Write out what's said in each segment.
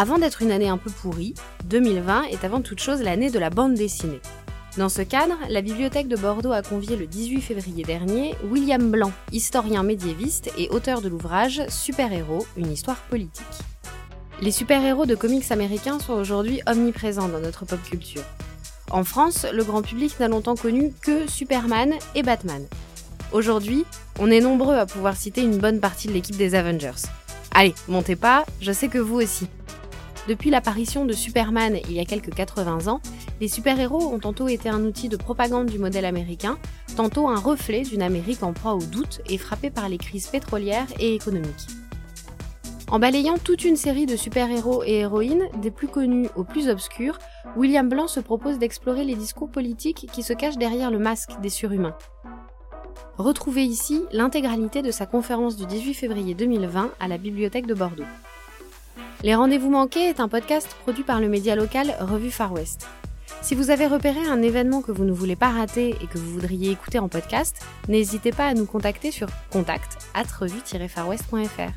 Avant d'être une année un peu pourrie, 2020 est avant toute chose l'année de la bande dessinée. Dans ce cadre, la bibliothèque de Bordeaux a convié le 18 février dernier William Blanc, historien médiéviste et auteur de l'ouvrage Super-héros, une histoire politique. Les super-héros de comics américains sont aujourd'hui omniprésents dans notre pop culture. En France, le grand public n'a longtemps connu que Superman et Batman. Aujourd'hui, on est nombreux à pouvoir citer une bonne partie de l'équipe des Avengers. Allez, montez pas, je sais que vous aussi. Depuis l'apparition de Superman il y a quelques 80 ans, les super-héros ont tantôt été un outil de propagande du modèle américain, tantôt un reflet d'une Amérique en proie au doute et frappée par les crises pétrolières et économiques. En balayant toute une série de super-héros et héroïnes, des plus connus aux plus obscurs, William Blanc se propose d'explorer les discours politiques qui se cachent derrière le masque des surhumains. Retrouvez ici l'intégralité de sa conférence du 18 février 2020 à la Bibliothèque de Bordeaux. Les Rendez-vous manqués est un podcast produit par le média local Revue Far West. Si vous avez repéré un événement que vous ne voulez pas rater et que vous voudriez écouter en podcast, n'hésitez pas à nous contacter sur contact at revue-farwest.fr.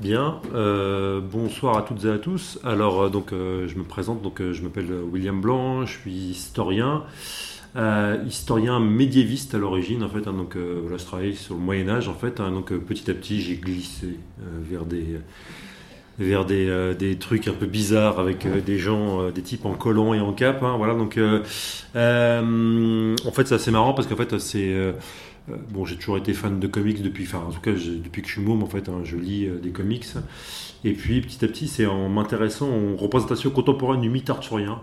Bien, euh, bonsoir à toutes et à tous. Alors, euh, donc, euh, je me présente, je m'appelle William Blanc, je suis historien, historien médiéviste à l'origine, en fait. Hein, donc, voilà, je travaille sur le Moyen-Âge, en fait. Hein, donc, petit à petit, j'ai glissé vers des vers des, des, trucs un peu bizarres avec des gens, des types en collant et en cap. Hein, voilà, donc en fait c'est assez marrant parce qu'en fait c'est euh, bon, j'ai toujours été fan de comics depuis, enfin, en tout cas, depuis que je suis môme, en fait, je lis euh, des comics. Et puis, petit à petit, c'est en m'intéressant aux représentations contemporaines du mythe arthurien.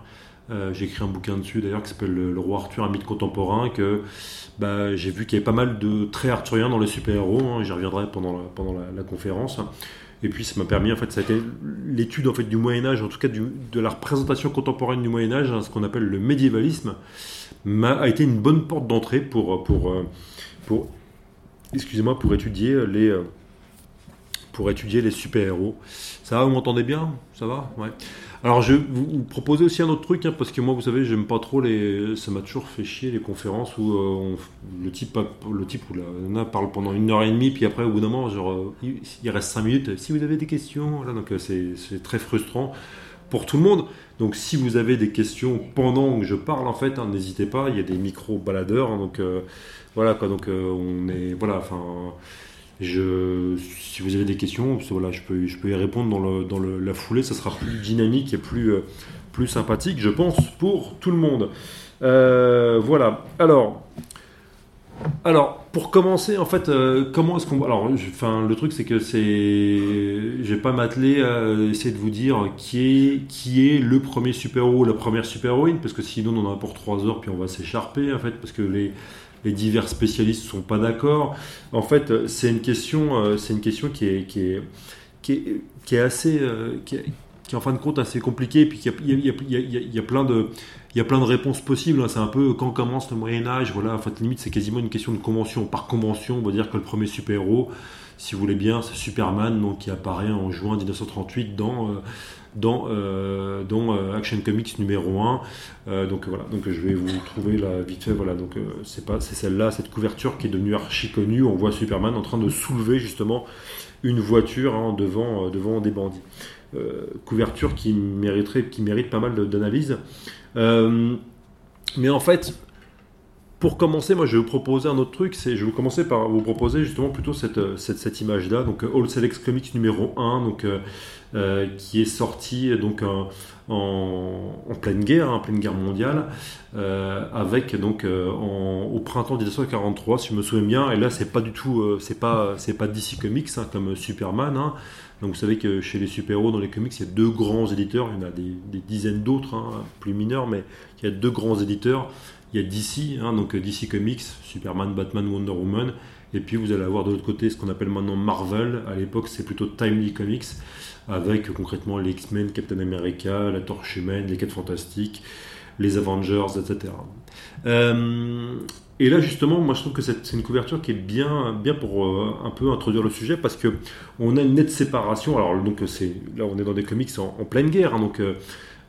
Euh, j'ai écrit un bouquin dessus d'ailleurs qui s'appelle le, roi Arthur, un mythe contemporain, que bah, j'ai vu qu'il y avait pas mal de traits arthuriens dans les super-héros. Hein, J'y reviendrai pendant la, conférence. Et puis ça m'a permis, en fait, ça a été l'étude en fait du Moyen Âge, en tout cas de la représentation contemporaine du Moyen Âge, hein, ce qu'on appelle le médiévalisme, a été une bonne porte d'entrée pour, pour, pour, excusez-moi, pour étudier les, euh, pour étudier les super-héros. Ça va, vous m'entendez bien? Ça va? Ouais. Alors, je vous proposer aussi un autre truc, hein, parce que moi, vous savez, j'aime pas trop les. Ça m'a toujours fait chier les conférences où euh, le type, le type ou la parle pendant une heure et demie, puis après, au bout d'un moment, genre, euh, il reste cinq minutes. Si vous avez des questions, voilà, donc c'est très frustrant pour tout le monde. Donc, si vous avez des questions pendant que je parle, en fait, hein, n'hésitez pas. Il y a des micros baladeurs, hein, donc. Voilà quoi, donc euh, on est. Voilà, enfin. Si vous avez des questions, voilà, je, peux, je peux y répondre dans, la foulée. Ça sera plus dynamique et plus, euh, plus sympathique, je pense, pour tout le monde. Euh, voilà. Alors, alors, pour commencer, en fait, comment est-ce qu'on. Alors, enfin, le truc, c'est que c'est. Je vais pas m'atteler à essayer de vous dire qui est, qui est le premier super-héros, la première super-héroïne, parce que sinon, on en a pour 3 heures, puis on va s'écharper, en fait, parce que les, les divers spécialistes ne sont pas d'accord. En fait, c'est une question, euh, c'est une question qui est, qui est, qui est, assez, euh, qui en fin de compte assez compliquée, et puis il y, y, y a, plein de, il y a plein de réponses possibles. Hein. C'est un peu quand commence le Moyen Âge. Voilà, en fait, limite, c'est quasiment une question de convention. Par convention, on va dire que le premier super-héros, si vous voulez bien, c'est Superman, donc qui apparaît en juin 1938 dans euh, dans, euh, euh, Action Comics numéro 1. Euh, donc voilà, donc je vais vous trouver la vite fait. Voilà, donc c'est pas c'est celle-là, cette couverture qui est devenue archi connue. On voit Superman en train de soulever justement une voiture hein, devant devant des bandits. couverture qui mériterait, qui mérite pas mal d'analyse. mais en fait, pour commencer, moi je vais vous proposer un autre truc, c'est je vais vous commencer par vous proposer justement plutôt cette, cette, cette image-là, donc All Selects Comics numéro 1, donc euh, qui est sorti donc en, pleine guerre, en hein, pleine guerre mondiale, euh, avec donc euh, au printemps 1943, si je me souviens bien. Et là, c'est pas du tout, c'est pas, pas DC Comics hein, comme Superman. Hein. Donc vous savez que chez les super-héros dans les comics, il y a deux grands éditeurs. Il y en a des, dizaines d'autres, plus mineurs, mais il y a deux grands éditeurs. Il y a DC, donc DC Comics, Superman, Batman, Wonder Woman. Et puis vous allez avoir de l'autre côté ce qu'on appelle maintenant Marvel. À l'époque, c'est plutôt Timely Comics avec concrètement les X-Men, Captain America, la Torche Humaine, les 4 Fantastiques, les Avengers, etc. Euh, et là justement, moi je trouve que c'est une couverture qui est bien, bien pour euh, un peu introduire le sujet parce que on a une nette séparation. Alors donc là on est dans des comics en, pleine guerre, hein, donc euh,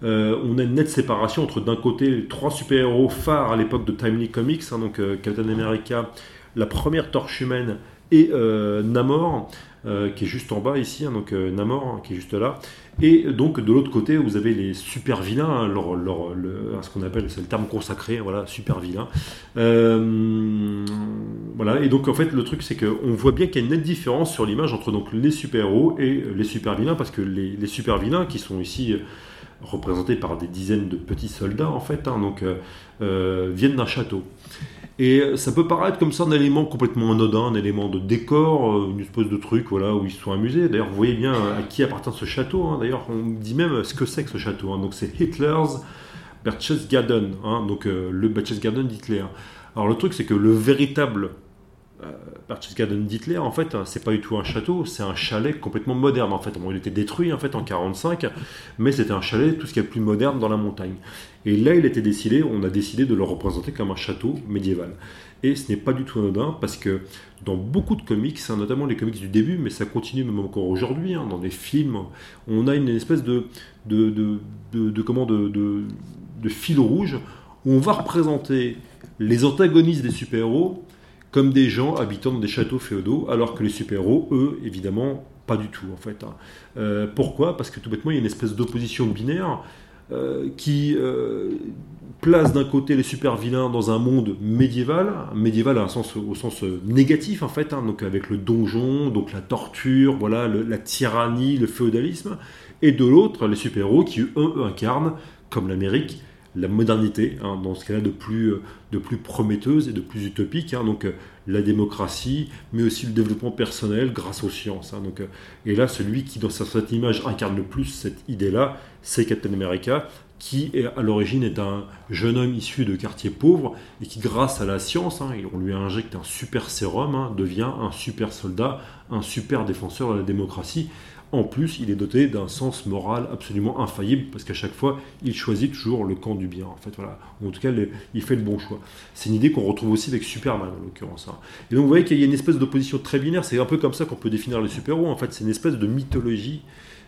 on a une nette séparation entre d'un côté les trois super-héros phares à l'époque de Timely Comics, hein, donc Captain America, la première Torche Humaine et Namor, qui est juste en bas ici, hein, donc Namor, hein, qui est juste là. Et donc de l'autre côté, vous avez les super vilains, ce qu'on appelle, c'est le terme consacré, voilà, super vilains. voilà, et donc en fait, le truc, c'est qu'on voit bien qu'il y a une nette différence sur l'image entre donc les super-héros et les super vilains, parce que les, les super vilains, qui sont ici représentés par des dizaines de petits soldats en fait, hein, donc euh, euh, viennent d'un château. Et ça peut paraître comme ça un élément complètement anodin, un élément de décor, euh, une espèce de truc voilà, où ils sont amusés. D'ailleurs, vous voyez bien à qui appartient ce château. Hein. D'ailleurs, on dit même ce que c'est que ce château. Hein. Donc c'est Hitler's Berchtesgaden, donc le Berchtesgaden d'Hitler. Alors le truc, c'est que le véritable Berchtesgaden d'Hitler, en fait, hein, c'est pas du tout un château, c'est un chalet complètement moderne. En fait, bon, il était détruit en fait en 45, mais c'était un chalet tout ce qui est plus moderne dans la montagne. Et là, il était décidé, on a décidé de le représenter comme un château médiéval. Et ce n'est pas du tout anodin parce que dans beaucoup de comics, hein, notamment les comics du début, mais ça continue même encore aujourd'hui, hein, dans des films, on a une espèce de, de, de, de comment de, de fil rouge où on va représenter les antagonistes des super-héros comme des gens habitant des châteaux féodaux, alors que les super-héros, eux, évidemment, pas du tout, en fait. Hein. Euh, pourquoi? Parce que tout bêtement, il y a une espèce d'opposition binaire euh, qui euh, place d'un côté les super-vilains dans un monde médiéval, médiéval au sens négatif, en fait, hein, avec le donjon, donc la torture, voilà, la tyrannie, le féodalisme, et de l'autre, les super-héros qui, eux, incarnent, comme l'Amérique, la modernité, hein, dans ce cas-là de plus, euh, de plus prometteuse et de plus utopique, hein, donc euh, la démocratie, mais aussi le développement personnel grâce aux sciences. Hein, donc, euh, et là, celui qui, dans cette image, incarne le plus cette idée-là, c'est Captain America, qui est, à l'origine est un jeune homme issu de quartier pauvre et qui, grâce à la science, on lui injecte un super sérum, devient un super soldat, un super défenseur de la démocratie. En plus, il est doté d'un sens moral absolument infaillible, parce qu'à chaque fois, il choisit toujours le camp du bien. En fait, voilà. En tout cas, il fait le bon choix. C'est une idée qu'on retrouve aussi avec Superman, en l'occurrence. Hein. Et donc, vous voyez qu'il y a une espèce d'opposition très binaire. C'est un peu comme ça qu'on peut définir les super-héros. En fait, c'est une espèce de mythologie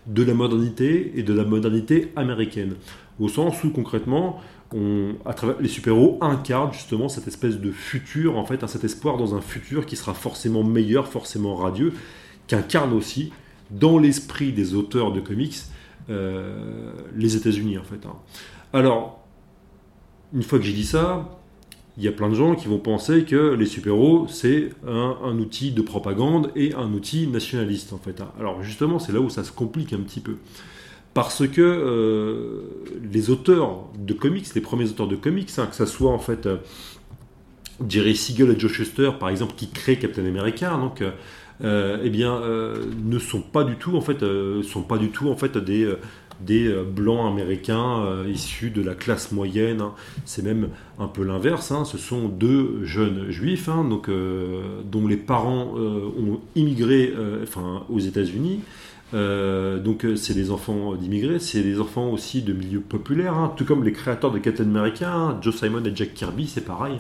de la modernité et de la modernité américaine. Au sens où, concrètement, les super-héros incarnent justement cette espèce de futur, en fait, cet espoir dans un futur qui sera forcément meilleur, forcément radieux, qu'incarne aussi dans l'esprit des auteurs de comics euh, les États-Unis en fait. Hein. Alors, une fois que j'ai dit ça, il y a plein de gens qui vont penser que les super-héros c'est un, outil de propagande et un outil nationaliste en fait. Hein. Alors justement, c'est là où ça se complique un petit peu. Parce que euh, les auteurs de comics, les premiers auteurs de comics, hein, que ce soit en fait euh, Jerry Siegel et Joe Shuster par exemple qui créent Captain America, donc eh bien, euh, ne sont pas du tout en fait, euh, sont pas du tout en fait des des blancs américains issus de la classe moyenne. Hein. C'est même un peu l'inverse. Hein. Ce sont deux jeunes juifs, hein, donc, dont les parents ont immigré enfin, aux États-Unis. donc c'est des enfants d'immigrés, c'est des enfants aussi de milieux populaires, tout comme les créateurs de Captain America, Joe Simon et Jack Kirby, c'est pareil.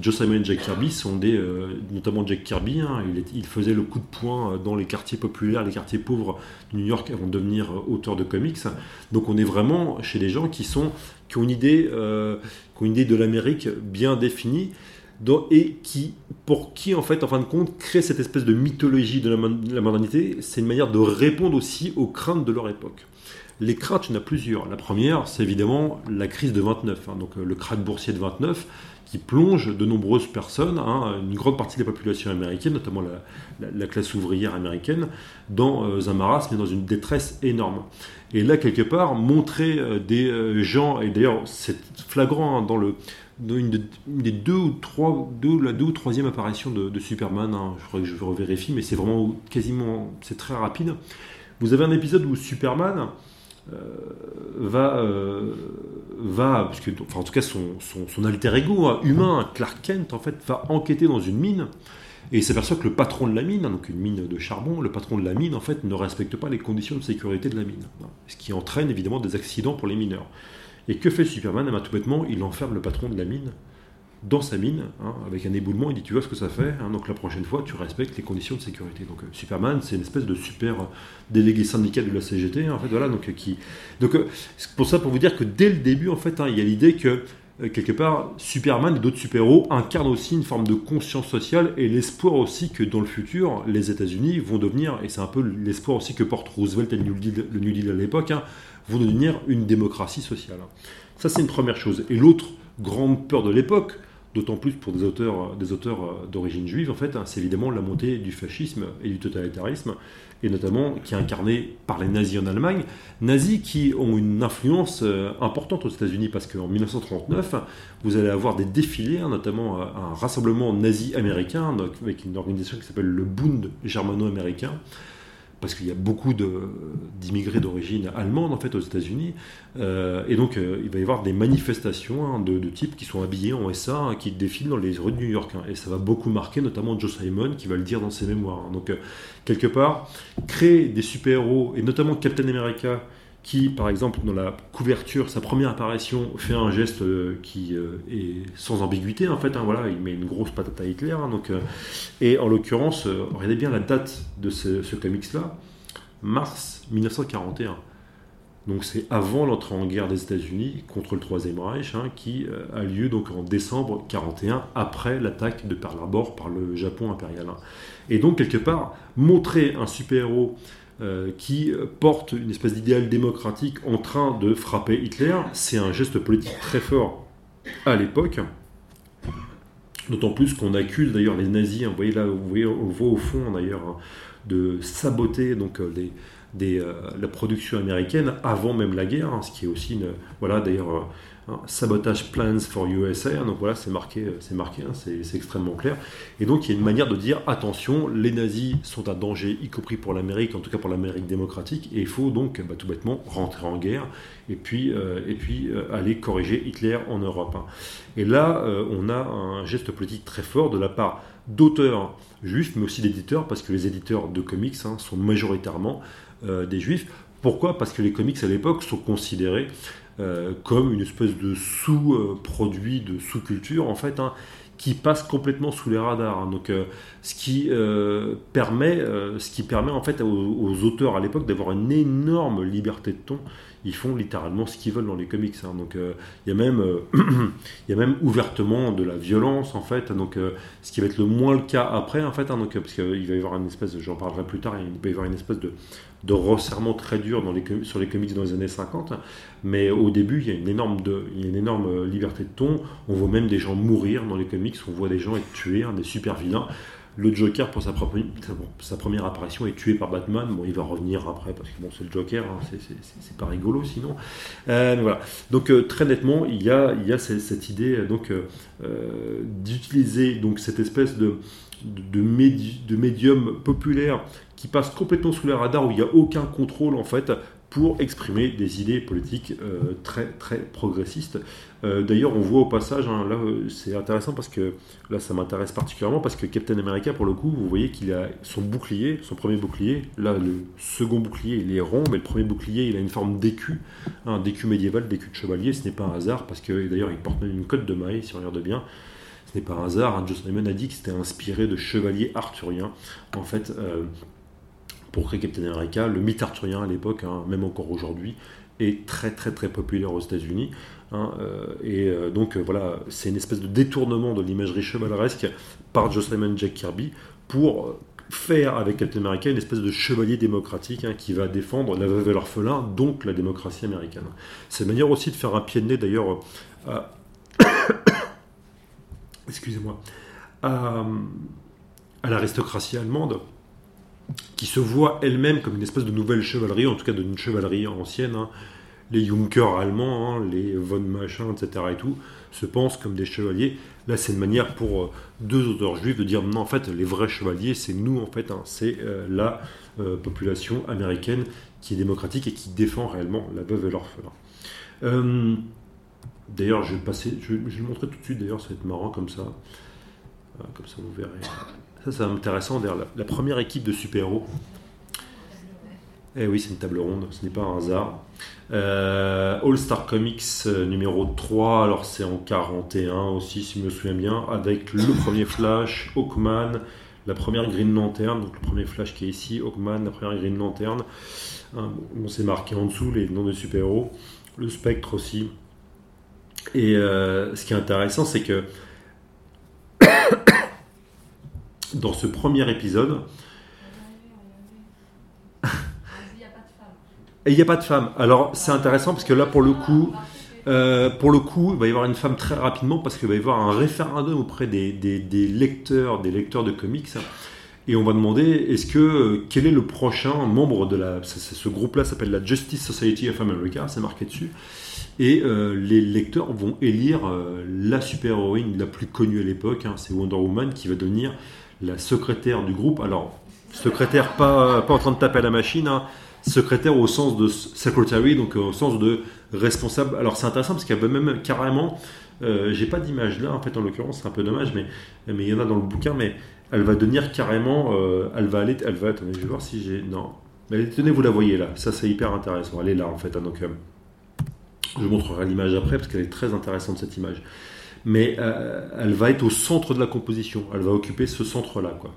Joe Simon et Jack Kirby sont des, euh, notamment Jack Kirby, hein, il, faisait le coup de poing euh, dans les quartiers populaires, les quartiers pauvres de New York avant de devenir euh, auteur de comics. Donc on est vraiment chez des gens qui sont qui ont une idée, qui ont une idée de l'Amérique bien définie. et qui, pour qui, en fait, en fin de compte, crée cette espèce de mythologie de la, modernité, c'est une manière de répondre aussi aux craintes de leur époque. Les craintes, il y en a plusieurs. La première, c'est évidemment la crise de 29, hein, donc le krach boursier de 29, qui plonge de nombreuses personnes, hein, une grande partie de la population américaine, notamment la, classe ouvrière américaine, dans euh, un marasme et dans une détresse énorme. Et là, quelque part, montrer euh, des euh, gens, et d'ailleurs c'est flagrant hein, dans une, des deux ou trois, la deux ou troisième apparition de, Superman, hein, je crois que je revérifie, mais c'est vraiment quasiment, c'est très rapide. Vous avez un épisode où Superman euh, va, euh, va parce que, enfin, en tout cas son, son, alter ego hein, humain, Clark Kent, en fait, va enquêter dans une mine. Et il s'aperçoit que le patron de la mine, hein, donc une mine de charbon, le patron de la mine, en fait, ne respecte pas les conditions de sécurité de la mine, ce qui entraîne évidemment des accidents pour les mineurs. Et que fait Superman? Eh ben, Tout bêtement, il enferme le patron de la mine dans sa mine, hein, avec un éboulement, il dit tu vois ce que ça fait, hein, donc la prochaine fois tu respectes les conditions de sécurité. Donc euh, Superman, c'est une espèce de super euh, délégué syndical de la CGT, en fait, voilà, donc euh, qui, donc pour ça pour vous dire que dès le début, en fait, hein, il y a l'idée que quelque part, Superman et d'autres super-héros incarnent aussi une forme de conscience sociale et l'espoir aussi que dans le futur, les États-Unis vont devenir, et c'est un peu l'espoir aussi que porte Roosevelt et le New Deal, à l'époque, hein, vont devenir une démocratie sociale. Ça, c'est une première chose. Et l'autre grande peur de l'époque, d'autant plus pour des auteurs, euh, d'origine juive, en fait, hein, c'est évidemment la montée du fascisme et du totalitarisme, et notamment qui est incarné par les nazis en Allemagne, nazis qui ont une influence euh, importante aux États-Unis, parce qu'en 1939, vous allez avoir des défilés, hein, notamment euh, un rassemblement nazi américain, avec une organisation qui s'appelle le Bund germano-américain, parce qu'il y a beaucoup d'immigrés d'origine allemande en fait aux États-Unis, euh, et donc euh, il va y avoir des manifestations hein, de, types qui sont habillés en SA, hein, qui défilent dans les rues de New York, hein. et ça va beaucoup marquer notamment Joe Simon qui va le dire dans ses mémoires. Donc euh, quelque part, créer des super-héros, et notamment Captain America, qui, par exemple, dans la couverture, sa première apparition, fait un geste euh, qui euh, est sans ambiguïté, en fait. Hein, voilà, il met une grosse patate à Hitler. Hein, donc, euh, et en l'occurrence, regardez bien la date de ce, ce comics-là, mars 1941. Donc c'est avant l'entrée en guerre des États-Unis contre le Troisième Reich, hein, qui a lieu donc en décembre 41, après l'attaque de Pearl Harbor par le Japon impérial. Et donc quelque part, montrer un super-héros euh, qui porte une espèce d'idéal démocratique en train de frapper Hitler. C'est un geste politique très fort à l'époque. D'autant plus qu'on accuse d'ailleurs les nazis, hein, vous voyez là, vous voyez, on voit au fond d'ailleurs, hein, de saboter donc euh, euh, la production américaine avant même la guerre, hein, ce qui est aussi voilà d'ailleurs Hein, sabotage plans for USA, hein, donc voilà, c'est marqué, euh, c'est marqué, hein, c'est extrêmement clair. Et donc il y a une manière de dire attention, les nazis sont un danger, y compris pour l'Amérique, en tout cas pour l'Amérique démocratique, et il faut donc bah, tout bêtement rentrer en guerre et puis, euh, euh, aller corriger Hitler en Europe. Et là, on a un geste politique très fort de la part d'auteurs juifs, mais aussi d'éditeurs, parce que les éditeurs de comics sont majoritairement des juifs. Pourquoi? Parce que les comics à l'époque sont considérés euh, comme une espèce de sous-produit, de sous-culture, en fait, hein, qui passe complètement sous les radars. Hein. Donc, euh, ce, qui, euh, permet, ce qui permet en fait aux, auteurs à l'époque d'avoir une énorme liberté de ton. Ils font littéralement ce qu'ils veulent dans les comics. Hein. Donc, il y a même, il y a même ouvertement de la violence en fait. Donc, ce qui va être le moins le cas après en fait. donc, parce qu'il va y avoir une espèce, j'en parlerai plus tard, il va y avoir une espèce de de resserrement très dur dans les, sur les comics dans les années 50. Mais au début, il y, a une énorme de, une énorme euh, liberté de ton. On voit même des gens mourir dans les comics. On voit des gens être tués, hein, des super vilains. Le Joker, pour sa, sa, première apparition, est tué par Batman. Bon, il va revenir après parce que bon, c'est le Joker, hein, c'est pas rigolo sinon. Euh, voilà. Donc euh, très nettement, il y a, il y a cette, idée donc d'utiliser donc cette espèce de, de médium populaire qui passe complètement sous les radars, où il n'y a aucun contrôle en fait pour exprimer des idées politiques euh, très très progressistes. Euh, d'ailleurs, on voit au passage, hein, là c'est intéressant parce que là ça m'intéresse particulièrement parce que Captain America, pour le coup, vous voyez qu'il a son bouclier, son premier bouclier. Là, le second bouclier il est rond, mais le premier bouclier il a une forme d'écu, un d'écu médiéval, d'écu de chevalier. Ce n'est pas un hasard parce que d'ailleurs il porte même une cote de maille si on regarde bien. Ce n'est pas un hasard. Hein, Simon a dit que c'était inspiré de chevaliers arthuriens. En fait. Euh, pour créer Captain America. Le mythe arthurien à l'époque, hein, même encore aujourd'hui, est très très très populaire aux États-Unis. Hein, euh, et euh, donc euh, voilà, c'est une espèce de détournement de l'imagerie chevaleresque par Simon Jack Kirby pour faire avec Captain America une espèce de chevalier démocratique hein, qui va défendre la veuve et l'orphelin, donc la démocratie américaine. C'est une manière aussi de faire un pied de nez d'ailleurs excusez-moi à l'aristocratie allemande qui se voit elle-même comme une espèce de nouvelle chevalerie, en tout cas d'une chevalerie ancienne. Hein. Les Junkers allemands, hein, les von Machin, etc. et tout, se pensent comme des chevaliers. Là, c'est une manière pour euh, deux auteurs juifs de dire non, en fait, les vrais chevaliers, c'est nous, en fait, hein. c'est euh, la euh, population américaine qui est démocratique et qui défend réellement la veuve et l'orphelin. d'ailleurs, je vais passer, je, vais le montrer tout de suite, d'ailleurs, ça va être marrant comme ça. Comme ça, vous verrez. Ça, c'est intéressant. La, la première équipe de super-héros. Eh oui, c'est une table ronde, ce n'est pas un hasard. Euh, All Star Comics euh, numéro 3, alors c'est en 41 aussi, si je me souviens bien, avec le premier Flash, Hawkman, la première Green Lantern, donc le premier Flash qui est ici, Hawkman, la première Green Lantern. Hein, on s'est marqué en dessous les noms de super-héros. Le Spectre aussi, Et ce qui est intéressant, c'est que dans ce premier épisode, il n'y a pas de femme. Alors c'est intéressant parce que là pour le coup, euh, pour le coup, il va y avoir une femme très rapidement parce qu'il va y avoir un référendum auprès des, lecteurs, des lecteurs de comics. Et on va demander est-ce que quel est le prochain membre de la ce groupe-là s'appelle la Justice Society of America, c'est marqué dessus. Et euh, les lecteurs vont élire euh, la super-héroïne la plus connue à l'époque, hein, c'est Wonder Woman qui va devenir la secrétaire du groupe. Alors, secrétaire pas, pas en train de taper à la machine, hein, secrétaire au sens de secretary, donc au sens de responsable. Alors c'est intéressant parce qu'il y a même carrément, euh, j'ai pas d'image là en fait en l'occurrence, c'est un peu dommage, mais mais il y en a dans le bouquin, mais elle va devenir carrément, elle va aller, elle va, attendez, je vais voir si j'ai, non, mais tenez, vous la voyez là, ça c'est hyper intéressant, elle est là en fait, hein, donc je vous montrerai l'image après parce qu'elle est très intéressante cette image. Mais elle va être au centre de la composition, elle va occuper ce centre là quoi.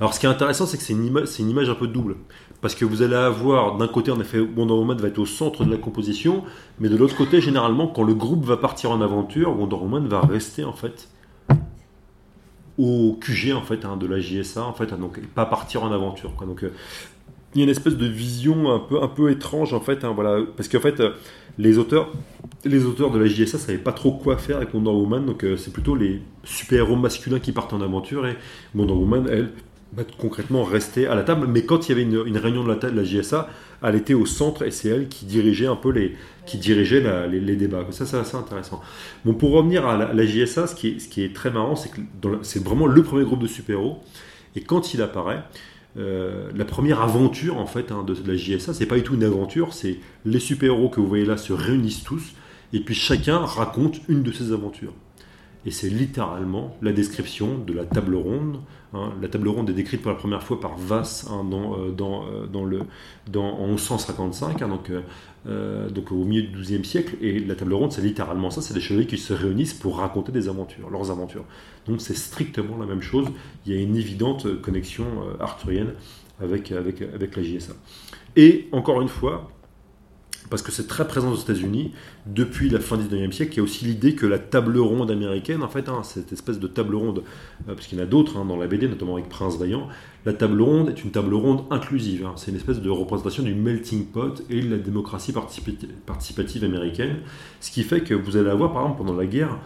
Alors ce qui est intéressant, c'est que c'est une, image un peu double. Parce que vous allez avoir, d'un côté, en effet, Wonder Woman va être au centre de la composition, mais de l'autre côté, généralement, quand le groupe va partir en aventure, Wonder Woman va rester, en fait, au QG, en fait, hein, de la JSA, en fait, donc pas partir en aventure. Donc, euh, il y a une espèce de vision un peu, un peu étrange, en fait, hein, voilà, parce qu'en fait, euh, les auteurs, les auteurs de la JSA savaient pas trop quoi faire avec Wonder Woman, donc euh, c'est plutôt les super-héros masculins qui partent en aventure, et Wonder Woman, elle, concrètement rester à la table. Mais quand il y avait une, réunion de la, de la JSA, elle était au centre et c'est elle qui dirigeait un peu les, qui dirigeait les, débats. Ça, c'est assez intéressant. Bon, pour revenir à la, JSA, ce qui, est, ce qui est très marrant, c'est que c'est vraiment le premier groupe de super-héros. Et quand il apparaît, euh, la première aventure en fait hein, de, de, la JSA, c'est pas du tout une aventure, c'est les super-héros que vous voyez là se réunissent tous et puis chacun raconte une de ses aventures. Et c'est littéralement la description de la table ronde. Hein. La table ronde est décrite pour la première fois par Vass hein, dans, euh, euh, dans, en 1155, hein, donc, euh, donc au milieu du XIIe siècle. Et la table ronde, c'est littéralement ça c'est des chevaliers qui se réunissent pour raconter des aventures, leurs aventures. Donc c'est strictement la même chose. Il y a une évidente connexion arthurienne avec, avec, avec la JSA. Et encore une fois, parce que c'est très présent aux États-Unis depuis la fin du 19e siècle. Il y a aussi l'idée que la table ronde américaine, en fait, hein, cette espèce de table ronde, euh, parce qu'il y en a d'autres hein, dans la BD, notamment avec Prince Vaillant, la table ronde est une table ronde inclusive. Hein. c'est une espèce de représentation du melting pot et de la démocratie participative américaine. Ce qui fait que vous allez avoir, par exemple, pendant la guerre,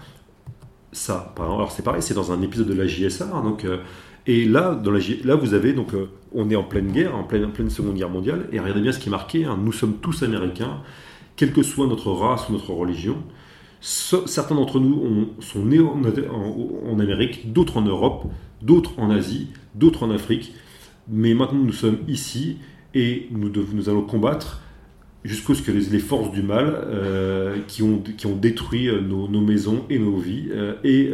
ça. Alors c'est pareil, c'est dans un épisode de la JSA, donc. Euh, et là, dans la, là, vous avez donc, euh, on est en pleine guerre, en pleine, Seconde Guerre mondiale, et regardez bien ce qui est marqué. Hein, nous sommes tous américains, quelle que soit notre race ou notre religion. certains d'entre nous sont nés en, Amérique, d'autres en Europe, d'autres en Asie, d'autres en Afrique. Mais maintenant, nous sommes ici et nous allons combattre jusqu'à ce que les, forces du mal euh, qui, ont, qui ont détruit euh, nos, maisons et nos vies euh, et,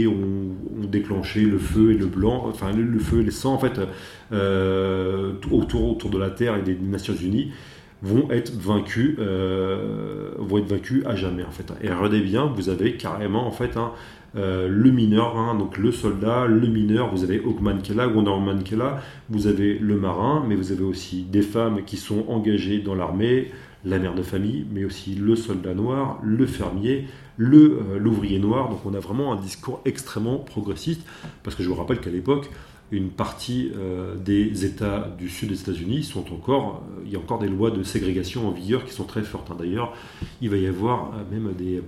et ont, déclenché le feu et le blanc, enfin le, feu et les sangs en fait autour, autour de la Terre et des Nations Unies vont être vaincus vont être vaincus à jamais en fait. Et regardez bien, vous avez carrément en fait un euh, le mineur, hein, donc le soldat, le mineur, vous avez Hawkman qui est là, Wonder Woman qui est là, vous avez le marin, mais vous avez aussi des femmes qui sont engagées dans l'armée, la mère de famille, mais aussi le soldat noir, le fermier, le euh, l'ouvrier noir. Donc on a vraiment un discours extrêmement progressiste, parce que je vous rappelle qu'à l'époque, une partie euh, des États du sud des États-Unis sont encore, il y a encore des lois de ségrégation en vigueur qui sont très fortes. Hein. D'ailleurs, il va y avoir même des,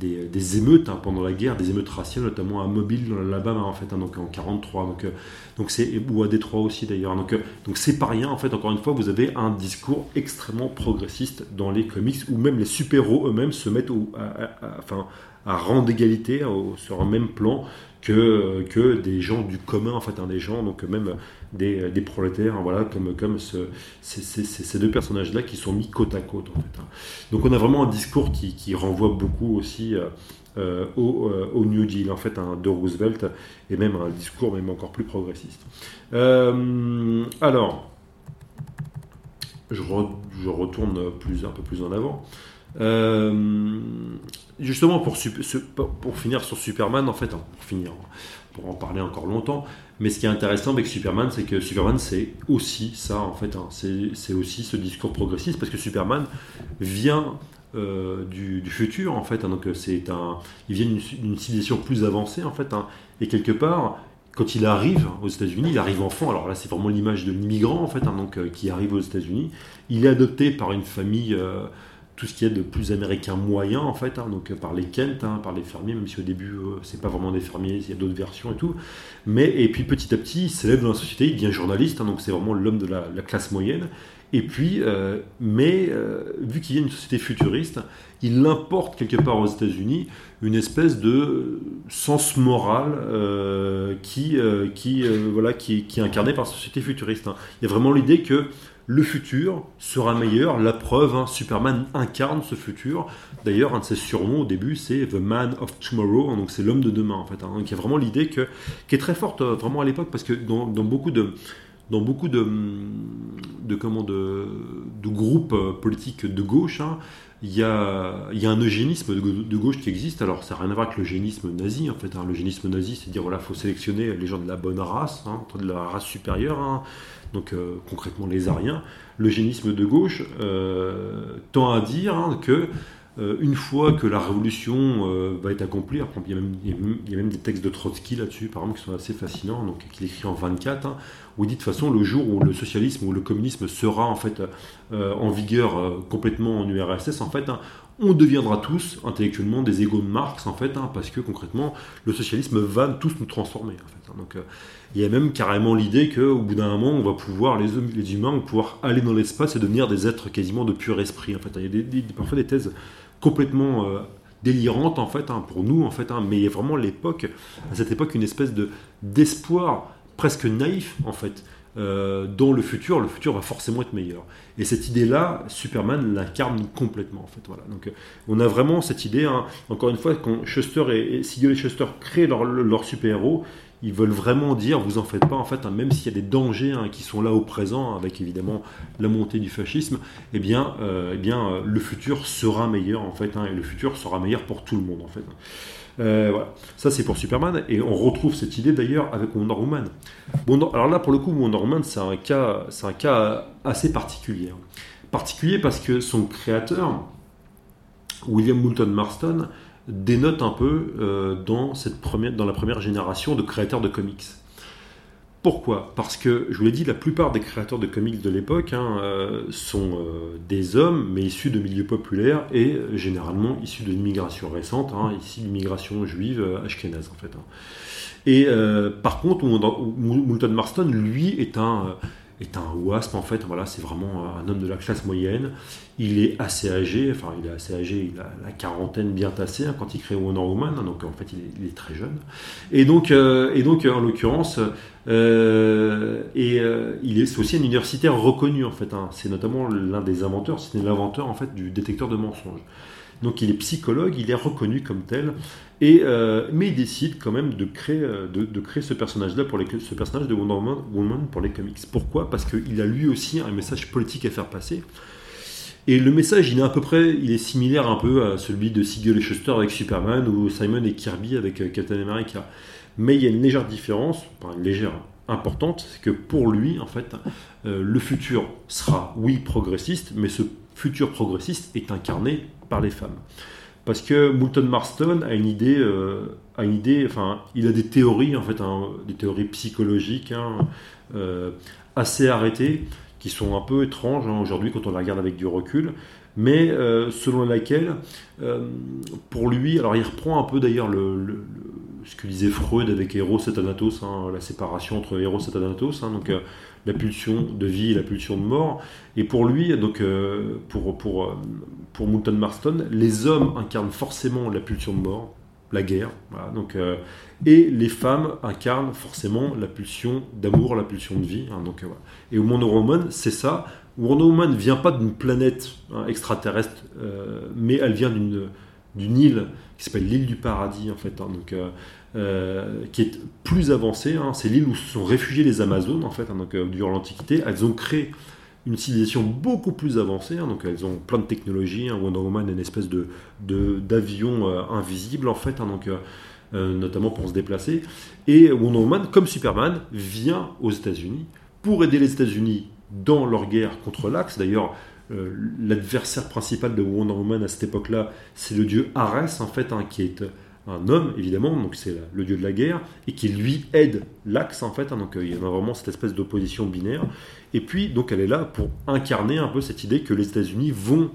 des, émeutes hein, pendant la guerre, des émeutes raciales, notamment à Mobile dans l'Alabama en fait, hein, donc en 43, donc, euh, donc c'est ou à Détroit aussi d'ailleurs. Donc euh, donc c'est pas rien en fait. Encore une fois, vous avez un discours extrêmement progressiste dans les comics où même les super-héros eux-mêmes se mettent au, à, enfin, à rang d'égalité sur un même plan que, que des gens du commun, en fait, hein, des gens, donc même des, des prolétaires, hein, voilà, comme, comme ce, ces, deux personnages-là qui sont mis côte à côte. En fait, hein. Donc on a vraiment un discours qui, qui renvoie beaucoup aussi euh, euh, au, euh, au, New Deal, en fait, de Roosevelt, et même un discours même encore plus progressiste. alors, je, je, retourne plus, un peu plus en avant. Justement, pour, finir sur Superman, en fait, pour finir, pour en parler encore longtemps, mais ce qui est intéressant avec Superman, c'est que Superman, c'est aussi ça, en fait. Hein. c'est aussi ce discours progressiste, parce que Superman vient du, futur en fait. Hein. donc c'est un, il vient d'une civilisation plus avancée en fait. Hein. et quelque part, quand il arrive aux États-Unis, il arrive enfant. Alors là, c'est vraiment l'image de l'immigrant en fait, hein, donc qui arrive aux États-Unis. Il est adopté par une famille tout ce qui est de plus américain moyen en fait, hein, donc par les Kent, hein, par les fermiers, même si au début euh, c'est pas vraiment des fermiers, il y a d'autres versions et tout. Mais et puis petit à petit, il s'élève dans la société, il devient journaliste, hein, donc c'est vraiment l'homme de la, classe moyenne. Et puis, euh, mais euh, vu qu'il y a une société futuriste, il importe quelque part aux États-Unis une espèce de sens moral qui, qui, voilà, qui, qui, est incarné par la société futuriste. Il y a vraiment l'idée que le futur sera meilleur. La preuve, hein, Superman incarne ce futur. D'ailleurs, un de ses surnoms au début, c'est The Man of Tomorrow, donc c'est l'homme de demain en fait. Hein. Donc il y a vraiment l'idée que, qui est très forte euh, vraiment à l'époque, parce que dans, beaucoup de dans beaucoup de, de, comment, de, groupes euh, politiques de gauche, hein, il y, a, y, a, un eugénisme de, gauche qui existe. Alors, ça n'a rien à voir avec l'eugénisme nazi, en fait. L'eugénisme nazi, c'est dire, voilà, il faut sélectionner les gens de la bonne race, de la race supérieure donc euh, concrètement les Ariens, l'eugénisme de gauche euh, tend à dire hein, que euh, une fois que la révolution va être accomplie, il y, a même, des textes de Trotsky là-dessus, par exemple, qui sont assez fascinants, qu'il écrit en 24, hein, où il dit de toute façon le jour où le socialisme ou le communisme sera en fait en vigueur complètement en URSS, en fait, hein, on deviendra tous intellectuellement des égaux de Marx en fait, parce que concrètement le socialisme va tous nous transformer. En fait, donc il y a même carrément l'idée qu'au bout d'un moment, on va pouvoir, les, humains vont pouvoir aller dans l'espace et devenir des êtres quasiment de pur esprit. En fait, il y a des, parfois des thèses complètement euh, délirantes en fait hein, pour nous en fait, hein, mais il y a vraiment l'époque, à cette époque, une espèce de d'espoir presque naïf en fait. Euh, le futur, le futur va forcément être meilleur. Et cette idée-là, Superman l'incarne complètement. En fait, voilà. Donc, euh, on a vraiment cette idée. Hein, encore une fois, quand Shuster et, et Siegel et Shuster créent leur, super-héros, ils veulent vraiment dire, vous en faites pas, en fait, hein, même s'il y a des dangers hein, qui sont là au présent, avec évidemment la montée du fascisme, eh bien, euh, eh bien euh, le futur sera meilleur, en fait, et le futur sera meilleur pour tout le monde, en fait. Euh, voilà, ça c'est pour Superman, et on retrouve cette idée d'ailleurs avec Wonder Woman. Bon, alors là, pour le coup, Wonder Woman, c'est un cas, assez particulier. Particulier parce que son créateur, William Moulton Marston, dénote un peu euh, dans la première génération de créateurs de comics. Pourquoi? Parce que, je vous l'ai dit, la plupart des créateurs de comics de l'époque hein, euh, sont euh, des hommes, mais issus de milieux populaires et généralement issus de l'immigration récente, hein, ici l'immigration juive ashkénaze en fait. Hein. Et par contre, Moulton Marston, lui, est un est un wasp en fait. Voilà, c'est vraiment un homme de la classe moyenne. Il est assez âgé, enfin il est assez âgé, il a la quarantaine bien tassée hein, quand il crée Wonder Woman, hein, donc en fait il est, très jeune. Et donc, euh, et donc en l'occurrence, euh, et euh, il est aussi un universitaire reconnu en fait. Hein. c'est notamment l'un des inventeurs, c'est l'inventeur en fait du détecteur de mensonges. Donc il est psychologue, il est reconnu comme tel, euh, mais il décide quand même de créer, euh, ce personnage-là, pour ce personnage de Wonder Woman, pour les comics. Pourquoi? Parce qu'il a lui aussi un message politique à faire passer. Et le message, il est à peu près, il est similaire un peu à celui de Siegel et Schuster avec Superman ou Simon et Kirby avec euh, Captain America. Mais il y a une légère différence, enfin une légère importante, c'est que pour lui, en fait, le futur sera, oui, progressiste, mais ce futur progressiste est incarné par les femmes. Parce que Moulton Marston a une idée, euh, a une idée, enfin, il a des théories en fait, hein, des théories psychologiques hein, euh, assez arrêtées, qui sont un peu étranges hein, aujourd'hui quand on les regarde avec du recul, mais euh, selon laquelle, pour lui, alors il reprend un peu d'ailleurs le, ce que disait Freud avec Eros et Thanatos, la séparation entre Eros et Thanatos, donc la pulsion de vie et la pulsion de mort. Et pour lui, donc euh, pour, pour, euh, pour Moulton Marston, les hommes incarnent forcément la pulsion de mort, la guerre, donc, euh, et les femmes incarnent forcément la pulsion d'amour, la pulsion de vie. Hein, donc, Et Wonder Woman, c'est ça. Wonder Woman ne vient pas d'une planète hein, extraterrestre, mais elle vient d'une d'une île qui s'appelle l'île du paradis en fait. Hein, donc, qui est plus avancée. Hein. C'est l'île où se sont réfugiés les Amazones, en fait, hein, donc, euh, durant l'Antiquité. Elles ont créé une civilisation beaucoup plus avancée, hein. donc elles ont plein de technologies. Wonder Woman est une espèce de, d'avion euh, invisible, en fait, donc, notamment pour se déplacer. Et Wonder Woman, comme Superman, vient aux États-Unis pour aider les États-Unis dans leur guerre contre l'Axe. D'ailleurs, l'adversaire principal de Wonder Woman à cette époque-là, c'est le dieu Ares, en fait, qui est un homme, évidemment, donc c'est le dieu de la guerre, et qui lui aide l'Axe, en fait, hein, donc il y a vraiment cette espèce d'opposition binaire. Et puis, donc elle est là pour incarner un peu cette idée que les États-Unis vont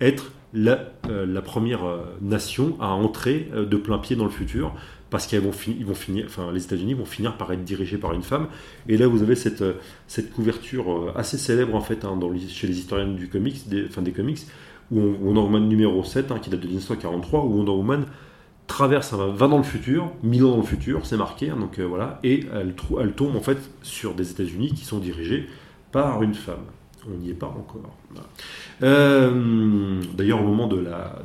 être la, la première nation à entrer de plein pied dans le futur, parce qu'ils vont, ils vont finir, enfin, les États-Unis vont finir par être dirigés par une femme. Et là, vous avez cette, euh, cette couverture euh, assez célèbre en fait hein, chez les historiens du comics, des, enfin, des comics, où Wonder Woman numéro 7, hein, qui date de 1943, où Wonder Woman traverse, va dans le futur, mille ans dans le futur, c'est marqué, hein, donc euh, voilà, et elle, tombe en fait sur des États-Unis qui sont dirigés par une femme. On n'y est pas encore. D'ailleurs, au moment de la,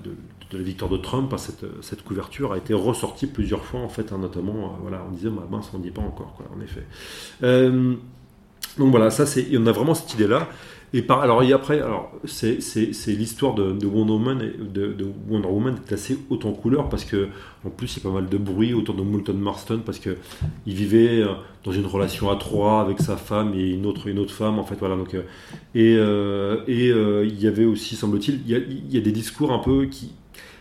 victoire de Trump, cette, cette, couverture a été ressortie plusieurs fois, en fait, hein, notamment, euh, voilà, on disait, bah, mince, on n'y est pas encore, quoi, en effet. Euh, donc voilà, ça c'est, on a vraiment cette idée-là. Et alors et après, alors c'est, l'histoire de, Wonder Woman, de, de, Wonder Woman est assez haute en couleur parce que en plus il y a pas mal de bruit autour de Moulton Marston parce que il vivait euh, dans une relation à trois avec sa femme et une autre une autre femme en fait voilà donc et et il y avait aussi semble-t-il il y a, des discours un peu qui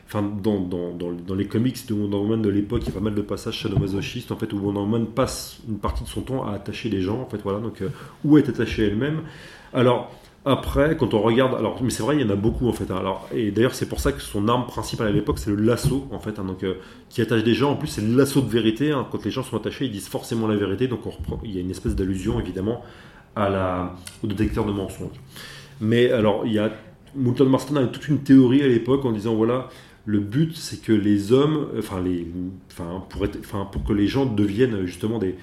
enfin dans, dans, dans, les comics de Wonder Woman de l'époque, il y a pas mal de passages sadomasochistes en fait où Wonder Woman passe une partie de son temps à attacher les gens en fait voilà donc euh, où est attachée elle-même. Alors après, quand on regarde, alors mais c'est vrai, il y en a beaucoup en fait. Hein. alors et d'ailleurs c'est pour ça que son arme principale à l'époque c'est le lasso en fait, hein. donc euh, qui attache des gens. En plus c'est le lasso de vérité. Hein. quand les gens sont attachés, ils disent forcément la vérité. Donc il y a une espèce d'allusion évidemment à la au détecteur de mensonges. Mais alors il y a Moulton Marston avait toute une théorie à l'époque en disant voilà le but, c'est que les hommes, enfin, les, être, enfin, pour que les gens deviennent justement des,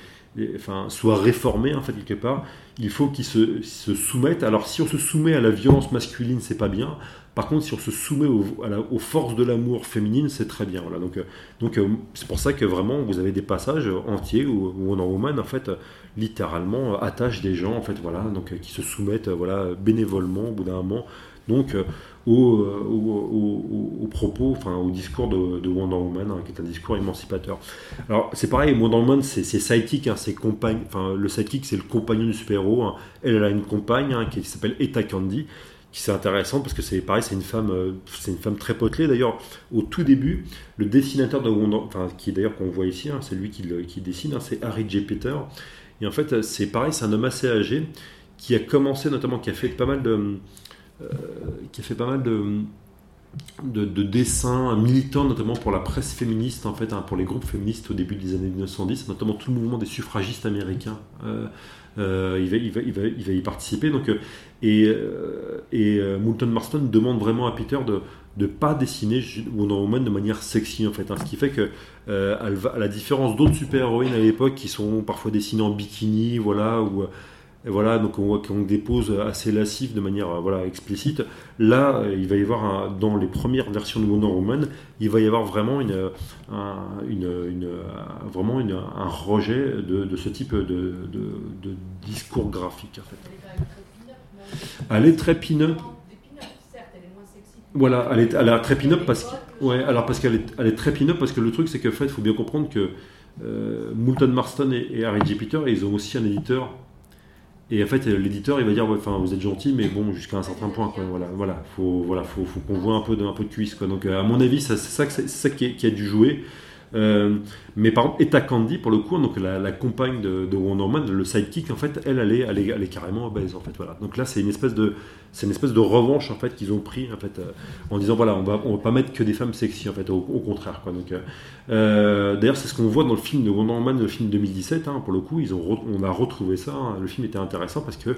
enfin, soient réformés en fait quelque part, il faut qu'ils se, soumettent. Alors, si on se soumet à la violence masculine, c'est pas bien. Par contre, si on se soumet aux forces de l'amour féminine, c'est très bien. Voilà. Donc, euh, donc euh, c'est pour ça que vraiment, vous avez des passages entiers où, où Wonder Woman, en fait, littéralement attache des gens, en fait, voilà, donc qui se soumettent, voilà, bénévolement au bout d'un moment. Donc, euh, au, propos, enfin au discours de, Wonder Woman, hein, qui est un discours émancipateur. Alors c'est pareil, Wonder Woman, c'est sidekick, hein, c'est enfin le sidekick c'est le compagnon du super-héros. Hein. Elle, a une compagne qui s'appelle Eta Candy, qui c'est intéressant parce que c'est pareil, c'est une femme, euh, c'est une femme très potelée. D'ailleurs, au tout début, le dessinateur de Wonder, enfin qui d'ailleurs qu'on voit ici, c'est lui qui, qui dessine, c'est Harry J. Peter. Et en fait, c'est pareil, c'est un homme assez âgé qui a commencé notamment, qui a fait pas mal de euh, qui a fait pas mal de, de, dessins militants, notamment pour la presse féministe, en fait, hein, pour les groupes féministes au début des années 1910, notamment tout le mouvement des suffragistes américains. Euh, euh, il, va, y participer. Donc, et Moulton Marston demande vraiment à Peter de ne pas dessiner Wonder Woman de manière sexy, en fait. Hein, ce qui fait que, à la différence d'autres super-héroïnes à l'époque qui sont parfois dessinées en bikini, voilà, ou et voilà, donc on voit qu'on dépose assez lascif de manière euh, voilà, explicite. Là, euh, il va y avoir, dans les premières versions de Wonder Woman, il va y avoir vraiment, une, un, une, vraiment un rejet de, ce type de, discours graphique. En fait. Elle est très pin-up. Voilà, elle est, elle est très pin-up parce que, ouais, alors parce qu'elle est, elle est très pin-up parce que le truc c'est qu'en fait, il faut bien comprendre que euh, Moulton Marston et, et Harry J. Peter, ils ont aussi un éditeur et en fait, l'éditeur, il va dire, enfin, vous êtes gentil, mais bon, jusqu'à un certain point, quoi. Voilà, voilà, faut, voilà, faut, qu'on voit un peu de, un peu de cuisse. Donc, à mon avis, c'est ça, c'est ça qui, a dû jouer. Euh, mais par exemple, Eta Candy, pour le coup, donc la, compagne de, de, Wonder Woman, le sidekick, en fait, elle, elle est, elle est, elle est carrément obèse, en fait. Voilà. Donc là, c'est une espèce de, c'est une espèce de revanche, en fait, qu'ils ont pris, en fait, euh, en disant, voilà, on va, on va pas mettre que des femmes sexy, en fait, au, contraire, quoi. Donc, euh, d'ailleurs, c'est ce qu'on voit dans le film de Wonder Woman, le film 2017, hein, pour le coup, ils ont, on a retrouvé ça. Hein. le film était intéressant parce que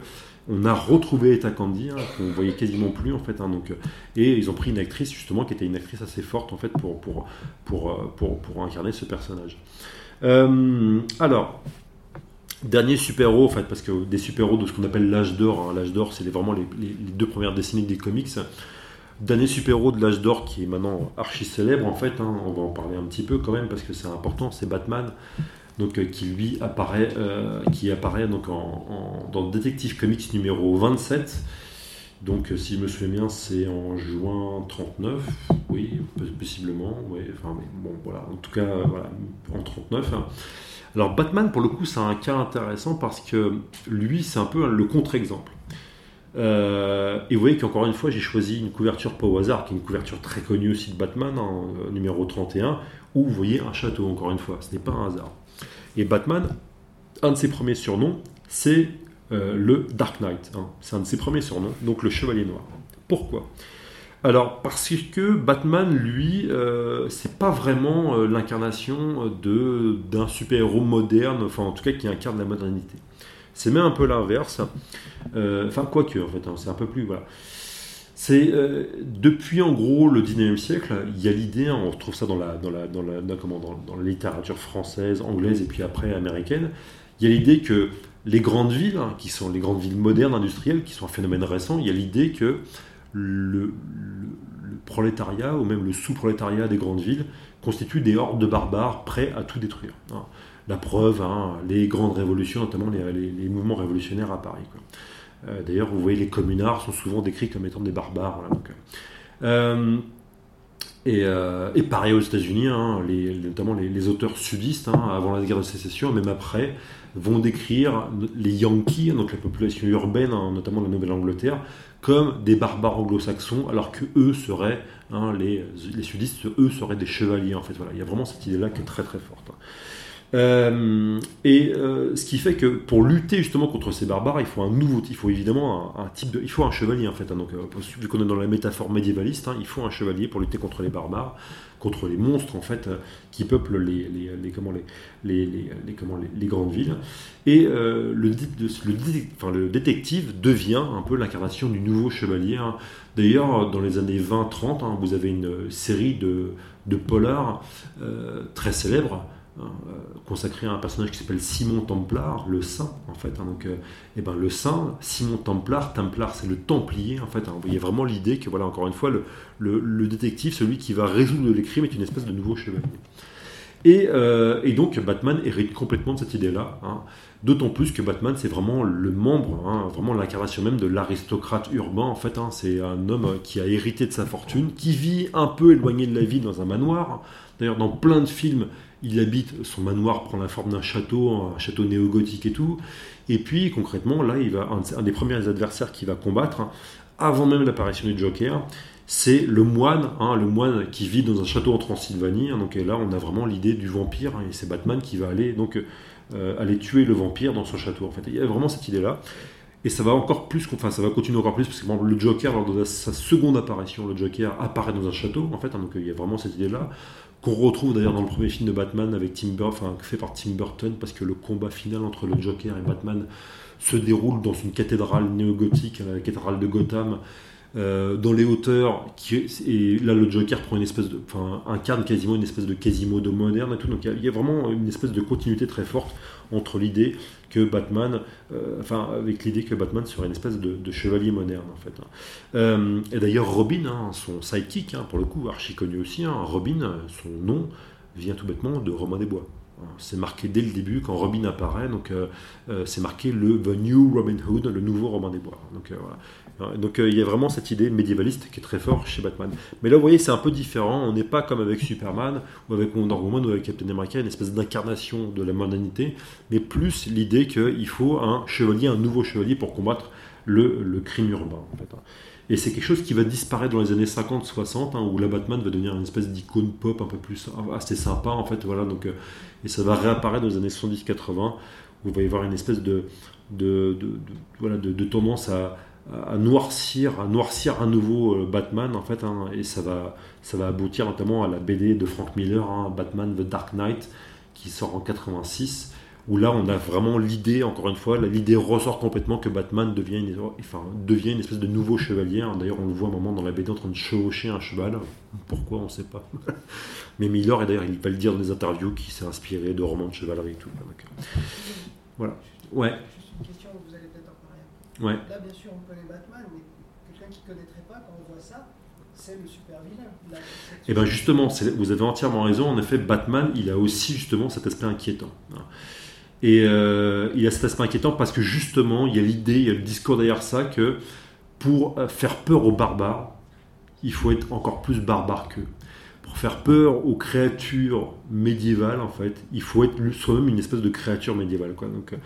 on a retrouvé Eta Candy, hein, qu'on voyait quasiment plus en fait. Hein, donc, euh, et ils ont pris une actrice justement qui était une actrice assez forte en fait pour, pour, pour, euh, pour, pour incarner ce personnage. Euh, alors, dernier super-héros parce que des super-héros de ce qu'on appelle l'âge d'or, hein, l'âge d'or c'est vraiment les, deux premières décennies des comics. Dernier super-héros de l'âge d'or qui est maintenant archi célèbre en fait, on va en parler un petit peu quand même parce que c'est important, c'est Batman euh, qui lui apparaît, euh, qui apparaît dans Detective Comics numéro 27. Donc, euh, si je me souviens bien, c'est en juin 39, oui, possiblement, mais bon, voilà, en tout cas, en 39. Hein. Alors, Batman, pour le coup, c'est un cas intéressant parce que lui, c'est un peu le contre-exemple. Euh, et vous voyez qu'encore une fois, j'ai choisi une couverture pas au hasard, qui est une couverture très connue aussi de Batman, hein, numéro 31, où vous voyez un château, encore une fois. Ce n'est pas un hasard. Et Batman, un de ses premiers surnoms, c'est euh, le Dark Knight. Hein. C'est un de ses premiers surnoms, donc le Chevalier Noir. Pourquoi? Alors, parce que Batman, lui, euh, c'est pas vraiment euh, l'incarnation d'un super-héros moderne, enfin en tout cas qui incarne la modernité. C'est même un peu l'inverse. Euh, enfin, quoique, en fait, hein, c'est un peu plus. Voilà. C'est depuis en gros le 19e siècle, il y a l'idée, hein, on retrouve ça dans la, dans, la, dans, la, comment, dans, littérature française, anglaise et puis après américaine, il y a l'idée que les grandes villes, hein, qui sont les grandes villes modernes industrielles, qui sont un phénomène récent, il y a l'idée que le, prolétariat ou même le sous-prolétariat des grandes villes constitue des hordes de barbares prêts à tout détruire. Hein. La preuve, hein, les grandes révolutions, notamment les, mouvements révolutionnaires à Paris. Euh, d'ailleurs, vous voyez, les communards sont souvent décrits comme étant des barbares. Euh, euh, et, pareil aux États-Unis, hein, notamment les, auteurs sudistes, avant la guerre de sécession, même après, vont décrire les Yankees, donc la population urbaine, notamment de la Nouvelle-Angleterre, comme des barbares anglo-saxons, alors que eux seraient, hein, les, les, sudistes, eux seraient des chevaliers en fait. Voilà, il y a vraiment cette idée-là qui est très très forte. Euh, et euh, ce qui fait que pour lutter justement contre ces barbares, il faut un nouveau, il faut évidemment un, type de, il faut un chevalier en fait. Hein, donc, euh, vu qu'on est dans la métaphore médiévaliste, hein, il faut un chevalier pour lutter contre les barbares, contre les monstres en fait qui peuplent les, comment les, les, comment les, grandes villes. Et le, détective devient un peu l'incarnation du nouveau chevalier. Hein. D'ailleurs, dans les années 20-30, vous avez une série de, polars très célèbres consacré à un personnage qui s'appelle Simon Templar, le saint en fait. Hein, donc, euh, eh ben, le saint, Simon Templar, Templar c'est le Templier en fait. Hein, vous voyez vraiment l'idée que voilà encore une fois le, détective, celui qui va résoudre les crimes, est une espèce de nouveau chevalier. Et, euh, et donc Batman hérite complètement de cette idée-là. D'autant plus que Batman, c'est vraiment le membre, vraiment l'incarnation même de l'aristocrate urbain. En fait, c'est un homme qui a hérité de sa fortune, qui vit un peu éloigné de la ville dans un manoir. D'ailleurs, dans plein de films, il habite, son manoir prend la forme d'un château, un château néo-gothique et tout. Et puis concrètement, là, il va, un, des premiers adversaires qu'il va combattre, hein, avant même l'apparition du Joker, c'est le moine, hein, le moine qui vit dans un château en Transylvanie. Hein. donc là, on a vraiment l'idée du vampire, et c'est Batman qui va aller donc euh, aller tuer le vampire dans son château. En fait, il y a vraiment cette idée-là. Et ça va encore plus, enfin ça va continuer encore plus parce que le Joker lors de sa seconde apparition, le Joker apparaît dans un château en fait, donc il y a vraiment cette idée-là qu'on retrouve d'ailleurs dans le premier film de Batman avec Tim Burton, fait par Tim Burton, parce que le combat final entre le Joker et Batman se déroule dans une cathédrale néo-gothique, la cathédrale de Gotham, euh, dans les hauteurs, et là le Joker prend une espèce de, enfin, incarne quasiment une espèce de Quasimodo moderne et tout, donc il y, a vraiment une espèce de continuité très forte entre l'idée que Batman, euh, enfin avec l'idée que Batman serait une espèce de, chevalier moderne en fait. Hein. Euh, et d'ailleurs Robin, hein, son sidekick, hein, pour le coup archi connu aussi, Robin, son nom vient tout bêtement de Romain des Bois. C'est marqué dès le début quand Robin apparaît, donc c'est marqué le The New Robin Hood, le nouveau Romain des Bois. Donc voilà. Hein, donc euh, il y a vraiment cette idée médiévaliste qui est très forte chez Batman. Mais là, vous voyez, c'est un peu différent. On n'est pas comme avec Superman ou avec Wonder Woman ou avec Captain America, une espèce d'incarnation de la modernité, mais plus l'idée qu'il faut un chevalier, un nouveau chevalier pour combattre le, crime urbain. Hein. Et c'est quelque chose qui va disparaître dans les années 50-60, hein, où la Batman va devenir une espèce d'icône pop un peu plus assez sympa, en fait. Voilà, donc, euh, et ça va réapparaître dans les années 70-80, où il va y avoir une espèce de, voilà, de tendance à, à noircir, à noircir à nouveau euh, Batman en fait, hein, et ça va, ça va aboutir notamment à la BD de Frank Miller, hein, Batman The Dark Knight, qui sort en 86, où là on a vraiment l'idée, encore une fois, l'idée ressort complètement que Batman devient une, enfin, devient une espèce de nouveau chevalier. Hein. D'ailleurs, on le voit un moment dans la BD en train de chevaucher un cheval. Pourquoi, on ne sait pas. Mais Miller, et d'ailleurs, il va le dire dans des interviews, qui s'est inspiré de romans de chevalerie et tout. voilà. Ouais. Ouais. Là, bien sûr, on connaît Batman, mais quelqu'un qui ne connaîtrait pas, quand on voit ça, c'est le super vilain. et eh bien justement, vous avez entièrement raison. En effet, Batman, il a aussi justement cet aspect inquiétant. Hein. Et euh, il a cet aspect inquiétant parce que justement, il y a l'idée, il y a le discours derrière ça que pour euh, faire peur aux barbares, il faut être encore plus barbare qu'eux. Pour faire peur aux créatures médiévales, en fait, il faut être soi-même une espèce de créature médiévale. Quoi. Donc, euh,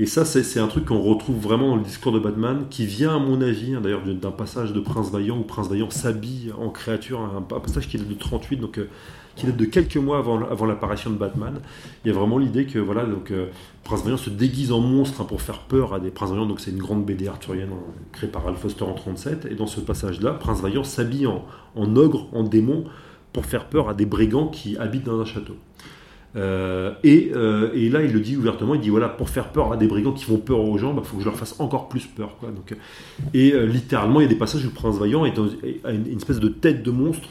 et ça, c'est un truc qu'on retrouve vraiment dans le discours de Batman, qui vient, à mon avis, hein, d'ailleurs, d'un passage de Prince Vaillant, où Prince Vaillant s'habille en créature, un, passage qui est de 38, donc euh, qui date de quelques mois avant, l'apparition de Batman. Il y a vraiment l'idée que voilà, donc, euh, Prince Vaillant se déguise en monstre hein, pour faire peur à des Prince Vaillant, donc c'est une grande BD arthurienne hein, créée par Al Foster en 37, et dans ce passage-là, Prince Vaillant s'habille en ogre, en démon, pour faire peur à des brigands qui habitent dans un château. Euh, euh, et, là, il le dit ouvertement, il dit voilà, pour faire peur à des brigands qui font peur aux gens, il bah, faut que je leur fasse encore plus peur. Quoi. Donc, et euh, littéralement, il y a des passages où le prince vaillant est a une, espèce de tête de monstre,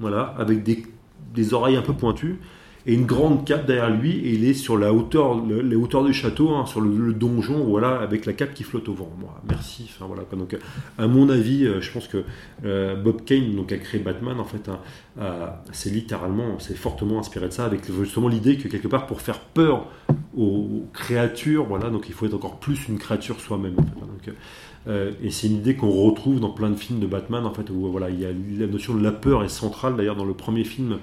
voilà, avec des oreilles un peu pointues, et une grande cape derrière lui, et il est sur la hauteur, les hauteurs du château, hein, sur le, donjon, voilà, avec la cape qui flotte au vent. Moi, merci. Enfin voilà. Donc, à mon avis, euh, je pense que euh, Bob Kane, donc a créé Batman, en fait, c'est littéralement, c'est fortement inspiré de ça, avec justement l'idée que quelque part, pour faire peur aux créatures, voilà, donc il faut être encore plus une créature soi-même. Hein. euh, et c'est une idée qu'on retrouve dans plein de films de Batman, en fait, où voilà, il y a la notion de la peur est centrale. D'ailleurs, dans le premier film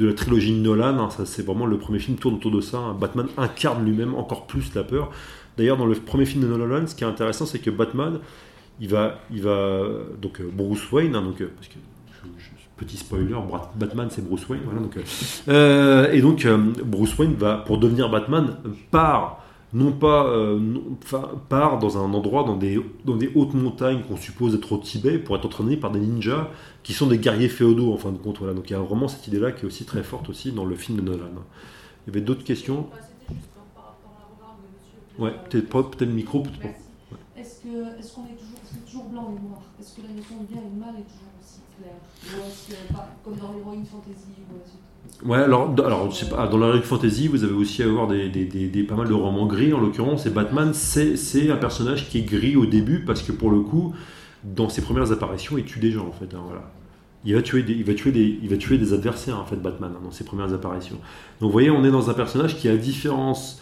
de la trilogie Nolan. Hein, ça, c'est vraiment le premier film tourne autour de ça. Hein. Batman incarne lui-même encore plus la peur. D'ailleurs, dans le premier film de Nolan, ce qui est intéressant, c'est que Batman, il va, donc euh, Bruce Wayne, hein, euh, petit spoiler, Batman c'est Bruce Wayne, voilà, euh, et donc Bruce Wayne va pour devenir Batman part non pas euh, part dans un endroit, dans des, dans des hautes montagnes qu'on suppose être au Tibet, pour être entraîné par des ninjas qui sont des guerriers féodaux en fin de compte. Voilà. Donc il y a vraiment cette idée-là qui est aussi très forte aussi dans le film de Nolan. Il y avait d'autres questions? Ouais, peut-être peut le micro. Peut Est-ce qu'on est, est, toujours, toujours blanc et noir? Est-ce que la notion de bien et de mal est toujours aussi claire? Ou est-ce que, comme dans l'héroïne fantasy Ouais, alors, alors je sais pas, dans fantasy, vous avez aussi à avoir des, des, des, pas mal de romans gris. En l'occurrence, et Batman, c'est un personnage qui est gris au début parce que pour le coup, dans ses premières apparitions, il tue des gens en fait. Hein, voilà. Il va tuer des, il va tuer des, il va tuer des adversaires en fait, Batman, hein, dans ses premières apparitions. Donc vous voyez, on est dans un personnage qui, à différence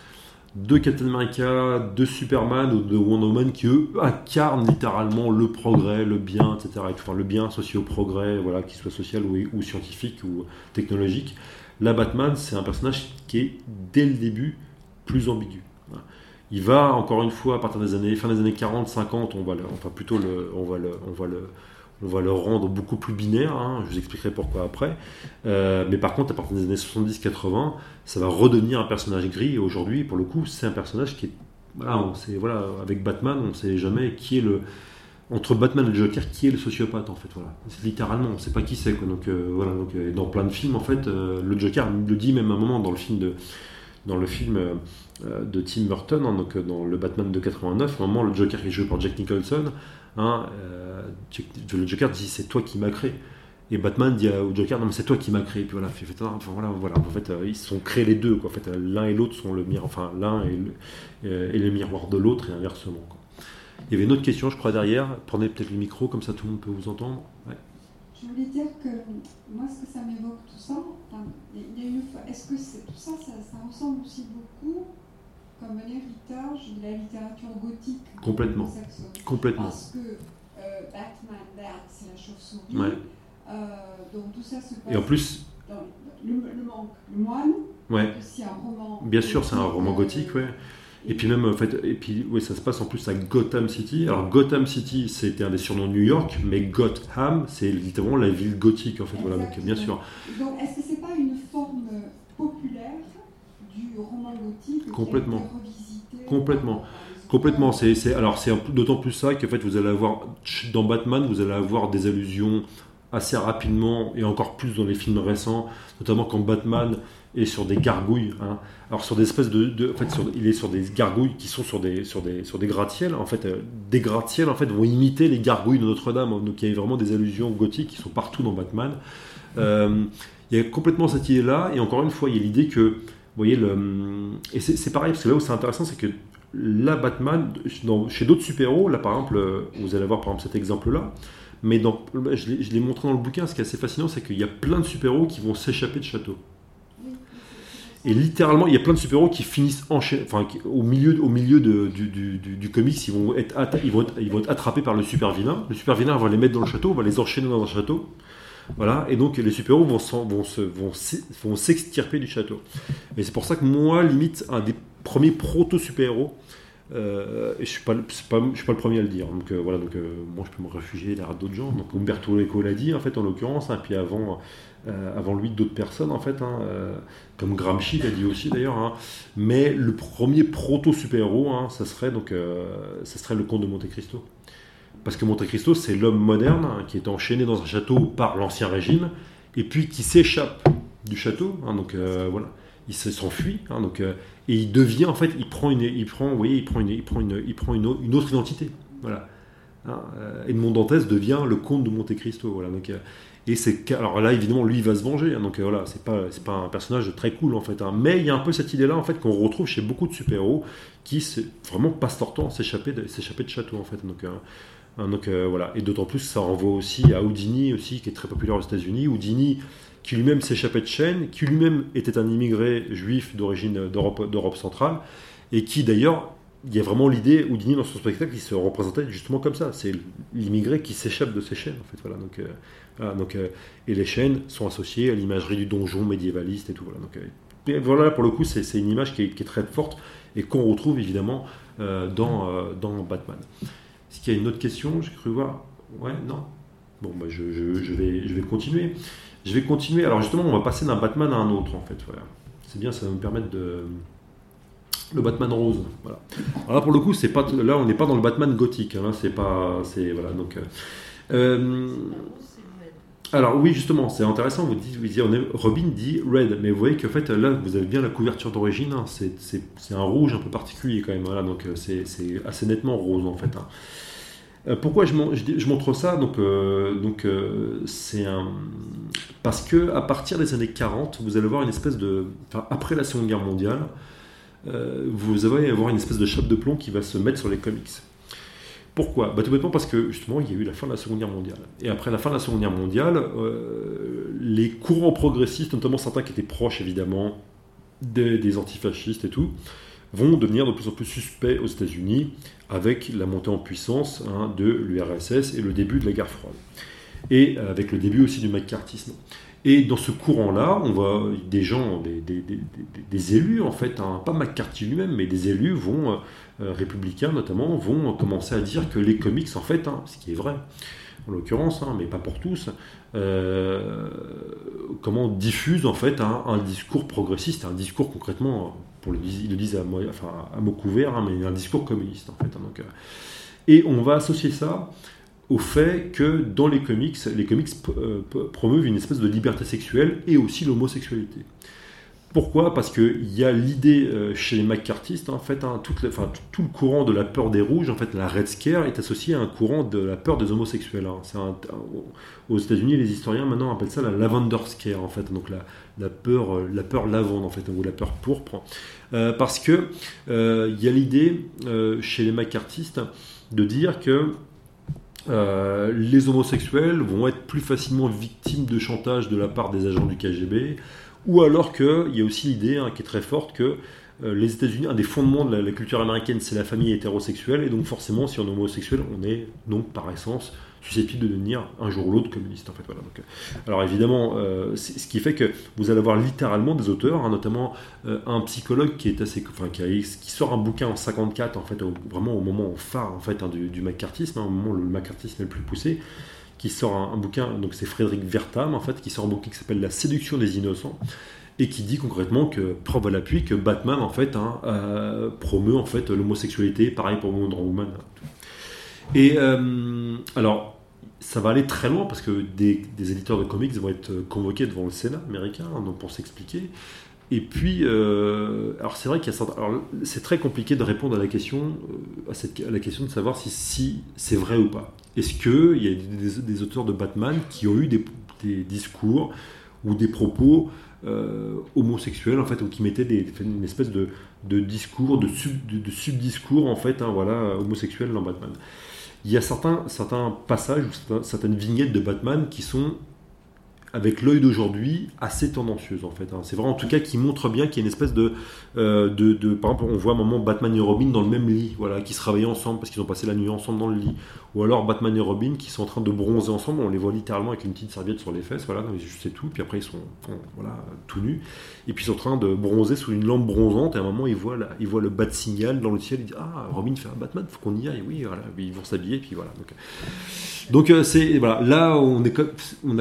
de Captain America, de Superman ou de Wonder Woman qui eux incarnent littéralement le progrès, le bien, etc. Enfin, le bien associé au progrès, voilà, qu'il soit social ou, scientifique ou technologique. La Batman, c'est un personnage qui est dès le début plus ambigu. Il va encore une fois à partir des années fin des années 40, 50, on va le, enfin plutôt on va le, on va le on va le rendre beaucoup plus binaire, hein, je vous expliquerai pourquoi après. Euh, mais par contre, à partir des années 70-80, ça va redevenir un personnage gris. Et aujourd'hui, pour le coup, c'est un personnage qui est. Voilà, on sait, voilà, avec Batman, on ne sait jamais qui est le. Entre Batman et le Joker, qui est le sociopathe en fait voilà. Littéralement, on ne sait pas qui c'est. Donc euh, voilà, donc, euh, dans plein de films en fait, le Joker le dit même à un moment dans le film de, Tim Burton, hein, donc dans le Batman de 89, à un moment le Joker est joué par Jack Nicholson, Hein, euh, le Joker dit c'est toi qui m'as créé. Et Batman dit au Joker non mais c'est toi qui m'as créé. Et puis voilà, enfin, voilà, voilà, en fait euh, ils sont créés les deux. Quoi. En fait, euh, l'un et l'autre sont le miroir, enfin l'un est le, et de l'autre et inversement. Il y avait une autre question, je crois derrière. Prenez peut-être le micro comme ça tout le monde peut vous entendre. Je voulais dire que moi ce que ça m'évoque tout ça, est-ce que tout ça, ça, ça ressemble aussi beaucoup comme un héritage de la littérature gothique. Complètement. Complètement. Parce que euh, Batman, Bat, c'est la chauve-souris. Euh, donc tout ça se passe. Et en plus. Dans le, le, le, moine. Ouais. C'est un roman. Bien sûr, c'est un roman gothique, ouais. Et puis même en fait, et puis oui, ça se passe en plus à Gotham City. Alors Gotham City, c'était un des surnoms de New York, mais Gotham, c'est littéralement la ville gothique en fait. Voilà, donc bien sûr. Donc est-ce que c'est pas une forme populaire roman gothique complètement. complètement. complètement. C'est alors c'est d'autant plus ça qu'en fait vous allez avoir dans Batman vous allez avoir des allusions assez rapidement et encore plus dans les films récents notamment quand Batman est sur des gargouilles hein. alors sur des espèces de, en fait il est sur des gargouilles qui sont sur des sur des sur des gratte-ciels en fait euh, des gratte-ciels en fait vont imiter les gargouilles de Notre-Dame donc il y a vraiment des allusions gothiques qui sont partout dans Batman. Euh, il y a complètement cette idée là et encore une fois il y a l'idée que voyez, le... et c'est pareil, parce que là où c'est intéressant, c'est que la Batman, chez d'autres super-héros, là par exemple, vous allez voir par exemple cet exemple-là, mais dans, je l'ai montré dans le bouquin, ce qui est assez fascinant, c'est qu'il y a plein de super-héros qui vont s'échapper de château. Et littéralement, il y a plein de super-héros qui finissent enfin, au milieu, au milieu du, du, du, comics, ils vont, être ils, vont ils vont être attrapés par le super-vilain. Le super-vilain va les mettre dans le château, va les enchaîner dans un château. Voilà, et donc les super-héros vont, se- vont, vont s'extirper du château. Et c'est pour ça que moi, limite, un des premiers proto-super-héros, euh, et je suis pas, suis pas le premier à le dire. Donc euh, voilà, donc euh, moi je peux me réfugier derrière d'autres gens. Donc Umberto Eco l'a dit en fait en l'occurrence, hein, puis avant, euh, avant lui d'autres personnes en fait, hein, euh, comme Gramsci l'a dit aussi d'ailleurs. hein. Mais le premier proto super-héros, hein, ça serait donc, euh, ça serait le comte de Monte Cristo. Parce que Monte Cristo, c'est l'homme moderne hein, qui est enchaîné dans un château par l'ancien régime, et puis qui s'échappe du château. hein, donc euh, voilà, il se- s'enfuit. hein, donc euh, et il devient en fait, il prend une, il prend, vous voyez, il prend une, il prend une, autre identité. Voilà. Euh, Edmond Dantès devient le comte de Monte Cristo. Voilà. Donc et c'est alors là évidemment lui il va se venger. donc voilà, c'est pas, c'est pas un personnage très cool en fait. mais il y a un peu cette idée là en fait qu'on retrouve chez beaucoup de super héros qui vraiment passent leur temps à s'échapper de, s'échapper de château en fait. Hein, donc euh, voilà, et d'autant plus ça renvoie aussi à Houdini aussi, qui est très populaire aux États-Unis. Houdini, qui lui-même s'échappait de chaîne, qui lui-même était un immigré juif d'origine d'Europe, d'Europe centrale, et qui d'ailleurs, il y a vraiment l'idée, Houdini dans son spectacle, il se représentait justement comme ça. C'est l'immigré qui s'échappe de ses chaînes en fait. Voilà, donc, euh, donc, euh, et les chaînes sont associées à l'imagerie du donjon médiévaliste et tout. Voilà, donc, euh, voilà pour le coup, c'est, une image qui est, très forte et qu'on retrouve évidemment euh, dans, euh, dans Batman. Est-ce qu'il y a une autre question J'ai cru voir. Ouais, non Bon, bah, je, je- vais, je vais continuer. Je vais continuer. Alors, justement, on va passer d'un Batman à un autre, en fait. C'est bien, ça va me permettre de. Le Batman rose. Voilà. Alors là, pour le coup, c'est pas, là, on n'est pas dans le Batman gothique. hein, c'est pas. C'est, voilà, donc. euh, euh, alors oui, justement, c'est intéressant. Vous dites, Robin dit red, mais vous voyez qu'en fait là, vous avez bien la couverture d'origine. hein, c'est, un rouge un peu particulier quand même. Voilà, donc euh, c'est, assez nettement rose en fait. hein. Euh, pourquoi je, montre ça Donc, euh, parce que à partir des années 40, vous allez voir une espèce de, après la Seconde Guerre mondiale, vous allez avoir une espèce de chape de plomb qui va se mettre sur les comics. Pourquoi? Bah, Tout bêtement parce que justement il y a eu la fin de la Seconde Guerre mondiale. Et après la fin de la Seconde Guerre mondiale, euh, les courants progressistes, notamment certains qui étaient proches évidemment des, antifascistes et tout, vont devenir de plus en plus suspects aux États-Unis avec la montée en puissance hein, de l'URSS et le début de la guerre froide. Et avec le début aussi du macartisme. Et dans ce courant-là, on voit des gens, des, élus en fait, hein, pas McCarthy lui-même, mais des élus vont, euh, républicains notamment, vont commencer à dire que les comics en fait, hein, ce qui est vrai, en l'occurrence, hein, mais pas pour tous, euh, comment diffusent en fait un, discours progressiste, un discours concrètement, pour le, ils le disent à, enfin, à mots couverts, hein, mais un discours communiste en fait. donc, euh, et on va associer ça au fait que dans les comics, les comics euh, promeuvent une espèce de liberté sexuelle et aussi l'homosexualité. Pourquoi? Parce qu'il y a l'idée euh, chez les McCarthyistes, en fait, hein, tout, le courant de la peur des rouges, en fait, la Red Scare est associé à un courant de la peur des homosexuels. hein. Aux États-Unis, les historiens maintenant appellent ça la Lavender Scare, en fait, donc la, peur, euh, la peur lavande, en fait, ou la peur pourpre, Euh, parce que euh, il y a l'idée euh, chez les McCarthyistes de dire que euh, les homosexuels vont être plus facilement victimes de chantage de la part des agents du KGB, ou alors qu'il y a aussi l'idée hein, qui est très forte que euh, les États-Unis, un des fondements de la, culture américaine, c'est la famille hétérosexuelle, et donc forcément, si on est homosexuel, on est donc par essence susceptible de devenir un jour ou l'autre communiste. Euh, alors évidemment, euh, ce qui fait que vous allez avoir littéralement des auteurs, hein, notamment un psychologue qui est assez, enfin, qui, sort un bouquin en 54, en fait, vraiment au moment phare en fait hein, du, du au moment où le macartisme est le plus poussé, qui sort un, bouquin, donc c'est Frédéric Vertam en fait, qui sort un bouquin qui s'appelle La séduction des innocents et qui dit concrètement que preuve à l'appui que Batman en fait hein, euh, promeut en fait l'homosexualité, pareil pour Wonder Woman. Et euh, alors ça va aller très loin parce que des, des éditeurs de comics vont être convoqués devant le Sénat américain hein, donc pour s'expliquer. Et puis, euh, alors c'est vrai qu'il y a certains- alors c'est très compliqué de répondre à la question, euh, à, cette, à la question de savoir si, si c'est vrai ou pas. Est-ce que il y a des, auteurs de Batman qui ont eu des, des discours ou des propos euh, homosexuels en fait, ou qui mettaient des, une espèce de, de discours, de, sub, de, de subdiscours en fait, hein, voilà, homosexuels dans Batman. Il y a certains, certains passages ou certaines vignettes de Batman qui sont avec l'œil d'aujourd'hui assez tendancieuses en fait. hein. C'est vrai en tout cas qui montre bien qu'il y a une espèce de, euh, de, de- par exemple on voit un moment Batman et Robin dans le même lit, voilà, qui se réveillent ensemble parce qu'ils ont passé la nuit ensemble dans le lit. Ou alors Batman et Robin qui sont en train de bronzer ensemble, on les voit littéralement avec une petite serviette sur les fesses, voilà, c'est tout, puis après ils sont voilà, tout nus, et puis ils sont en train de bronzer sous une lampe bronzante, et à un moment ils voient, ils voient le bat signal dans le ciel, ils disent Ah, Robin fait un Batman, faut qu'on y aille, oui, ils vont s'habiller, puis voilà. Donc, donc euh, c'est voilà, là on, a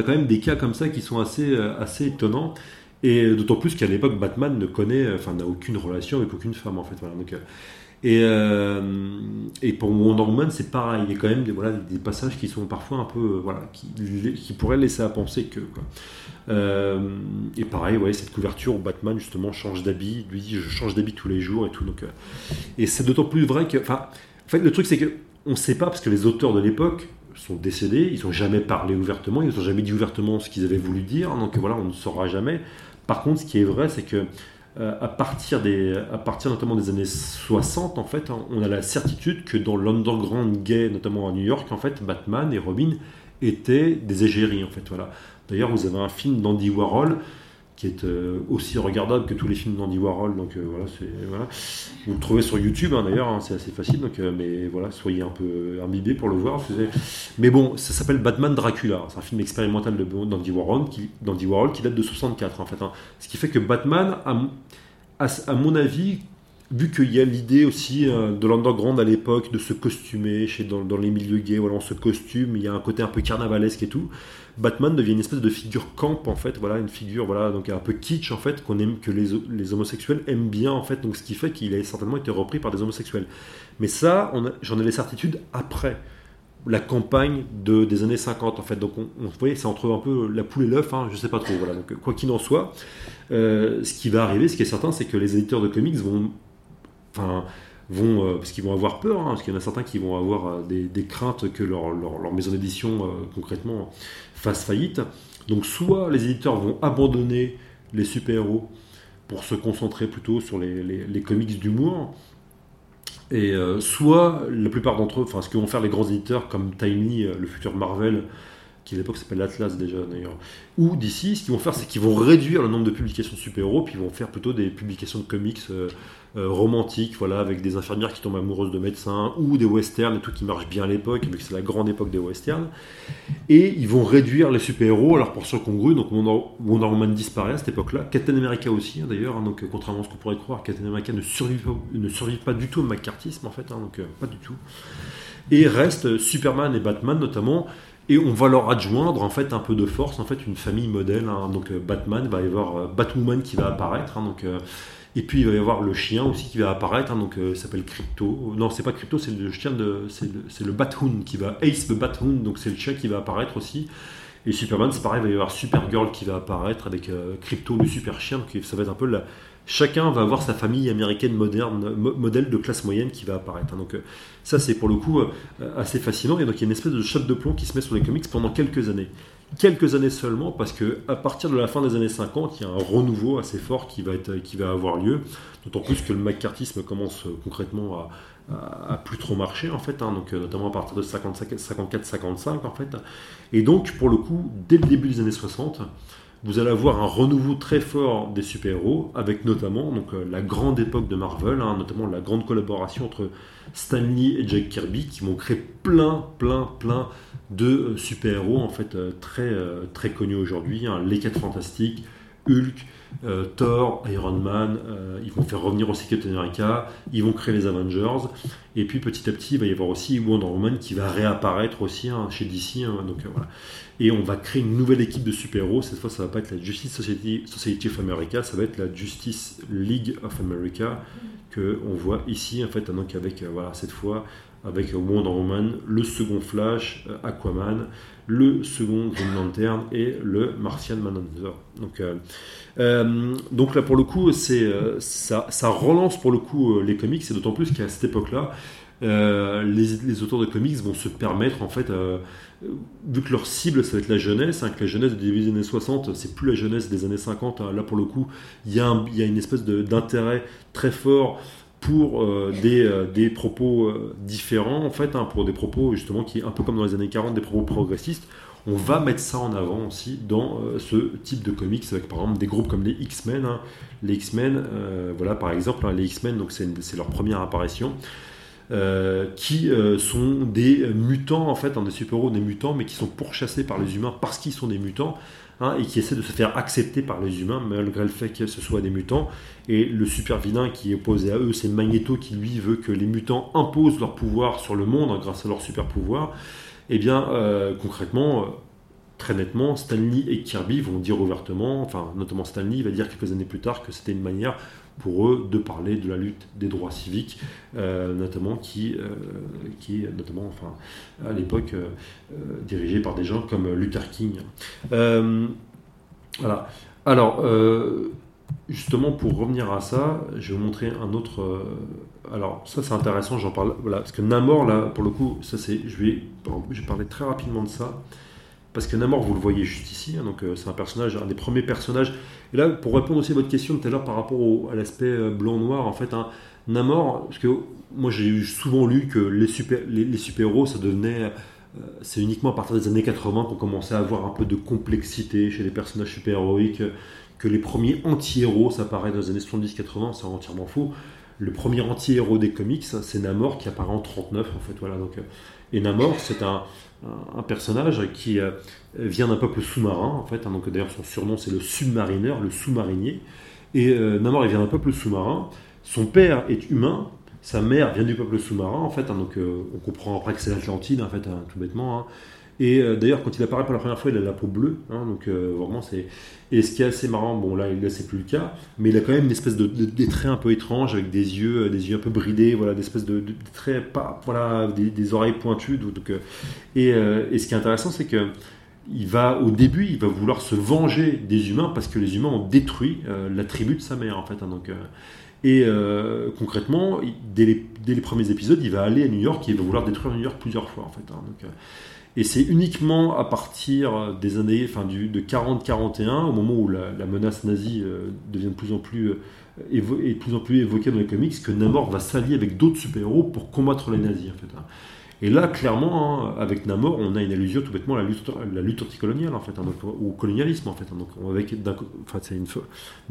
quand même des cas comme ça qui sont assez, euh, assez étonnants. Et d'autant plus qu'à l'époque, Batman ne connaît, enfin, n'a aucune relation avec aucune femme, en fait. Donc, et, euh, et pour Wonder Woman, c'est pareil. Il y a quand même des, passages qui sont parfois un peu. Euh, voilà, qui, pourraient laisser à penser que. Euh, et pareil, ouais, cette couverture où Batman, justement, change d'habit. Lui dit Je change d'habit tous les jours et tout. Donc, et c'est d'autant plus vrai que. Enfin, en fait, le truc, c'est que on ne sait pas, parce que les auteurs de l'époque sont décédés, ils n'ont jamais parlé ouvertement, ils n'ont jamais dit ouvertement ce qu'ils avaient voulu dire. Donc voilà, on ne saura jamais. Par contre, ce qui est vrai, c'est que à, partir des, à partir notamment des années 60, en fait, hein, on a la certitude que dans l'underground gay, notamment à New York, en fait, Batman et Robin étaient des égéries, en fait. Voilà. D'ailleurs, vous avez un film d'Andy Warhol qui est euh, aussi regardable que tous les films d'Andy Warhol. Donc euh, voilà, voilà, Vous le trouvez sur YouTube hein, d'ailleurs, hein, c'est assez facile. Donc, euh, mais voilà, soyez un peu imbibés pour le voir. Mais bon, ça s'appelle Batman Dracula. C'est un film expérimental d'Andy Warhol, qui, Warhol qui date de 64 en fait. Hein. Ce qui fait que Batman, à, à, mon avis, vu qu'il y a l'idée aussi de l'underground à l'époque de se costumer chez, dans, dans, les milieux gays, voilà, on se costume, il y a un côté un peu carnavalesque et tout. Batman devient une espèce de figure camp en fait, voilà, une figure voilà donc un peu kitsch en fait qu'on aime que les, les, homosexuels aiment bien en fait, donc ce qui fait qu'il a certainement été repris par des homosexuels. Mais ça, j'en ai les certitudes après la campagne de, des années 50 en fait. Donc on, vous voyez, c'est entre un peu la poule et l'œuf, hein, je sais pas trop. Voilà. Donc quoi qu'il en soit, euh, ce qui va arriver, ce qui est certain, c'est que les éditeurs de comics vont, enfin vont, euh, parce qu'ils vont avoir peur, hein, parce qu'il y en a certains qui vont avoir euh, des, craintes que leur, leur, maison d'édition concrètement fasse faillite. Donc soit les éditeurs vont abandonner les super-héros pour se concentrer plutôt sur les, les, comics d'humour, et soit la plupart d'entre eux, enfin ce que vont faire les grands éditeurs comme Timely, le futur Marvel, qui à l'époque s'appelle Atlas déjà d'ailleurs, ou d'ici, ce qu'ils vont faire, c'est qu'ils vont réduire le nombre de publications de super-héros, puis ils vont faire plutôt des publications de comics euh, romantique, voilà, avec des infirmières qui tombent amoureuses de médecins, ou des westerns tout qui marche bien à l'époque, vu que c'est la grande époque des westerns. Et ils vont réduire les super-héros à leur portion congrue. Donc Wonder, Woman disparaît à cette époque-là. Captain America aussi, hein, d'ailleurs. Hein, donc euh, contrairement à ce qu'on pourrait croire, Captain America ne survit pas, du tout au McCarthyisme en fait. Hein, donc euh, pas du tout. Et reste Superman et Batman notamment. Et on va leur adjoindre en fait un peu de force, en fait une famille modèle. donc Batman va y avoir Batwoman qui va apparaître. donc et puis il va y avoir le chien aussi qui va apparaître, hein, donc euh, s'appelle Crypto. Non, c'est pas Crypto, c'est le chien de, c'est le, Bathoon qui va Ace the Bathoon, donc c'est le chien qui va apparaître aussi. Et Superman, c'est pareil, il va y avoir Supergirl qui va apparaître avec euh, Crypto, le super chien. Donc ça va être un peu la... Chacun va avoir sa famille américaine moderne, modèle de classe moyenne qui va apparaître. Hein. Donc euh, ça, c'est pour le coup assez fascinant. Et donc il y a une espèce de shot de plomb qui se met sur les comics pendant quelques années quelques années seulement, parce que à partir de la fin des années 50, il y a un renouveau assez fort qui va, avoir lieu, d'autant plus que le McCarthyisme commence euh, concrètement à, à, plus trop marcher, en fait, hein, donc, euh, notamment à partir de 54-55, en fait. Et donc, pour le coup, dès le début des années 60, vous allez avoir un renouveau très fort des super-héros, avec notamment euh, la grande époque de Marvel, hein, notamment la grande collaboration entre Stan Lee et Jack Kirby, qui vont créer plein, plein, plein de euh, super-héros en fait euh, très, très connus aujourd'hui. Hein, les 4 Fantastiques, Hulk, Thor, Iron Man, ils vont faire revenir aussi Captain America, ils vont créer les Avengers, et puis petit à petit il va y avoir aussi Wonder Woman qui va réapparaître aussi hein, chez DC. donc voilà et on va créer une nouvelle équipe de super-héros. Cette fois, ça va pas être la Justice Society, Society of America, ça va être la Justice League of America que on voit ici en fait, avec euh, voilà cette fois avec Wonder Woman, le second Flash, euh, Aquaman, le second Green Lantern et le Martian Manhunter. Donc, euh, donc là pour le coup, c'est ça, ça, relance pour le coup les comics, et d'autant plus qu'à cette époque-là, les, auteurs de comics vont se permettre en fait vu que leur cible, ça va être la jeunesse, hein, que la jeunesse des années 60, c'est plus la jeunesse des années 50, hein. là pour le coup, il y a une espèce d'intérêt très fort pour euh, des, euh, des, propos euh, différents, en fait, hein, pour des propos justement qui, un peu comme dans les années 40, des propos progressistes. On va mettre ça en avant aussi dans ce type de comics, avec par exemple des groupes comme les X-Men. les X-Men, voilà par exemple, les X-Men, donc c'est leur première apparition. qui sont des mutants en fait, hein, des super-héros, des mutants, mais qui sont pourchassés par les humains parce qu'ils sont des mutants. Hein, et qui essaient de se faire accepter par les humains malgré le fait que ce soit des mutants. Et le super vilain qui est opposé à eux, c'est Magneto qui lui veut que les mutants imposent leur pouvoir sur le monde hein, grâce à leur super pouvoir. Et eh bien concrètement, très nettement, Stanley et Kirby vont dire ouvertement, enfin notamment Stanley va dire quelques années plus tard que c'était une manière pour eux de parler de la lutte des droits civiques, euh, notamment qui, euh, qui est notamment, enfin, à l'époque euh, dirigée par des gens comme Luther King. voilà. Alors, justement, pour revenir à ça, je vais vous montrer un autre. alors, ça c'est intéressant, j'en parle. Voilà, parce que Namor, là, pour le coup, ça c'est. Je vais, je vais parler très rapidement de ça. Parce que Namor, vous le voyez juste ici, hein, donc euh, c'est un personnage, un des premiers personnages. Et là, pour répondre aussi à votre question tout à l'heure par rapport à l'aspect euh, blanc-noir, en fait, hein, Namor, parce que moi j'ai souvent lu que les super-héros, super ça devenait. Euh, c'est uniquement à partir des années 80 qu'on commençait à avoir un peu de complexité chez les personnages super-héroïques, que les premiers anti-héros, ça apparaît dans les années 70-80, c'est entièrement faux. Le premier anti-héros des comics, c'est Namor qui apparaît en 39, en fait. Voilà, donc, et Namor, c'est un, un personnage qui euh, vient d'un peuple sous-marin, en fait. Hein, donc d'ailleurs, son surnom, c'est le submarineur, le sous-marinier. Et euh, Namor, il vient d'un peuple sous-marin. Son père est humain. Sa mère vient du peuple sous-marin, en fait. Hein, donc euh, on comprend après que c'est l'Atlantide, en fait, hein, tout bêtement. Et euh, d'ailleurs, quand il apparaît pour la première fois, il a la peau bleue. Hein, donc euh, vraiment, c'est. Et ce qui est assez marrant, bon là, là c'est plus le cas, mais il a quand même une espèce de, des traits un peu étranges avec des yeux, euh, des yeux un peu bridés, voilà, des espèces de, traits, pas, voilà, des, oreilles pointues. Et, ce qui est intéressant, c'est que il va au début, il va vouloir se venger des humains parce que les humains ont détruit la tribu de sa mère en fait. Hein, et concrètement, dès les, premiers épisodes, il va aller à New York et il va vouloir détruire New York plusieurs fois en fait. Hein, et c'est uniquement à partir des années enfin, du, de 40-41, au moment où la, menace nazie euh, devient de plus en plus, euh, de plus en plus évoquée dans les comics, que Namor va s'allier avec d'autres super-héros pour combattre les nazis. En fait, hein. Et là, clairement, hein, avec Namor, on a une allusion tout bêtement à la lutte, la lutte anticoloniale, en fait, hein, au colonialisme, en fait. donc, avec, enfin, une,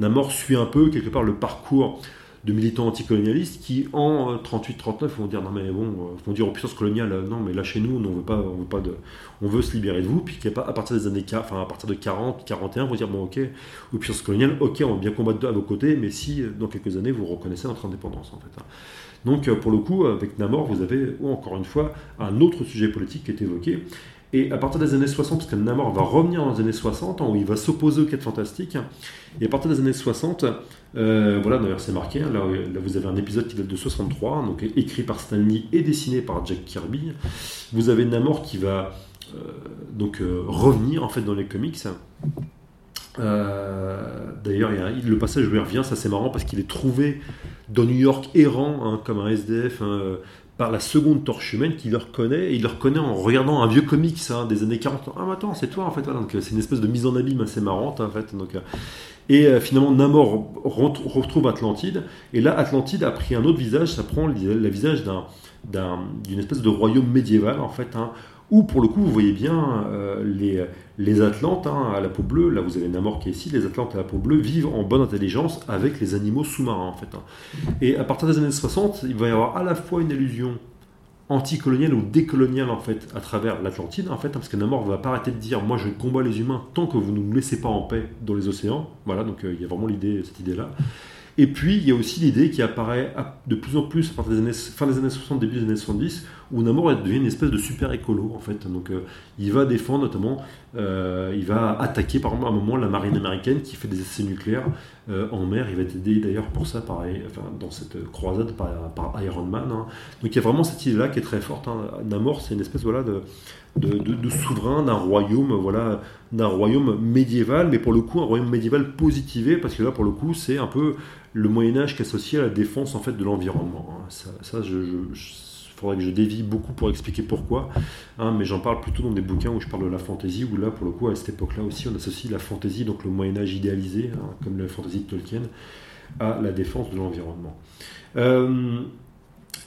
Namor suit un peu, quelque part, le parcours de militants anticolonialistes qui, en 38-39, euh, vont dire non mais bon, euh, vont dire aux puissances coloniales, euh, non mais là chez nous, on veut pas, on veut pas de, on veut se libérer de vous. Puis qu'à partir des années, enfin à partir de 40, 41, vont dire bon ok, aux puissances coloniales, ok, on va bien combattre à vos côtés, mais si dans quelques années vous reconnaissez notre indépendance en fait. Hein. Donc pour le coup, avec Namor, vous avez encore une fois un autre sujet politique qui est évoqué. Et à partir des années 60, parce que Namor va revenir dans les années 60, où il va s'opposer aux quêtes fantastiques, et à partir des années 60, euh, voilà, d'ailleurs c'est marqué, hein, là, vous avez un épisode qui date de 63, donc écrit par Stanley et dessiné par Jack Kirby. Vous avez Namor qui va euh, donc euh, revenir en fait dans les comics. D'ailleurs, le passage où revient, ça c'est marrant parce qu'il est trouvé dans New York errant, hein, comme un SDF, hein, par la seconde torche humaine qui le reconnaît, et il le reconnaît en regardant un vieux comics des années 40. Ah, mais attends, c'est toi en fait. donc c'est une espèce de mise en abîme assez marrante en fait. Et euh, finalement, Namor retrouve Atlantide, et là, Atlantide a pris un autre visage, ça prend le visage d'une espèce de royaume médiéval en fait, hein, où pour le coup, vous voyez bien euh, les, les Atlantes hein, à la peau bleue, là vous avez Namor qui est ici, les Atlantes à la peau bleue vivent en bonne intelligence avec les animaux sous-marins en fait. Hein. Et à partir des années 60, il va y avoir à la fois une allusion anticoloniale ou décoloniale en fait à travers l'Atlantide en fait, hein, parce que Namor va pas arrêter de dire moi je combats les humains tant que vous ne nous laissez pas en paix dans les océans. Voilà, donc euh, il y a vraiment l'idée, cette idée là. Et puis, il y a aussi l'idée qui apparaît de plus en plus à partir des années, fin des années 60, début des années 70, où Namor devient une espèce de super écolo, en fait. Donc, euh, il va défendre notamment, euh, il va attaquer par à un moment la marine américaine qui fait des essais nucléaires euh, en mer. Il va être aidé d'ailleurs pour ça par, enfin, dans cette croisade par, Iron Man. Hein. Donc, il y a vraiment cette idée-là qui est très forte. Hein. Namor, c'est une espèce voilà, de, souverain d'un royaume, voilà, d'un royaume médiéval, mais pour le coup un royaume médiéval positivé, parce que là pour le coup c'est un peu le Moyen Âge qui est associé à la défense en fait de l'environnement. Hein. Ça je, faudrait que je dévie beaucoup pour expliquer pourquoi, hein, mais j'en parle plutôt dans des bouquins où je parle de la fantaisie, où là pour le coup à cette époque-là aussi on associe la fantaisie, donc le Moyen Âge idéalisé, hein, comme la fantaisie de Tolkien, à la défense de l'environnement. Euh,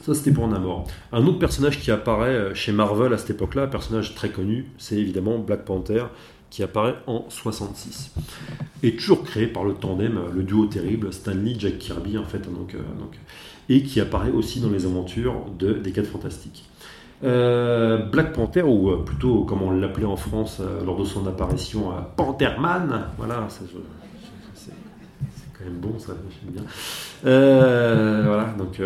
ça, c'était pour Namor. Un autre personnage qui apparaît euh, chez Marvel à cette époque-là, un personnage très connu, c'est évidemment Black Panther, qui apparaît en 66. Et toujours créé par le tandem, le duo terrible, Stanley Jack Kirby, en fait, donc, et qui apparaît aussi dans les aventures de, des 4 Fantastiques. Black Panther, ou plutôt comme on l'appelait en France lors de son apparition, Pantherman, voilà, c'est quand même bon ça, j'aime bien. voilà, donc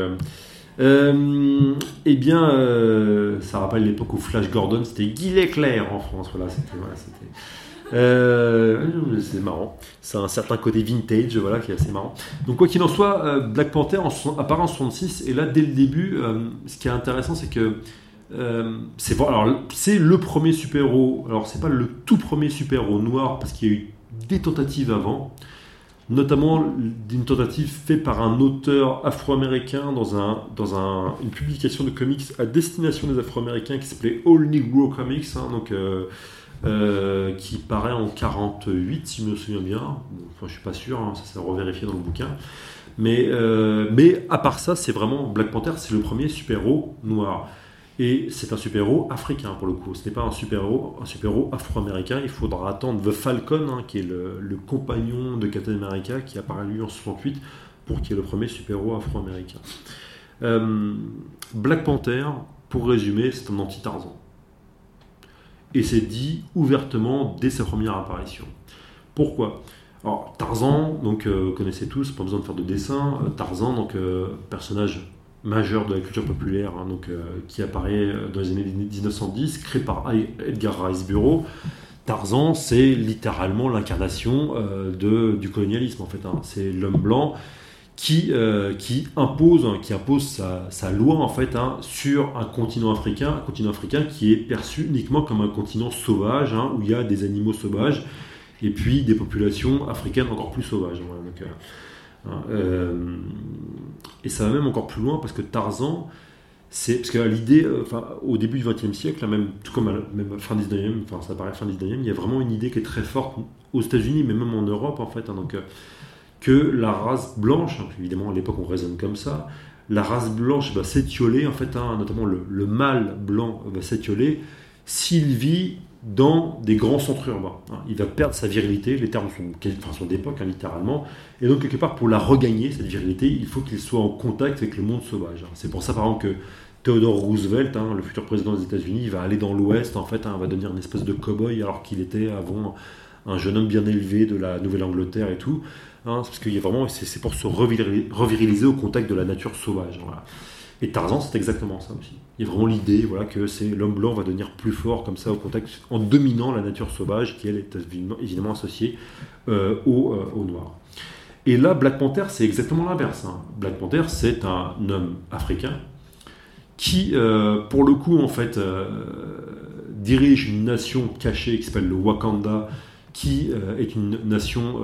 euh, eh bien, euh, ça rappelle l'époque où Flash Gordon, c'était Guy Leclerc en France. Voilà. Voilà, euh, c'est marrant. C'est un certain côté vintage, voilà, qui est assez marrant. Donc, quoi qu'il en soit, Black Panther apparaît en 66, et là, dès le début, ce qui est intéressant, c'est que c'est c'est le premier super-héros. Alors, c'est pas le tout premier super-héros noir, parce qu'il y a eu des tentatives avant notamment d'une tentative faite par un auteur afro-américain dans, un, dans un, une publication de comics à destination des afro-américains qui s'appelait All Negro Comics, hein, donc, euh, qui paraît en 48, si je me souviens bien. enfin, je suis pas sûr, hein, ça s'est revérifié dans le bouquin. Mais, euh, mais à part ça, c'est vraiment Black Panther, c'est le premier super-héros noir. Et c'est un super-héros africain pour le coup. Ce n'est pas un super-héros, un super-héros afro-américain. Il faudra attendre The Falcon, hein, qui est le, compagnon de Captain America, qui apparaît lui en 68, pour qu'il ait le premier super-héros afro-américain. Euh, Black Panther, pour résumer, c'est un anti-Tarzan. Et c'est dit ouvertement dès sa première apparition. Pourquoi? Alors, Tarzan, donc, euh, vous connaissez tous, pas besoin de faire de dessin. Euh, Tarzan, donc, personnage majeur de la culture populaire, hein, donc, euh, qui apparaît dans les années 1910, créé par Edgar Rice Burroughs. Tarzan, c'est littéralement l'incarnation euh, du colonialisme, en fait. Hein. C'est l'homme blanc qui, euh, qui impose, hein, qui impose sa, loi, en fait, sur un continent africain, un continent africain qui est perçu uniquement comme un continent sauvage, où il y a des animaux sauvages, et puis des populations africaines encore plus sauvages. Hein, euh, et ça va même encore plus loin parce que Tarzan, c'est parce que l'idée, euh, enfin, au début du XXe siècle, même tout comme à la fin 19e, enfin ça paraît fin 19e, il y a vraiment une idée qui est très forte aux États-Unis, mais même en Europe en fait, hein, euh, que la race blanche, hein, évidemment à l'époque on raisonne comme ça, la race blanche va s'étioler en fait, notamment le, le mâle blanc va s'étioler s'il vit dans des grands centres urbains. Hein. Il va perdre sa virilité, les termes sont, d'époque, hein, littéralement, et donc quelque part, pour la regagner, cette virilité, il faut qu'il soit en contact avec le monde sauvage. Hein. C'est pour ça, par exemple, que Theodore Roosevelt, le futur président des États-Unis, va aller dans l'Ouest, en fait, va devenir une espèce de cow-boy, alors qu'il était avant un jeune homme bien élevé de la Nouvelle-Angleterre et tout. Parce qu'il y a vraiment, c'est pour se reviriliser au contact de la nature sauvage. Et Tarzan, c'est exactement ça aussi. Il y a vraiment l'idée voilà, que c'est l'homme blanc va devenir plus fort comme ça au contact, en dominant la nature sauvage qui, elle, est évidemment associée euh, au, euh, au, noir. Et là, Black Panther, c'est exactement l'inverse. Hein. Black Panther, c'est un homme africain qui, euh, pour le coup, en fait, dirige une nation cachée qui s'appelle le Wakanda, qui est une nation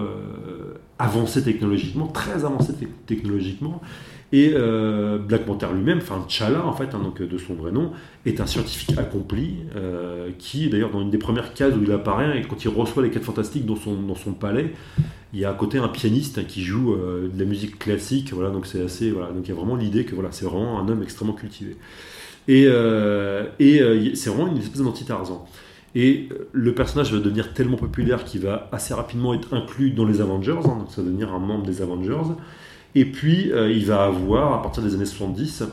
avancée technologiquement, très avancée technologiquement, et euh, Black Panther lui-même, enfin T'Challa en fait, hein, donc de son vrai nom, est un scientifique accompli euh, qui, d'ailleurs, dans une des premières cases où il apparaît, et quand il reçoit les 4 fantastiques dans son, dans son palais, il y a à côté un pianiste qui joue euh, de la musique classique. Voilà, donc c'est assez, voilà, donc il y a vraiment l'idée que voilà, c'est vraiment un homme extrêmement cultivé. Et, et c'est vraiment une espèce d'anti-Tarzan. Et le personnage va devenir tellement populaire qu'il va assez rapidement être inclus dans les Avengers, hein, donc ça va devenir un membre des Avengers. Et puis, euh, il va avoir, à partir des années 70,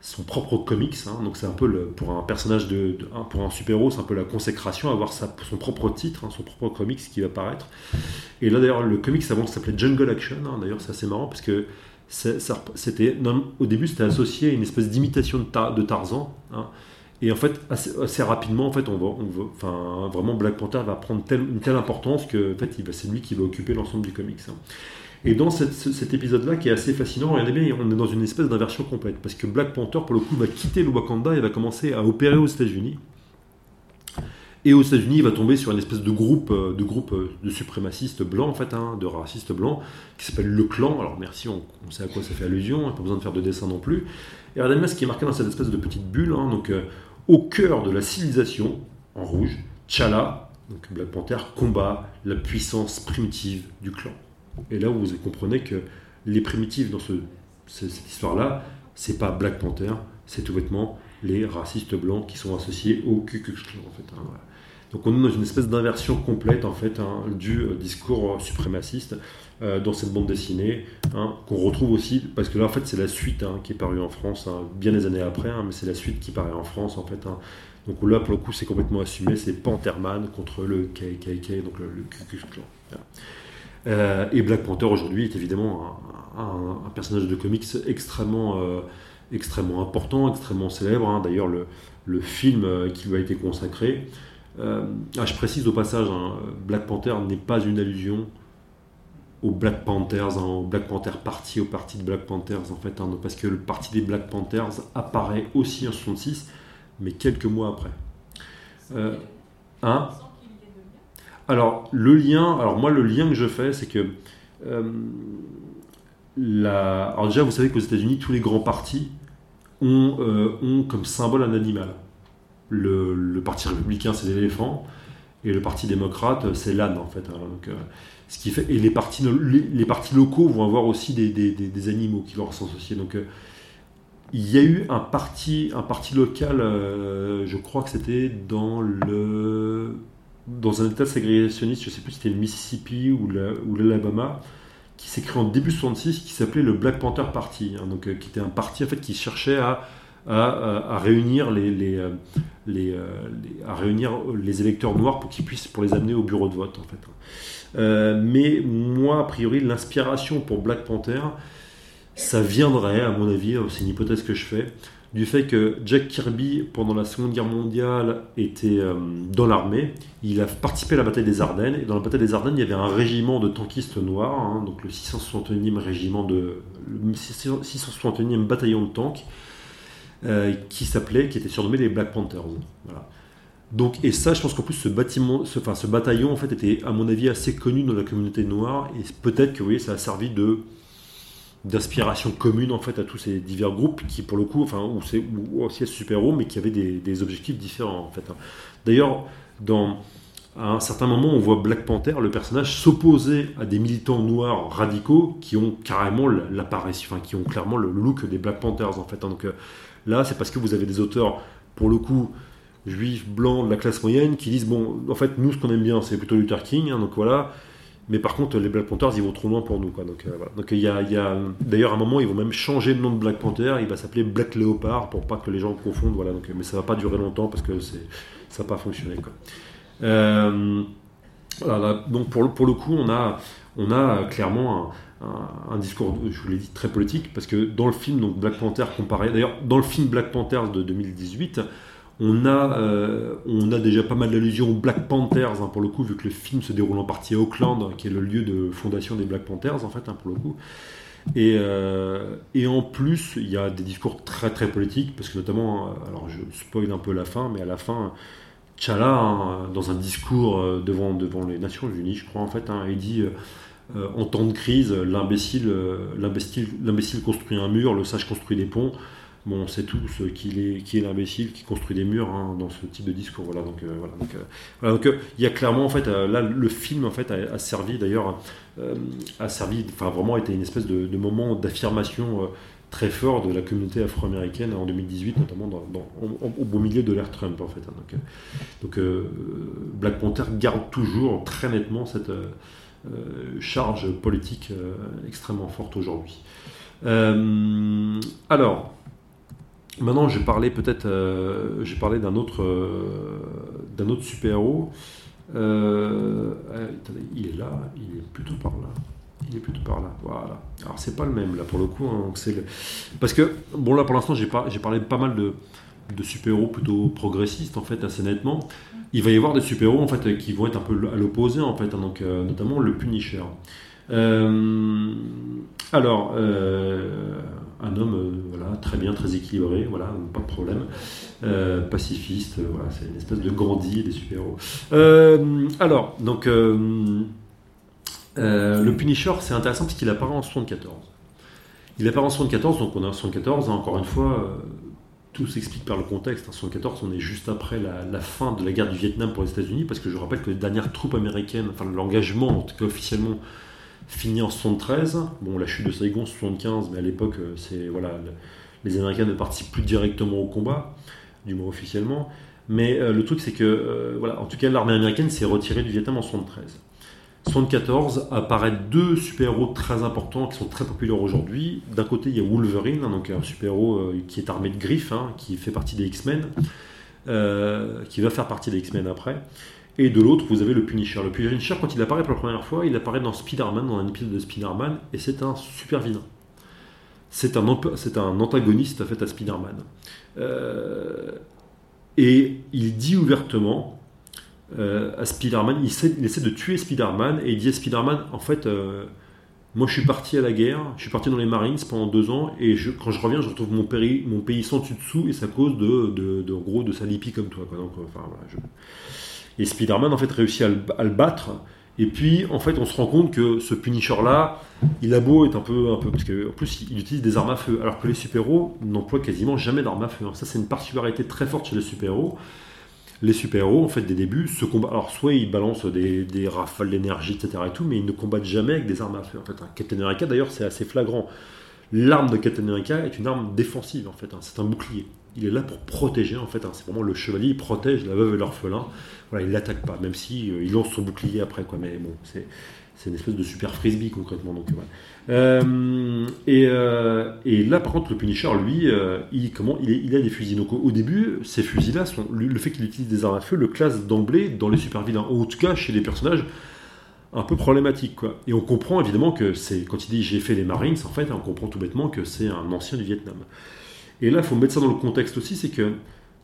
son propre comics. Hein. donc, c'est un peu pour un personnage, de, pour un super-héros, c'est un peu la consécration, avoir son propre titre, hein, son propre comics qui va apparaître. Et là, d'ailleurs, le comics avant s'appelait Jungle Action. D'ailleurs, c'est assez marrant parce que c'était, au début, c'était associé à une espèce d'imitation de, Tarzan. Et en fait, assez, rapidement, en fait, on va, enfin, vraiment Black Panther va prendre une telle importance que, en fait, c'est lui qui va occuper l'ensemble du comics. Et dans cet épisode-là, qui est assez fascinant, regardez bien, on est dans une espèce d'inversion complète. Parce que Black Panther, pour le coup, va quitter le Wakanda et va commencer à opérer aux États-Unis. Et aux États-Unis, il va tomber sur une espèce de groupe euh, de, groupe euh, de suprémacistes blancs, en fait, hein, de racistes blancs, qui s'appelle le clan. Alors merci, on, sait à quoi ça fait allusion, pas besoin de faire de dessin non plus. Et regardez bien ce qui est marqué dans cette espèce de petite bulle. Hein, donc, euh, au cœur de la civilisation, en rouge, T'Challa, donc Black Panther, combat la puissance primitive du clan. Et là, vous comprenez que les primitifs dans cette histoire-là, c'est pas Black Panther, c'est tout bêtement les racistes blancs qui sont associés au Ku Klux Klan. Hein, Donc on est dans une espèce d'inversion complète en fait hein, du discours suprémaciste dans cette bande dessinée hein, qu'on retrouve aussi parce que là en fait c'est la suite hein, qui est parue en France bien des années après, mais c'est la suite qui paraît en France en fait. Donc là pour le coup c'est complètement assumé, c'est Pantherman contre le KKK, donc le, le Ku Klux Klan. et Black Panther aujourd'hui est évidemment un, personnage de comics extrêmement, extrêmement important, extrêmement célèbre. D'ailleurs, le, film euh, qui lui a été consacré. Euh, ah, je précise au passage, hein, Black Panther n'est pas une allusion aux Black Panthers, hein, au Black Panther Party, au parti de Black Panthers en fait, hein, parce que le parti des Black Panthers apparaît aussi en 66, mais quelques mois après. Euh, hein alors le lien, alors moi le lien que je fais, c'est que la, alors déjà vous savez qu'aux États-Unis tous les grands partis euh, ont, comme symbole un animal. Le, parti républicain, c'est l'éléphant, et le parti démocrate, c'est l'âne, en fait. Hein. Euh, et les partis, locaux vont avoir aussi des, animaux qui leur sont associés. Donc, euh, il y a eu un parti, local, je crois que c'était dans un état ségrégationniste, je ne sais plus si c'était le Mississippi ou l'Alabama, qui s'est créé en début 66, qui s'appelait le Black Panther Party, hein, donc, euh, qui était un parti en fait, qui cherchait à, à, réunir les, les, euh, euh, les, à réunir les électeurs noirs pour qu'ils puissent pour les amener au bureau de vote en fait. mais moi, a priori, l'inspiration pour Black Panther, ça viendrait, à mon avis, c'est une hypothèse que je fais, du fait que Jack Kirby, pendant la Seconde Guerre mondiale, était euh, dans l'armée. Il a participé à la bataille des Ardennes. Et dans la bataille des Ardennes, il y avait un régiment de tankistes noirs, hein, donc le 661e régiment de, 661e bataillon de tanks, euh, qui s'appelait, qui était surnommé les Black Panthers. Donc, et ça, je pense qu'en plus, ce, bâtiment, enfin, ce bataillon, en fait, était, à mon avis, assez connu dans la communauté noire. Et peut-être que, vous voyez, ça a servi de d'inspiration commune en fait à tous ces divers groupes qui pour le coup enfin ou c'est aussi à super héros mais qui avaient des, objectifs différents en fait hein. d'ailleurs dans à un certain moment on voit Black Panther le personnage s'opposer à des militants noirs radicaux qui ont carrément l'apparition enfin qui ont clairement le look des Black Panthers en fait hein. donc euh, là c'est parce que vous avez des auteurs pour le coup juifs blancs de la classe moyenne qui disent bon en fait nous ce qu'on aime bien c'est plutôt Luther King hein, donc voilà mais par contre, les Black Panthers, ils vont trop loin pour nous. Quoi. Donc, euh, il y a, d'ailleurs, à un moment, ils vont même changer le nom de Black Panther. Il va s'appeler Black Leopard pour pas que les gens confondent. Voilà. Mais ça va pas durer longtemps parce que ça va pas fonctionner. Quoi. Euh, voilà, donc pour, pour le coup, on a, on a clairement un, un, discours, je vous l'ai dit, très politique parce que dans le film donc Black Panther comparé, d'ailleurs, dans le film Black Panther de 2018 on a, euh, on a déjà pas mal d'allusions aux Black Panthers, hein, pour le coup, vu que le film se déroule en partie à Auckland, qui est le lieu de fondation des Black Panthers, en fait, hein, pour le coup. Et, euh, et, en plus, il y a des discours très très politiques, parce que notamment, euh, alors je spoil un peu la fin, mais à la fin, T'Challa, hein, dans un discours devant, devant les Nations Unies, je crois, en fait, il dit en temps de crise, l'imbécile construit un mur, le sage construit des ponts. Bon, on sait tous est, qui est l'imbécile qui construit des murs hein, dans ce type de discours. Voilà, donc, euh, euh, euh, il y a clairement en fait là le film en fait a, servi d'ailleurs a servi, enfin vraiment été une espèce de, moment d'affirmation très fort de la communauté afro-américaine en 2018, notamment au, beau milieu de l'ère Trump en fait. Hein. donc Black Panther garde toujours très nettement cette charge politique extrêmement forte aujourd'hui. alors, Maintenant, je parlais peut-être, euh, j'ai parlé d'un autre, euh, d'un autre super-héros. Euh, il est là, il est plutôt par là. Il est plutôt par là. Voilà. Alors c'est pas le même là pour le coup. Hein, Parce que bon là pour l'instant j'ai j'ai parlé pas mal de, de super-héros plutôt progressistes en fait assez nettement. Il va y avoir des super-héros en fait qui vont être un peu à l'opposé en fait. Hein, donc notamment le Punisher. alors un homme euh, voilà, très bien, très équilibré, voilà, pas de problème, euh, pacifiste, euh, voilà, c'est une espèce de Gandhi des super-héros. alors, donc, le Punisher, c'est intéressant parce qu'il apparaît en 74. Il apparaît en 74, donc on est en 74, hein, encore une fois, tout s'explique par le contexte. En 74, on est juste après la, fin de la guerre du Vietnam pour les États-Unis, parce que je rappelle que les dernières troupes américaines, enfin l'engagement, en officiellement, fini en 73. Bon, la chute de Saigon 75, mais à l'époque, euh, c'est voilà, les Américains ne participent plus directement au combat, du moins officiellement. Mais euh, le truc, c'est que, euh, voilà, en tout cas, l'armée américaine s'est retirée du Vietnam en 73. 74 apparaissent deux super-héros très importants qui sont très populaires aujourd'hui. D'un côté, il y a Wolverine, hein, donc un super-héros euh, qui est armé de griffes, hein, qui fait partie des X-Men, qui va faire partie des X-Men après. Et de l'autre, vous avez le Punisher. Le Punisher, quand il apparaît pour la première fois, il apparaît dans Spider-Man, dans un épisode de Spider-Man, et c'est un super vilain. C'est un, antagoniste à Spider-Man. Et il dit ouvertement euh, à Spider-Man, il, essaie de tuer Spider-Man, et il dit à Spider-Man, en fait, euh, moi je suis parti à la guerre, je suis parti dans les Marines pendant deux ans, et quand je reviens, je retrouve mon, pays, sans dessus dessous, et à cause de, de, gros, de sa lipi comme toi. Enfin, Et Spider-Man, en fait, réussit à le battre, et puis, en fait, on se rend compte que ce Punisher-là, il a beau être un peu, un peu, parce qu'en plus, il utilise des armes à feu, alors que les super-héros n'emploient quasiment jamais d'armes à feu. Ça, c'est une particularité très forte chez les super-héros. Les super-héros, en fait, des débuts, se combattent. Alors, soit ils balancent des, rafales d'énergie, etc. et tout, mais ils ne combattent jamais avec des armes à feu. En fait, Captain America, d'ailleurs, c'est assez flagrant. L'arme de Captain America est une arme défensive, en fait. Hein. C'est un bouclier. Il est là pour protéger, en fait. Hein. C'est vraiment le chevalier, il protège la veuve et l'orphelin voilà, il l'attaque pas, même si euh, il lance son bouclier après, quoi. Mais bon, c'est une espèce de super frisbee concrètement. Donc, euh, et, euh, et, là, par contre, le Punisher, lui, il, comment, il, a des fusils. Donc, au, début, ces fusils-là, le fait qu'il utilise des armes à feu le classe d'emblée dans les super vilains. En tout cas, chez les personnages un peu problématiques. Quoi. Et on comprend évidemment que c'est, quand il dit j'ai fait les Marines, en fait, on comprend tout bêtement que c'est un ancien du Vietnam. Et là, il faut mettre ça dans le contexte aussi, c'est que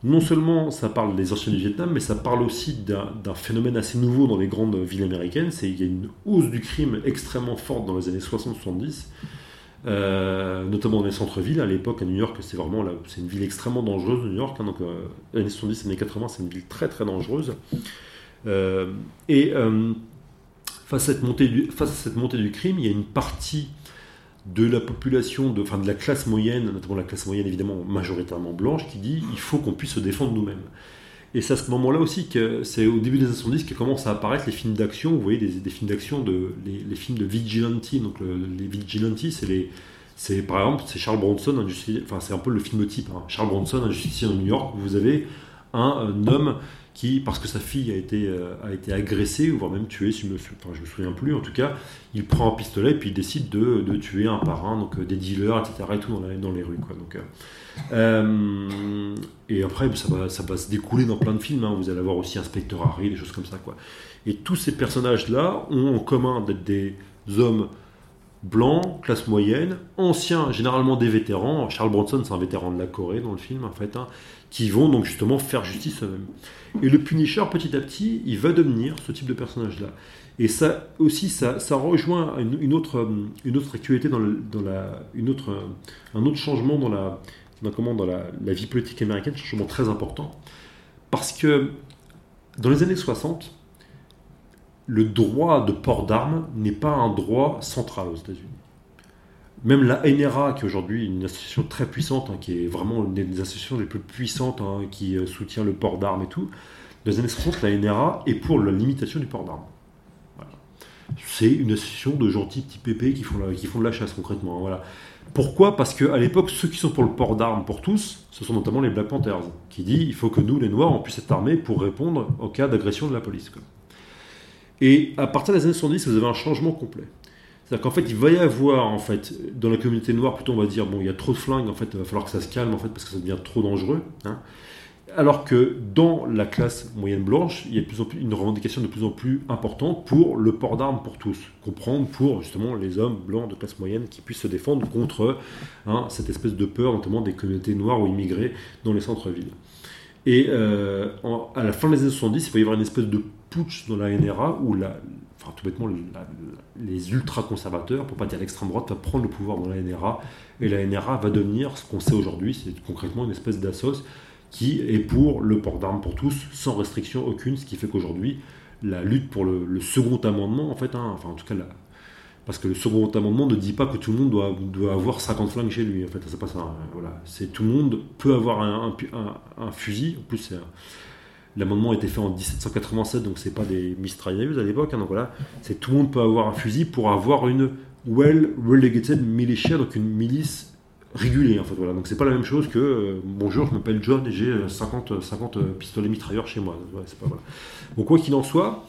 non seulement ça parle des anciens du Vietnam, mais ça parle aussi d'un phénomène assez nouveau dans les grandes villes américaines. C'est qu'il y a une hausse du crime extrêmement forte dans les années 60-70, euh, notamment dans les centres-villes. À l'époque, à New York, c'est vraiment une ville extrêmement dangereuse, New York. Hein, donc, euh, années 70, années 80, c'est une ville très très dangereuse. Euh, et face à cette montée du crime, il y a une partie de la population, de, enfin de la classe moyenne, notamment la classe moyenne évidemment majoritairement blanche, qui dit il faut qu'on puisse se défendre nous-mêmes. Et c'est à ce moment-là aussi que c'est au début des années 70 que commencent à apparaître les films d'action. Vous voyez des, films d'action, de, les, films de vigilante. Donc les vigilante, c'est les, c'est par exemple c'est Charles Bronson, enfin c'est un peu le film type. Hein. Charles Bronson, un justicier de New York. Vous avez un homme parce que sa fille a été, euh, a agressée, voire même tuée, si je me, me souviens plus, en tout cas, il prend un pistolet et puis il décide de, tuer un par un, donc euh, des dealers, etc. et tout dans, les rues. Quoi, donc, euh, et après, ça va, ça va se découler dans plein de films. Hein. Vous allez avoir aussi Inspecteur Harry, des choses comme ça. Quoi. Et tous ces personnages-là ont en commun d'être des hommes blancs, classe moyenne, anciens, généralement des vétérans. Charles Bronson, c'est un vétéran de la Corée dans le film, en fait, hein, qui vont donc justement faire justice eux-mêmes. Et le Punisher, petit à petit, il va devenir ce type de personnage-là. Et ça aussi, ça, ça rejoint une, autre, une autre actualité, dans, la, une autre, un autre changement dans, la, dans, comment, dans la, vie politique américaine, un changement très important. Parce que dans les années 60, le droit de port d'armes n'est pas un droit central aux États-Unis. Même la NRA, qui est aujourd'hui une association très puissante, hein, qui est vraiment une des associations les plus puissantes, hein, qui euh, soutient le port d'armes et tout, dans les années 60, la NRA est pour la limitation du port d'armes. C'est une association de gentils petits pépés qui font, qui font de la chasse concrètement. Hein, voilà. Pourquoi? Parce qu'à l'époque, ceux qui sont pour le port d'armes pour tous, ce sont notamment les Black Panthers, qui disent il faut que nous, les Noirs, on puisse être armés pour répondre au cas d'agression de la police. Et à partir des années 70, vous avez un changement complet. C'est-à-dire qu'en fait, il va y avoir, en fait, dans la communauté noire, plutôt on va dire, bon, il y a trop de flingues, en fait, il va falloir que ça se calme, en fait, parce que ça devient trop dangereux. Hein. Alors que dans la classe moyenne blanche, il y a de plus en plus une revendication de plus en plus importante pour le port d'armes pour tous. Comprendre pour justement les hommes blancs de classe moyenne qui puissent se défendre contre hein, cette espèce de peur, notamment des communautés noires ou immigrées dans les centres-villes. Et euh, à la fin des années 70, il va y avoir une espèce de putsch dans la NRA où la, enfin, tout bêtement, les ultra-conservateurs, pour pas dire l'extrême droite, va prendre le pouvoir dans la NRA. Et la NRA va devenir ce qu'on sait aujourd'hui, c'est concrètement une espèce d'assos qui est pour le port d'armes pour tous, sans restriction aucune, ce qui fait qu'aujourd'hui, la lutte pour le, second amendement, en fait, hein, enfin en tout cas, parce que le second amendement ne dit pas que tout le monde doit, avoir 50 flingues chez lui, en fait, c'est pas ça. Hein, voilà. C'est tout le monde peut avoir un, un, fusil, en plus L'amendement a été fait en 1787, donc c'est pas des mistrailleuses à l'époque. Hein, donc voilà, c'est tout le monde peut avoir un fusil pour avoir une well relegated militia, donc une milice régulé en fait. Voilà. Donc c'est pas la même chose que euh, bonjour, je m'appelle John et j'ai 50, 50 pistolets mitrailleurs chez moi. Donc quoi qu'il en soit,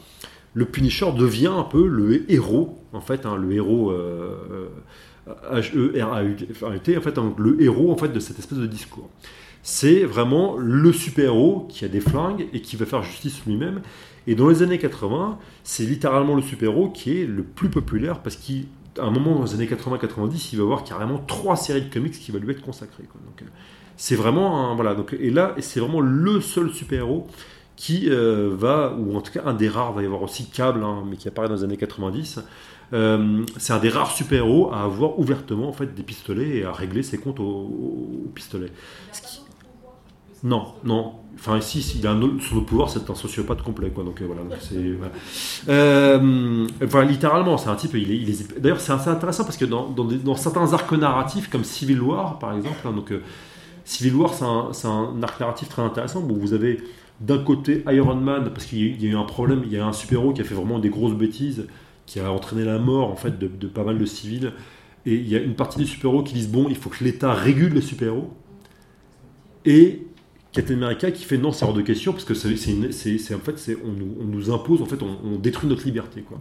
le Punisher devient un peu le héros, en fait, hein, le héros H-E-R-A-U-T, en fait, hein, le héros en fait de cette espèce de discours. C'est vraiment le super-héros qui a des flingues et qui va faire justice lui-même. Et dans les années 80, c'est littéralement le super-héros qui est le plus populaire parce qu'à un moment dans les années 80-90, il va avoir carrément trois séries de comics qui vont lui être consacrées. Donc, euh, c'est vraiment un, voilà. Et là, c'est vraiment le seul super-héros qui euh, va, ou en tout cas un des rares, va y avoir aussi Cable, hein, mais qui apparaît dans les années 90. Euh, c'est un des rares super-héros à avoir ouvertement en fait des pistolets et à régler ses comptes au, pistolet. Non, non. Enfin, ici, il a un autre, son pouvoir, c'est un sociopathe complet, quoi. Donc euh, voilà. Euh, enfin, littéralement, c'est un type. Il est, D'ailleurs, c'est assez intéressant parce que dans, certains arcs narratifs, comme Civil War, par exemple, hein, donc euh, Civil War, c'est un, arc narratif très intéressant où vous avez d'un côté Iron Man parce qu'il y, a eu un problème, il y a un super-héros qui a fait vraiment des grosses bêtises, qui a entraîné la mort en fait de pas mal de civils. Et il y a une partie des super-héros qui disent bon, il faut que l'État régule les super-héros. Et Captain America qui fait non, c'est hors de question parce que c'est, en fait, on, nous impose, en fait, on, détruit notre liberté. Quoi.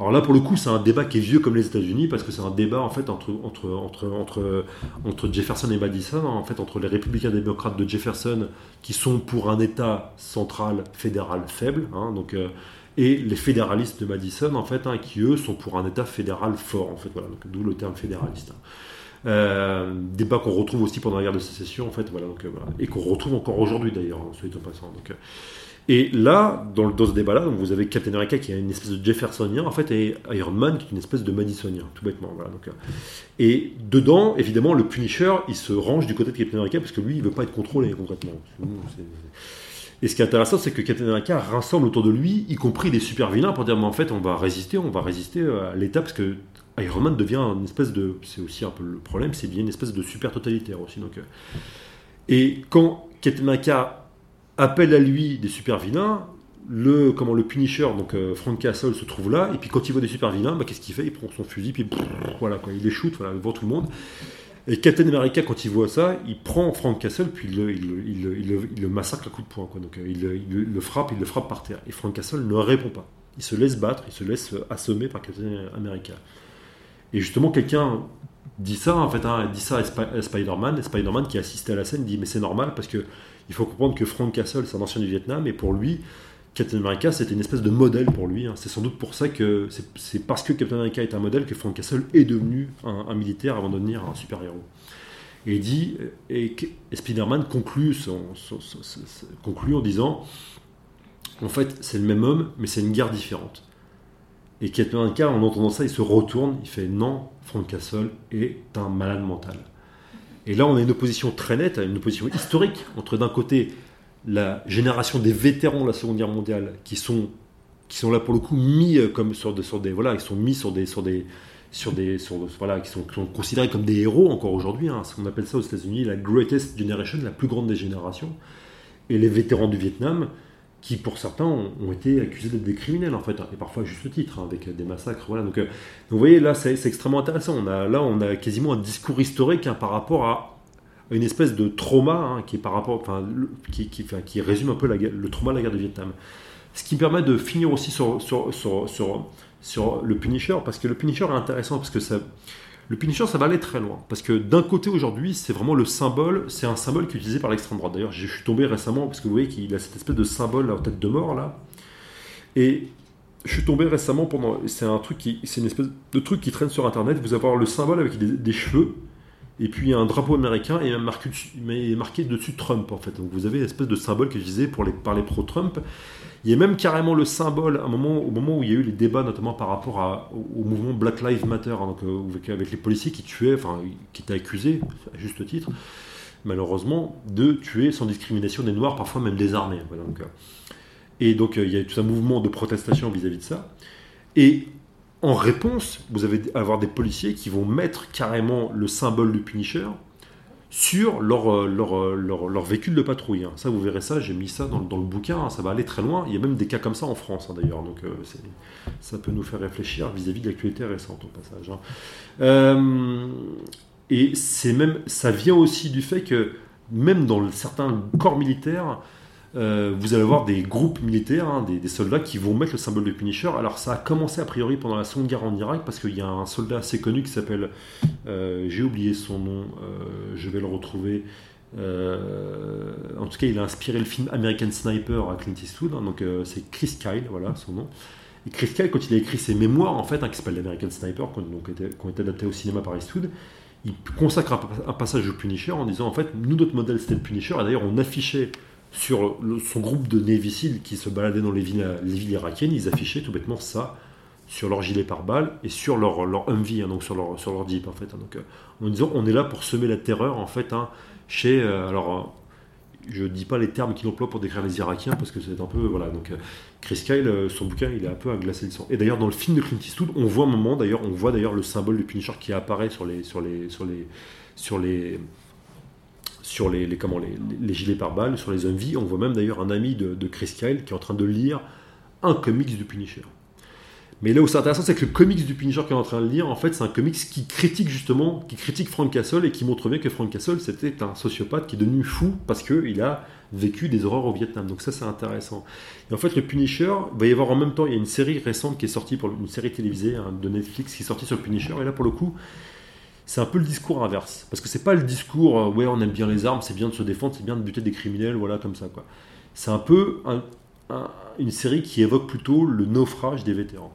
Alors là, pour le coup, c'est un débat qui est vieux comme les États-Unis parce que c'est un débat en fait entre, entre, entre, entre, entre Jefferson et Madison, hein, en fait, entre les républicains démocrates de Jefferson qui sont pour un État central fédéral faible, hein, donc, euh, et les fédéralistes de Madison, en fait, hein, qui eux sont pour un État fédéral fort, en fait, voilà, d'où le terme fédéraliste. Euh, débat qu'on retrouve aussi pendant la guerre de sécession, en fait, voilà, euh, et qu'on retrouve encore aujourd'hui d'ailleurs, hein, soit passant. Donc, euh. et là, dans, ce débat-là, vous avez Captain America qui est une espèce de Jeffersonien, en fait, et Iron Man qui est une espèce de Madisonien, tout bêtement. Voilà, et dedans, évidemment, le Punisher, il se range du côté de Captain America parce que lui, il veut pas être contrôlé concrètement. Et ce qui est intéressant, c'est que Captain America rassemble autour de lui, y compris des super vilains, pour dire mais en fait, on va résister, on va résister à l'État parce que Iron Man devient une espèce de. C'est aussi un peu le problème, c'est devient une espèce de super totalitaire aussi. Donc, euh. et quand Ketmaka appelle à lui des super vilains, le, comment, le Punisher, donc euh, Frank Castle, se trouve là, et puis quand il voit des super vilains, bah, qu'est-ce qu'il fait? Il prend son fusil, puis voilà, il les shoot voilà, devant tout le monde. Et Captain America, quand il voit ça, il prend Frank Castle, puis il le, il, le massacre à coup de poing. Quoi. Donc, euh, il, le frappe, il le frappe par terre. Et Frank Castle ne répond pas. Il se laisse battre, il se laisse assommer par Captain America. Et justement, quelqu'un dit ça, en fait, hein, dit ça à, Spider-Man, et Spider-Man qui assisté à la scène dit Mais c'est normal parce que il faut comprendre que Frank Castle, c'est un ancien du Vietnam, et pour lui, Captain America, c'était une espèce de modèle pour lui. Hein. C'est sans doute pour ça que c'est parce que Captain America est un modèle que Frank Castle est devenu un, militaire avant de devenir un super-héros. Et et, Spider-Man conclut en disant En fait, c'est le même homme, mais c'est une guerre différente. Et America, en entendant ça, il se retourne, il fait non, Frank Castle est un malade mental. Et là, on a une opposition très nette, une opposition historique entre d'un côté la génération des vétérans de la Seconde Guerre mondiale qui sont qui sont là pour le coup mis euh, comme sur des, voilà, ils sont mis sur des sur des sur des voilà qui sont, considérés comme des héros encore aujourd'hui. Hein, ce qu'on appelle ça aux États-Unis la greatest generation, la plus grande des générations. Et les vétérans du Vietnam, qui pour certains ont, été accusés d'être des criminels en fait, et parfois juste titre, hein, avec des massacres. Voilà. Donc, euh, vous voyez là, c'est extrêmement intéressant. On a, là, on a quasiment un discours historique hein, par rapport à une espèce de trauma hein, qui est par rapport, enfin, qui, qui, qui, résume un peu le trauma de la guerre du Vietnam. Ce qui me permet de finir aussi sur, sur, sur, sur, sur le Punisher, parce que le Punisher est intéressant parce que ça le Punisher, ça va aller très loin. Parce que d'un côté, aujourd'hui, c'est vraiment le symbole, c'est un symbole qui est utilisé par l'extrême droite. D'ailleurs, je suis tombé récemment, parce que vous voyez qu'il a cette espèce de symbole en tête de mort, là. Et je suis tombé récemment pendant. C'est un truc qui. C'est une espèce de truc qui traîne sur Internet. Vous avoir le symbole avec des, cheveux, et puis un drapeau américain, et marqué, marqué dessus Trump, en fait. Donc vous avez une espèce de symbole que je disais pour les, par les pro-Trump. Il y a même carrément le symbole, au moment où il y a eu les débats, notamment par rapport au mouvement Black Lives Matter, hein, euh, avec, les policiers qui tuaient, enfin, qui étaient accusés, à juste titre, malheureusement, de tuer sans discrimination des Noirs, parfois même des armées. euh. et donc, euh, il y a tout un mouvement de protestation vis-à-vis de ça. Et en réponse, vous allez avoir des policiers qui vont mettre carrément le symbole du Punisher sur leur, euh, euh, leur, leur, véhicule de patrouille. Hein. Ça, vous verrez ça, j'ai mis ça dans, dans le bouquin, hein. ça va aller très loin. Il y a même des cas comme ça en France, hein, d'ailleurs. Donc, euh, ça peut nous faire réfléchir vis-à-vis de l'actualité récente, au passage. et c'est même, ça vient aussi du fait que même dans certains corps militaires, euh, vous allez avoir des groupes militaires, hein, des, soldats qui vont mettre le symbole de Punisher. Alors ça a commencé a priori pendant la Seconde Guerre en Irak parce qu'il y a un soldat assez connu qui s'appelle, euh, j'ai oublié son nom, euh, je vais le retrouver. en tout cas, il a inspiré le film American Sniper à Clint Eastwood. Hein, donc c'est Chris Kyle, voilà son nom. Et Chris Kyle, quand il a écrit ses mémoires en fait, hein, qui s'appellent American Sniper, qui ont été adaptés au cinéma par Eastwood, il consacre un, passage au Punisher en disant en fait, nous notre modèle c'était le Punisher. Et d'ailleurs, on affichait sur son groupe de Navy qui se baladait dans les villes, les villes irakiennes, ils affichaient tout bêtement ça sur leur gilet pare-balles et sur leur, leur Humvee, hein, donc sur leur, sur leur Jeep en fait. Hein. donc, euh, en disant on est là pour semer la terreur en fait hein, chez. Euh, alors, je dis pas les termes qu'il emploie pour décrire les Irakiens parce que c'est un peu voilà donc euh, Chris Kyle son bouquin il est un peu à glacer le sang et d'ailleurs dans le film de Clint Eastwood on voit un moment d'ailleurs on voit d'ailleurs le symbole du Punisher qui apparaît sur les sur les sur les sur les sur les, comment, les, gilets pare-balles, sur les envies. On voit même d'ailleurs un ami de, Chris Kyle qui est en train de lire un comics du Punisher. Mais là où c'est intéressant, c'est que le comics du Punisher qu'il est en train de lire, en fait, c'est un comics qui critique justement, qui critique Frank Castle et qui montre bien que Frank Castle, c'était un sociopathe qui est devenu fou parce qu'il a vécu des horreurs au Vietnam. Donc ça, c'est intéressant. Et en fait, le Punisher, va y avoir en même temps, il y a une série récente qui est sortie, pour une série télévisée hein, de Netflix qui est sortie sur le Punisher. Et là, pour le coup, c'est un peu le discours inverse. Parce que c'est pas le discours, euh, ouais, on aime bien les armes, c'est bien de se défendre, c'est bien de buter des criminels, voilà, comme ça, quoi. C'est un peu une série qui évoque plutôt le naufrage des vétérans.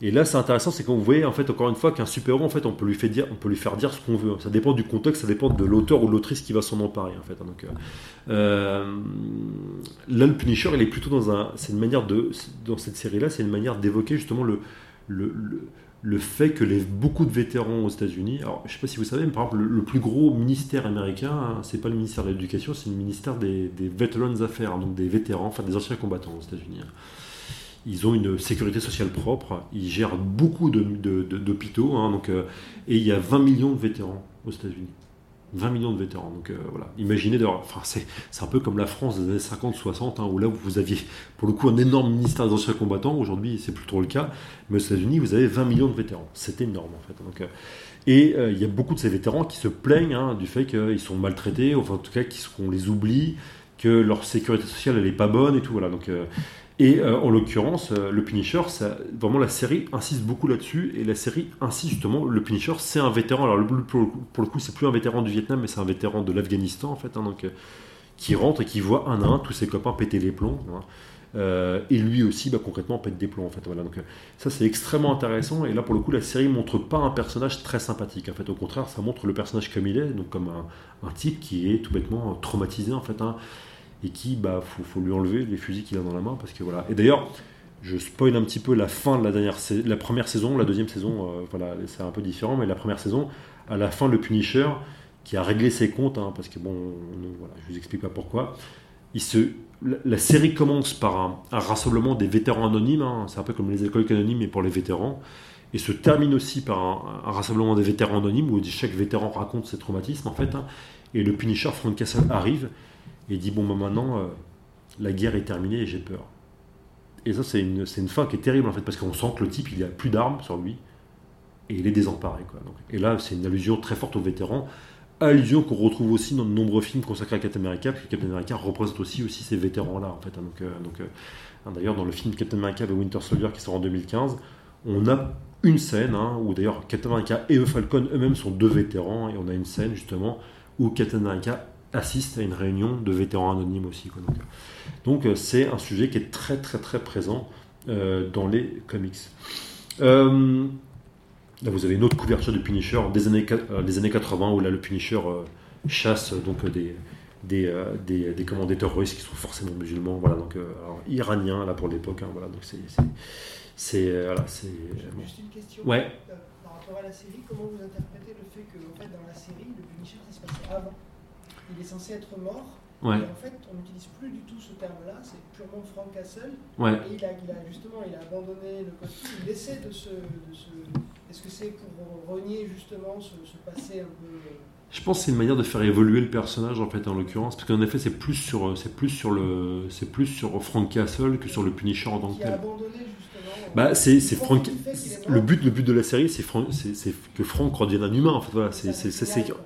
Et là, c'est intéressant, c'est qu'on voit, en fait, encore une fois, qu'un super-héros, en fait, on peut lui faire dire, on peut lui faire dire ce qu'on veut. Ça dépend du contexte, ça dépend de l'auteur ou l'autrice qui va s'en emparer, en fait. Hein. Donc, euh, euh, là, le Punisher, il est plutôt dans un, c'est une manière de, dans cette série-là, c'est une manière d'évoquer justement le, le le fait que beaucoup de vétérans aux États-Unis, alors je ne sais pas si vous savez, mais par exemple, le, plus gros ministère américain, hein, c'est pas le ministère de l'Éducation, c'est le ministère des, Veterans Affairs, donc des vétérans, enfin des anciens combattants aux États-Unis. Hein. Ils ont une sécurité sociale propre, ils gèrent beaucoup d'hôpitaux, hein, donc, euh, et il y a 20 millions de vétérans aux États-Unis. 20 millions de vétérans. Donc euh, voilà, imaginez d'ailleurs, enfin, c'est, un peu comme la France des années 50-60, hein, où là vous aviez pour le coup un énorme ministère des anciens combattants. Aujourd'hui, c'est plus trop le cas, mais aux États-Unis, vous avez 20 millions de vétérans. C'est énorme en fait. Euh, et euh, il y a beaucoup de ces vétérans qui se plaignent hein, du fait qu'ils sont maltraités, enfin en tout cas qu'on les oublie, que leur sécurité sociale elle est pas bonne et tout. Voilà. Donc et euh, en l'occurrence, euh, le Punisher, vraiment la série insiste beaucoup là-dessus. Et la série insiste justement, le Punisher, c'est un vétéran. Alors pour, le coup, c'est plus un vétéran du Vietnam, mais c'est un vétéran de l'Afghanistan en fait, hein, donc euh, qui rentre et qui voit un à un tous ses copains péter les plombs. Hein. et lui aussi, bah, concrètement, pète des plombs en fait. Voilà, donc ça c'est extrêmement intéressant. Et là, pour le coup, la série montre pas un personnage très sympathique. En fait, au contraire, ça montre le personnage comme il est, donc comme un, type qui est tout bêtement traumatisé en fait. Hein, et qui, bah, faut, lui enlever les fusils qu'il a dans la main parce que voilà. Et d'ailleurs, je spoil un petit peu la fin de la dernière, la première saison, la deuxième saison, euh, voilà, c'est un peu différent, mais la première saison, à la fin, le Punisher qui a réglé ses comptes, hein, parce que bon, voilà, je vous explique pas pourquoi. Il se, la, série commence par un, rassemblement des vétérans anonymes, hein, c'est un peu comme les écoles anonymes mais pour les vétérans, et se termine aussi par un, rassemblement des vétérans anonymes où chaque vétéran raconte ses traumatismes en fait, hein. et le Punisher Frank Castle arrive et dit bon, bah, maintenant, euh, la guerre est terminée et j'ai peur. Et ça, c'est une, une, fin qui est terrible en fait, parce qu'on sent que le type, il a plus d'armes sur lui et il est désemparé. Quoi. Donc, et là, c'est une allusion très forte aux vétérans, allusion qu'on retrouve aussi dans de nombreux films consacrés à Captain America, parce que Captain America représente aussi, aussi ces vétérans-là. En fait, hein. donc, euh, donc, euh, hein, d'ailleurs, dans le film Captain America The Winter Soldier qui sort en 2015, on a une scène hein, où d'ailleurs Captain America et Falcon eux-mêmes sont deux vétérans, et on a une scène justement où Captain America assiste à une réunion de vétérans anonymes aussi. Donc euh, c'est un sujet qui est très très très présent euh, dans les comics. Euh, là vous avez une autre couverture du Punisher des années, des années 80 où là le Punisher chasse donc des, des, des, des russes qui sont forcément musulmans, voilà, donc iraniens là pour l'époque, hein, voilà, donc c'est c'est voilà, c'est. Juste une question. Ouais. par rapport à la série, comment vous interprétez le fait que en fait, dans la série, le Punisher ça se passait avant il est censé être mort. Et en fait, on n'utilise plus du tout ce terme-là, c'est purement Frank Castle. Et il a, justement il a abandonné le costume, il essaie de se. Est-ce que c'est pour renier justement ce, passé un peu. Euh, Je pense que c'est une manière de faire évoluer le personnage en fait en l'occurrence parce qu'en effet c'est plus sur c'est plus sur le c'est plus sur Frank Castle que sur le Punisher en tant que tel. justement Bah, c'est Frank. Le but, le but de la série, c'est que Frank redevienne un humain. En fait, voilà, c'est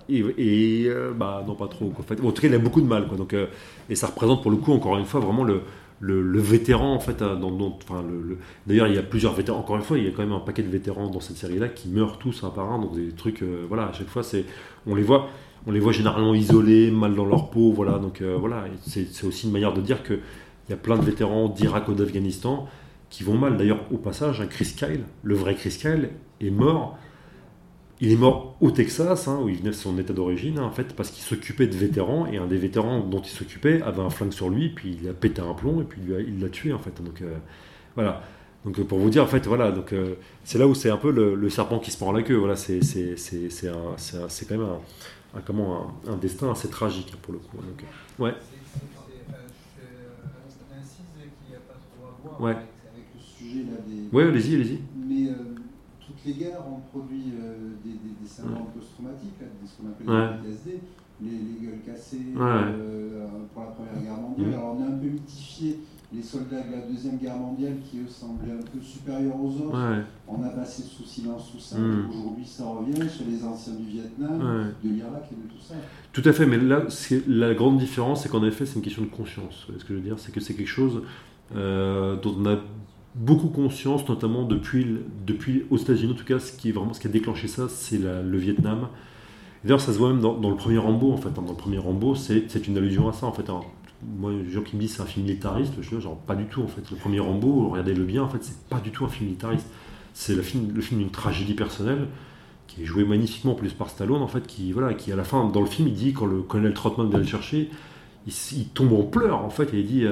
et, et euh, bah non pas trop. En, fait. en tout cas, il a beaucoup de mal. Quoi. Donc, euh, et ça représente pour le coup encore une fois vraiment le, le, vétéran en fait. Hein, dans, enfin, le, D'ailleurs, il y a plusieurs vétérans. Encore une fois, il y a quand même un paquet de vétérans dans cette série-là qui meurent tous un par un. Donc des trucs, euh, voilà, à chaque fois, c'est on les voit. On les voit généralement isolés, mal dans leur peau, voilà. Donc voilà, c'est aussi une manière de dire que il y a plein de vétérans d'Irak ou d'Afghanistan qui vont mal. D'ailleurs, au passage, un Chris Kyle, le vrai Chris Kyle, est mort. Il est mort au Texas, hein, où il venait de son état d'origine, hein, en fait, parce qu'il s'occupait de vétérans, et un des vétérans dont il s'occupait avait un flingue sur lui, puis il a pété un plomb, et puis il l'a tué, en fait. Donc, euh, voilà. Donc, pour vous dire, en fait, voilà, donc euh, c'est là où c'est un peu le, serpent qui se prend la queue. Voilà, c'est quand même un, comment, un, destin assez tragique, hein, pour le coup. Donc, ouais. Ouais des. Oui, allez-y, allez-y. Mais euh, toutes les guerres ont produit euh, des, des, syndromes post-traumatiques, ce qu'on appelle les PTSD, les, les, gueules cassées euh, pour la Première Guerre mondiale. Alors on a un peu mythifié les soldats de la Deuxième Guerre mondiale qui eux semblaient un peu supérieurs aux autres. On a passé sous silence tout ça. Mm. Aujourd'hui, ça revient sur les anciens du Vietnam, de l'Irak et de tout ça. Tout à fait, mais là, la grande différence, c'est qu'en effet, c'est une question de conscience. Ce que je veux dire, c'est que c'est quelque chose dont on a beaucoup conscience, notamment depuis, depuis aux États-Unis en tout cas, ce qui est vraiment ce qui a déclenché ça, c'est le Vietnam. D'ailleurs, ça se voit même dans, le premier Rambo en fait. Hein. dans le premier Rambo, c'est une allusion à ça en fait. Hein. moi, les gens qui me disent c'est un film militariste, je dis genre pas du tout en fait. Le premier Rambo, regardez-le bien, en fait, c'est pas du tout un film militariste. C'est le film, le film d'une tragédie personnelle qui est joué magnifiquement plus par Stallone en fait, qui voilà, qui à la fin dans le film il dit quand le colonel Trotman vient le chercher, il, il tombe en pleurs en fait et il dit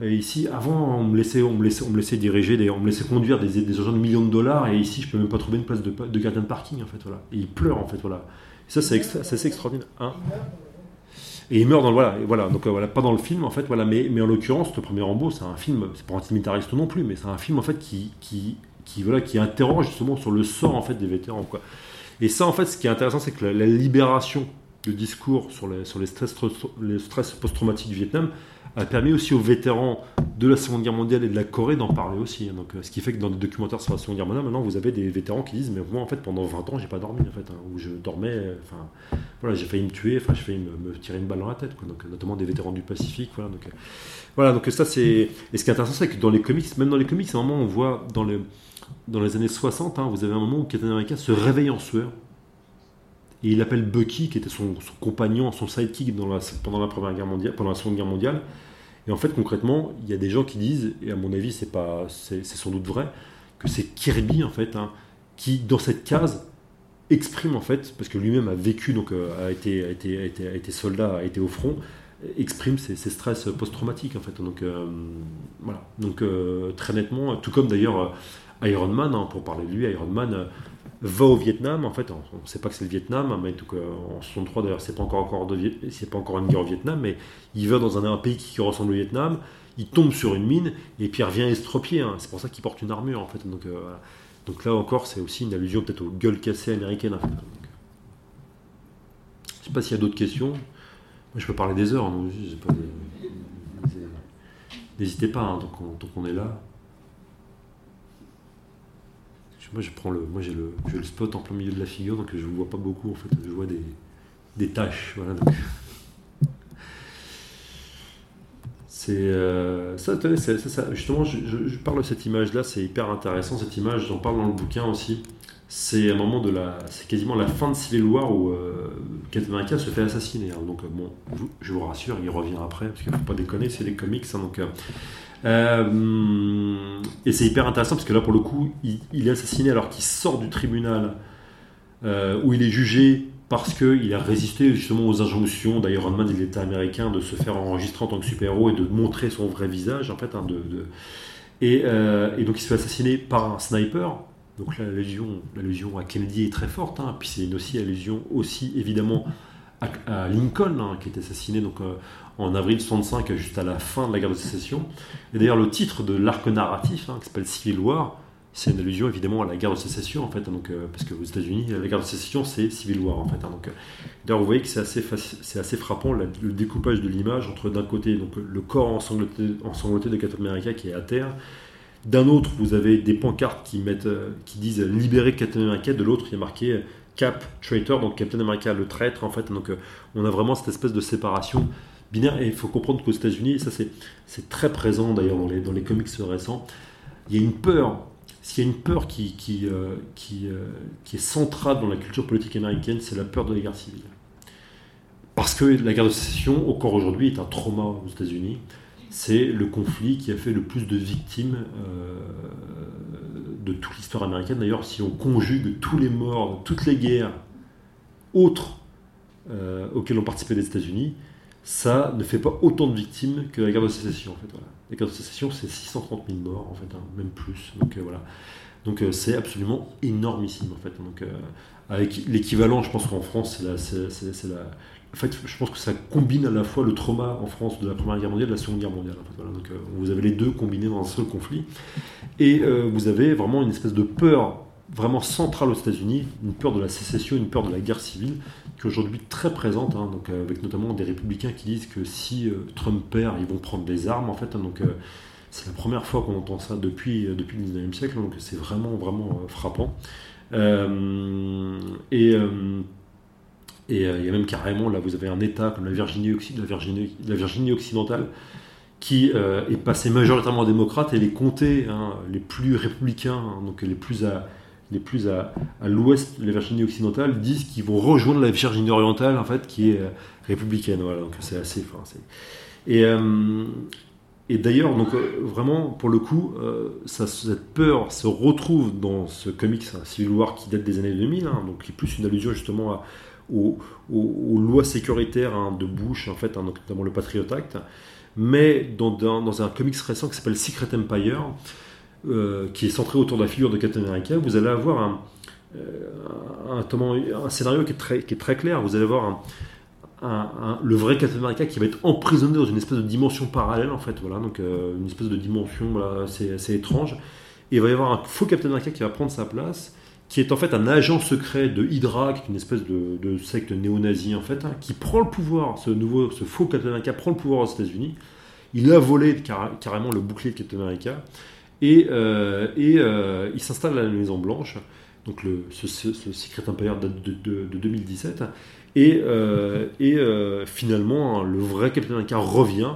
et ici, avant, on me laissait, on me laissait, on me laissait diriger, on me laissait conduire des, des agents de millions de dollars, et ici, je peux même pas trouver une place de, de gardien de parking, en fait, voilà. Et il pleure, en fait, voilà. Et ça, c'est assez extraordinaire. Hein et il meurt dans le voilà, voilà donc euh, voilà, pas dans le film en fait, voilà, mais, mais en l'occurrence, le premier Rambo, c'est un film, c'est pas antimilitariste non plus, mais c'est un film en fait qui, qui, qui, voilà, qui interroge justement sur le sort en fait des vétérans. Et ça en fait, ce qui est intéressant, c'est que la, la libération du discours sur les, sur les stress, les stress post-traumatiques du Vietnam, a permis aussi aux vétérans de la Seconde Guerre mondiale et de la Corée d'en parler aussi. Hein. Donc, euh, ce qui fait que dans des documentaires sur la Seconde Guerre mondiale, maintenant, vous avez des vétérans qui disent Mais moi, en fait, pendant 20 ans, j'ai pas dormi, en fait, hein, où je dormais, euh, enfin, voilà, j'ai failli me tuer, enfin, j'ai failli me, tirer une balle dans la tête. Donc, notamment des vétérans du Pacifique, voilà. Donc, euh, voilà, donc ça, c'est. Et ce qui est intéressant, c'est que dans les comics, même dans les comics, à un moment, on voit dans les, dans les années 60, hein, vous avez un moment où Captain America se réveille en sueur. Et il appelle Bucky, qui était son, compagnon, son sidekick pendant la Première Guerre mondiale, pendant la Seconde Guerre mondiale. Et en fait, concrètement, il y a des gens qui disent, et à mon avis, c'est pas, c'est, sans doute vrai, que c'est Kirby en fait, hein, qui dans cette case exprime en fait, parce que lui-même a vécu, donc euh, a, été, a, été, a, été, a été soldat, a été au front, exprime ses, stress post-traumatiques en fait. Donc euh, voilà. Donc euh, très nettement, tout comme d'ailleurs Iron Man, hein, pour parler de lui, Iron Man va au Vietnam. En fait, on ne sait pas que c'est le Vietnam, mais en, tout cas, en 63 d'ailleurs, c'est pas encore encore c'est pas encore une guerre au Vietnam, mais il va dans un, pays qui ressemble au Vietnam. Il tombe sur une mine et puis il revient estropié. Hein. C'est pour ça qu'il porte une armure en fait. Donc, euh, donc là encore, c'est aussi une allusion peut-être aux gueules cassées américaines. En fait. je sais pas s'il y a d'autres questions. Moi, je peux parler des heures. N'hésitez pas, hein, tant qu'on est là. Moi, je prends le, moi j'ai le, le spot en plein milieu de la figure, donc je ne vois pas beaucoup en fait. Je vois des, des taches. Voilà, C'est euh, ça, ça, justement, je, parle de cette image-là, c'est hyper intéressant. Cette image, j'en parle dans le bouquin aussi. C'est un moment de la, c'est quasiment la fin de Civil War où euh, se fait assassiner. Hein. Donc bon, je vous rassure, il revient après parce qu'il ne faut pas déconner, c'est des comics. Hein, donc euh, euh, et c'est hyper intéressant parce que là, pour le coup, il, est assassiné alors qu'il sort du tribunal euh, où il est jugé parce qu'il a résisté justement aux injonctions d'Iron Man et de l'État américain de se faire enregistrer en tant que super-héros et de montrer son vrai visage, en fait. Hein, euh, Et, donc, il se fait assassiner par un sniper. Donc, l'allusion à Kennedy est très forte. Hein. Puis, c'est aussi allusion aussi, évidemment, à, Lincoln, hein, qui est assassiné en avril 65, juste à la fin de la guerre de sécession. Et d'ailleurs, le titre de l'arc narratif, hein, qui s'appelle Civil War, c'est une allusion évidemment à la guerre de sécession, en fait, hein, donc, euh, parce qu'aux États-Unis, la guerre de sécession, c'est Civil War, en fait. Hein, donc, euh, d'ailleurs, vous voyez que c'est assez, c'est assez frappant le découpage de l'image entre d'un côté donc, le corps ensanglanté, de Captain America qui est à terre, D'un autre, vous avez des pancartes qui, mettent, qui disent libérer Captain America. De l'autre, il y a marqué Cap Traitor, donc Captain America le traître. En fait, donc on a vraiment cette espèce de séparation Et il faut comprendre qu'aux États-Unis, et ça c'est très présent d'ailleurs dans les, comics récents, il y a une peur. S'il y a une peur qui, qui, qui, est centrale dans la culture politique américaine, c'est la peur de la guerre civile. Parce que la guerre de sécession, encore aujourd'hui, est un trauma aux États-Unis. C'est le conflit qui a fait le plus de victimes euh, de toute l'histoire américaine. D'ailleurs, si on conjugue tous les morts, toutes les guerres autres euh, auxquelles ont participé les États-Unis, ça ne fait pas autant de victimes que la guerre de sécession. En fait, La guerre de sécession, c'est 630 000 morts, en fait, hein, même plus. Donc euh, voilà. Donc c'est absolument énormissime, en fait. Donc, avec l'équivalent, je pense qu'en France, c'est la, en fait, je pense que ça combine à la fois le trauma en France de la Première Guerre mondiale et de la Seconde Guerre mondiale. donc, euh, vous avez les deux combinés dans un seul conflit. Et euh, vous avez vraiment une espèce de peur vraiment centrale aux États-Unis, une peur de la sécession, une peur de la guerre civile, aujourd'hui très présente, hein, donc, euh, avec notamment des républicains qui disent que si Trump perd, ils vont prendre des armes. En fait, hein, donc, c'est la première fois qu'on entend ça depuis, depuis le 19e siècle, donc c'est vraiment, vraiment frappant. et et euh, il y a même carrément, là, vous avez un État comme la Virginie, occidentale qui euh, est passé majoritairement démocrate et les comtés hein, les plus républicains, donc les plus à, les plus à, l'ouest de la Virginie occidentale, disent qu'ils vont rejoindre la Virginie orientale, en fait, qui est euh, républicaine. Voilà, donc c'est assez. Enfin, et, et d'ailleurs, donc vraiment, pour le coup, cette peur se retrouve dans ce comics hein, Civil War qui date des années 2000, donc qui est plus une allusion justement à aux, lois sécuritaires hein, de Bush, en fait, hein, notamment le Patriot Act, mais dans, dans, un comics récent qui s'appelle Secret Empire, euh, qui est centré autour de la figure de Captain America, vous allez avoir un, euh, scénario qui est, très, qui est, très, clair. Vous allez avoir le vrai Captain America qui va être emprisonné dans une espèce de dimension parallèle, en fait, voilà, donc euh, une espèce de dimension voilà, assez, étrange. Et il va y avoir un faux Captain America qui va prendre sa place qui est en fait un agent secret de Hydra, qui est une espèce de, secte néo-nazie en fait, hein, qui prend le pouvoir, ce nouveau, ce faux Captain America prend le pouvoir aux États-Unis. Il a volé carrément le bouclier de Captain America et, euh, euh, il s'installe à la Maison Blanche. Donc le, ce, Secret Empire date de, 2017 et, euh, finalement hein, le vrai Captain America revient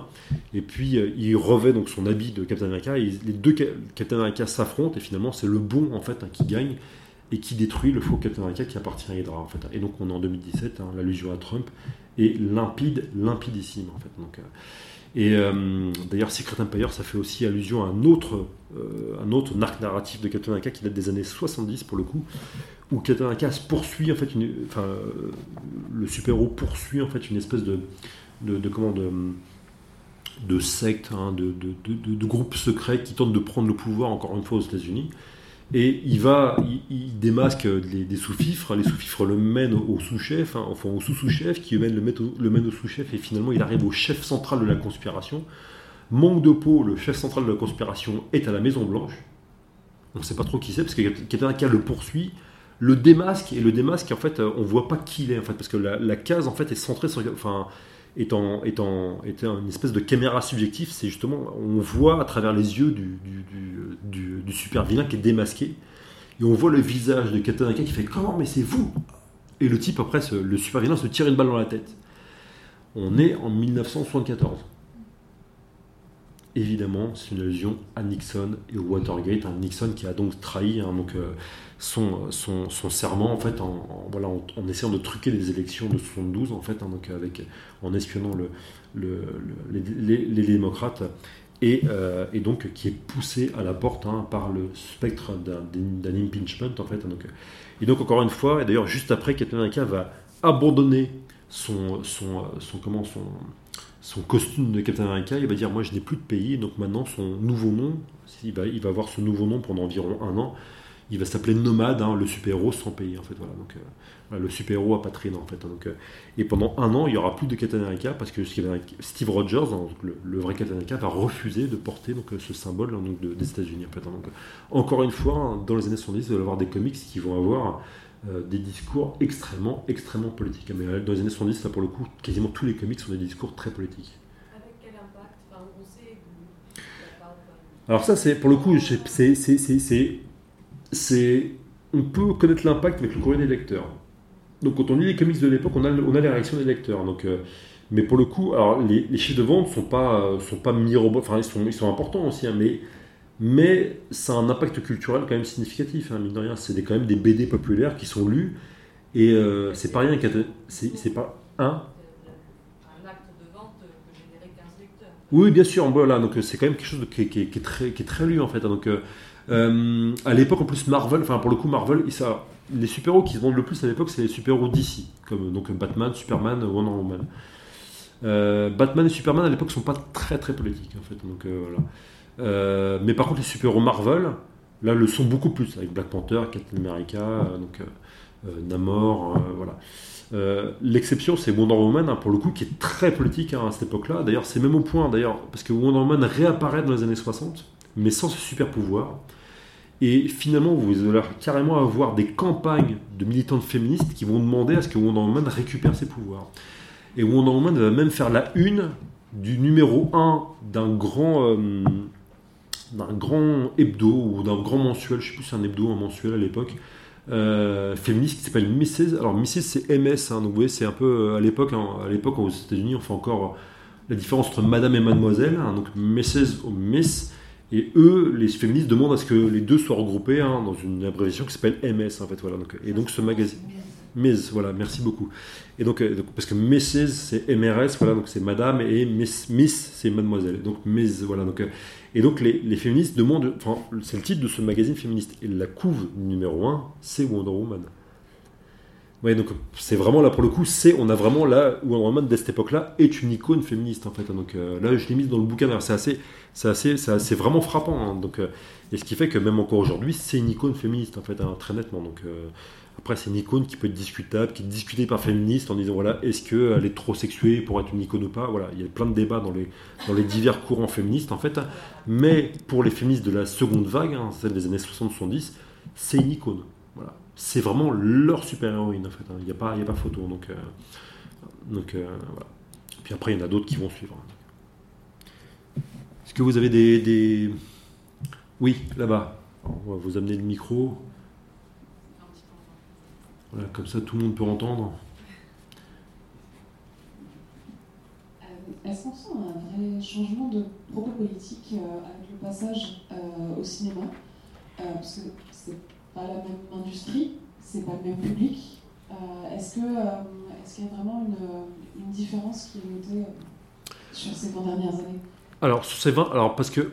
et puis il revêt donc son habit de Captain America et les deux Captain America s'affrontent et finalement c'est le bon en fait hein, qui gagne et qui détruit le faux Captain America qui appartient à Hydra en fait. Et donc on est en 2017, hein, l'allusion à Trump est limpide, limpidissime en fait. Donc, et euh, d'ailleurs Secret Empire ça fait aussi allusion à un autre, euh, un autre arc narratif de America qui date des années 70 pour le coup, où America se poursuit en fait, une, enfin le super-héros poursuit en fait une espèce de, de, comment de secte, hein, de, de, de, groupe secret qui tente de prendre le pouvoir encore une fois aux États-Unis. Et il va, il, démasque des sous-fifres, les sous-fifres le mènent au, sous-chef, hein, enfin au sous-sous-chef, qui mène, le, mène au, sous-chef, et finalement il arrive au chef central de la conspiration. Manque de peau, le chef central de la conspiration est à la Maison Blanche. On ne sait pas trop qui c'est, parce que quelqu'un le poursuit, le démasque, et le démasque, en fait, on voit pas qui il est, en fait, parce que la, la, case, en fait, est centrée sur... Enfin, étant une espèce de caméra subjective, c'est justement, on voit à travers les yeux du, du, du, super vilain qui est démasqué, et on voit le visage de Captain America qui fait comment mais c'est vous? Et le type après, le super vilain se tire une balle dans la tête. On est en 1974 évidemment, c'est une allusion à Nixon et au Watergate. Un Nixon qui a donc trahi hein, donc, euh, son, son, serment en, fait, en, voilà, en, essayant de truquer les élections de 72, en, fait, hein, donc avec, en espionnant le, le, les, démocrates. Et, euh, et, donc qui est poussé à la porte hein, par le spectre d'un impeachment. En fait, donc, et donc, encore une fois, et d'ailleurs, juste après, Captain America va abandonner son, son, son, comment, son, son costume de Captain America, il va dire moi je n'ai plus de pays, donc maintenant son nouveau nom, il va, il va avoir ce nouveau nom pendant environ un an, il va s'appeler Nomade, hein, le super-héros sans pays en fait, voilà, donc euh, le super-héros apatride en fait. Hein, donc, euh, et pendant un an, il n'y aura plus de Captain America parce que Steve Rogers, hein, le, vrai Captain America, va refuser de porter donc, ce symbole donc, des États-Unis en fait. donc, encore une fois, dans les années 70, il va y avoir des comics qui vont avoir euh, des discours extrêmement, extrêmement politiques. Mais euh, dans les années 70, là, pour le coup, quasiment tous les comics sont des discours très politiques. Avec quel impact? Enfin, on sait Alors ça, c'est pour le coup, c'est, c'est, on peut connaître l'impact avec le courrier des lecteurs. Donc quand on lit les comics de l'époque, on a, on a les réactions des lecteurs. Donc, euh, mais pour le coup, alors les, chiffres de vente sont pas, sont pas enfin ils sont, ils sont importants aussi, hein, mais mais ça a un impact culturel quand même significatif, hein, mine de rien. C'est quand même des BD populaires qui sont lus, et euh, c'est pas rien, c'est pas un. Oui, bien sûr. Voilà, donc c'est quand même quelque chose qui, est très, lu en fait. Hein, donc, euh, euh, à l'époque, en plus, Marvel, enfin pour le coup, Marvel, les super-héros qui se vendent le plus à l'époque, c'est les super-héros d'ici, comme donc Batman, Superman, Wonder Woman. Euh, Batman et Superman à l'époque sont pas très très politiques en fait. Donc mais par contre, les super-héros Marvel, là, le sont beaucoup plus avec Black Panther, Captain America, donc Namor, voilà. Euh, l'exception, c'est Wonder Woman, hein, pour le coup, qui est très politique hein, à cette époque-là. D'ailleurs, c'est même au point, d'ailleurs, parce que Wonder Woman réapparaît dans les années 60, mais sans ce super pouvoir. Et finalement, vous allez carrément avoir des campagnes de militantes féministes qui vont demander à ce que Wonder Woman récupère ses pouvoirs. Et Wonder Woman va même faire la une du numéro 1 d'un grand, euh, d'un grand hebdo ou d'un grand mensuel, je sais plus si c'est un hebdo ou un mensuel à l'époque, euh, féministe qui s'appelle Mrs. Alors Mrs. c'est MS, hein, donc vous voyez c'est un peu euh, à l'époque, hein, à l'époque aux États-Unis on fait encore la différence entre Madame et Mademoiselle, hein, donc Mrs. ou Miss, et eux les féministes demandent à ce que les deux soient regroupés dans une abréviation qui s'appelle MS en fait voilà. Donc, et donc ce magazine. Miss, voilà, merci beaucoup. Et donc, euh, parce que Mrs. c'est MRS, voilà, donc c'est Madame, et Miss, Miss c'est Mademoiselle. Donc Miss, voilà. Donc, et donc les, féministes demandent, enfin c'est le titre de ce magazine féministe, et la couve numéro 1, c'est Wonder Woman. Ouais, donc c'est vraiment là pour le coup, c'est on a vraiment là Wonder Woman de cette époque-là est une icône féministe en fait. Donc euh, là je l'ai mise dans le bouquin, c'est assez, c'est assez, c'est vraiment frappant. Hein. donc euh, et ce qui fait que même encore aujourd'hui c'est une icône féministe en fait, hein, très nettement. Donc euh, après, c'est une icône qui peut être discutable, qui est discutée par féministes en disant voilà, est-ce qu'elle est trop sexuée pour être une icône ou pas? Voilà, il y a plein de débats dans les, dans les divers courants féministes en fait. Mais pour les féministes de la seconde vague, hein, celle des années 60-70, c'est une icône. Voilà. C'est vraiment leur super-héroïne en fait. Hein. Il n'y a, pas, a pas photo. Donc, euh, donc euh, voilà. Puis après, il y en a d'autres qui vont suivre. Est-ce que vous avez des. des... Oui, là-bas. On va vous amener le micro comme ça tout le monde peut entendre. Euh, est-ce qu'on sent un vrai changement de propos politique euh, avec le passage euh, au cinéma? Parce que c'est pas la même industrie, c'est pas le même public. est-ce, que, est-ce qu'il y a vraiment une, une différence qui est notée sur ces 20 dernières années? Alors, sur ces 20, alors parce que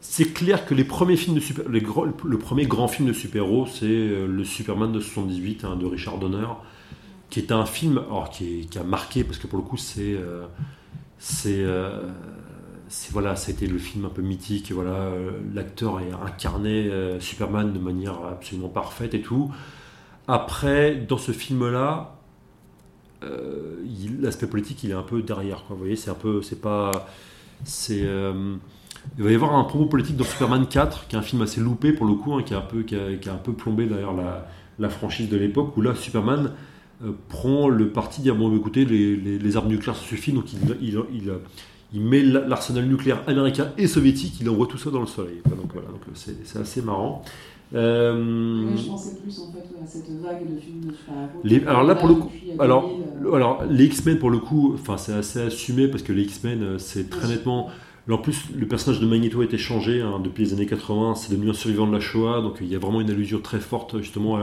c'est clair que les premiers films de super, le premier grand film de super-héros, c'est euh, le Superman de 78 hein, de Richard Donner, qui est un film alors, qui, a marqué parce que pour le coup c'est euh, euh, c'est voilà, c'était le film un peu mythique. Voilà, l'acteur a incarné Superman de manière absolument parfaite et tout. Après, dans ce film-là, l'aspect politique, il est un peu derrière. Quoi. Vous voyez, c'est un peu, c'est pas, c'est il va y avoir un promo politique dans Superman 4, qui est un film assez loupé pour le coup, hein, qui, a un peu, qui, a, un peu plombé d'ailleurs la, franchise de l'époque, où là Superman euh, prend le parti de dire bon écoutez, les, les, armes nucléaires ça suffit, donc il, il, il, il met l'arsenal nucléaire américain et soviétique, il envoie tout ça dans le soleil. Donc voilà, donc c'est assez marrant. Euh, je pensais plus en fait à cette vague de films de super alors là pour le coup, alors, alors les X-Men pour le coup, enfin c'est assez assumé parce que les X-Men euh, c'est très nettement en plus, le personnage de Magneto a été changé hein, depuis les années 80, c'est devenu un survivant de la Shoah, donc il y a vraiment une allusion très forte justement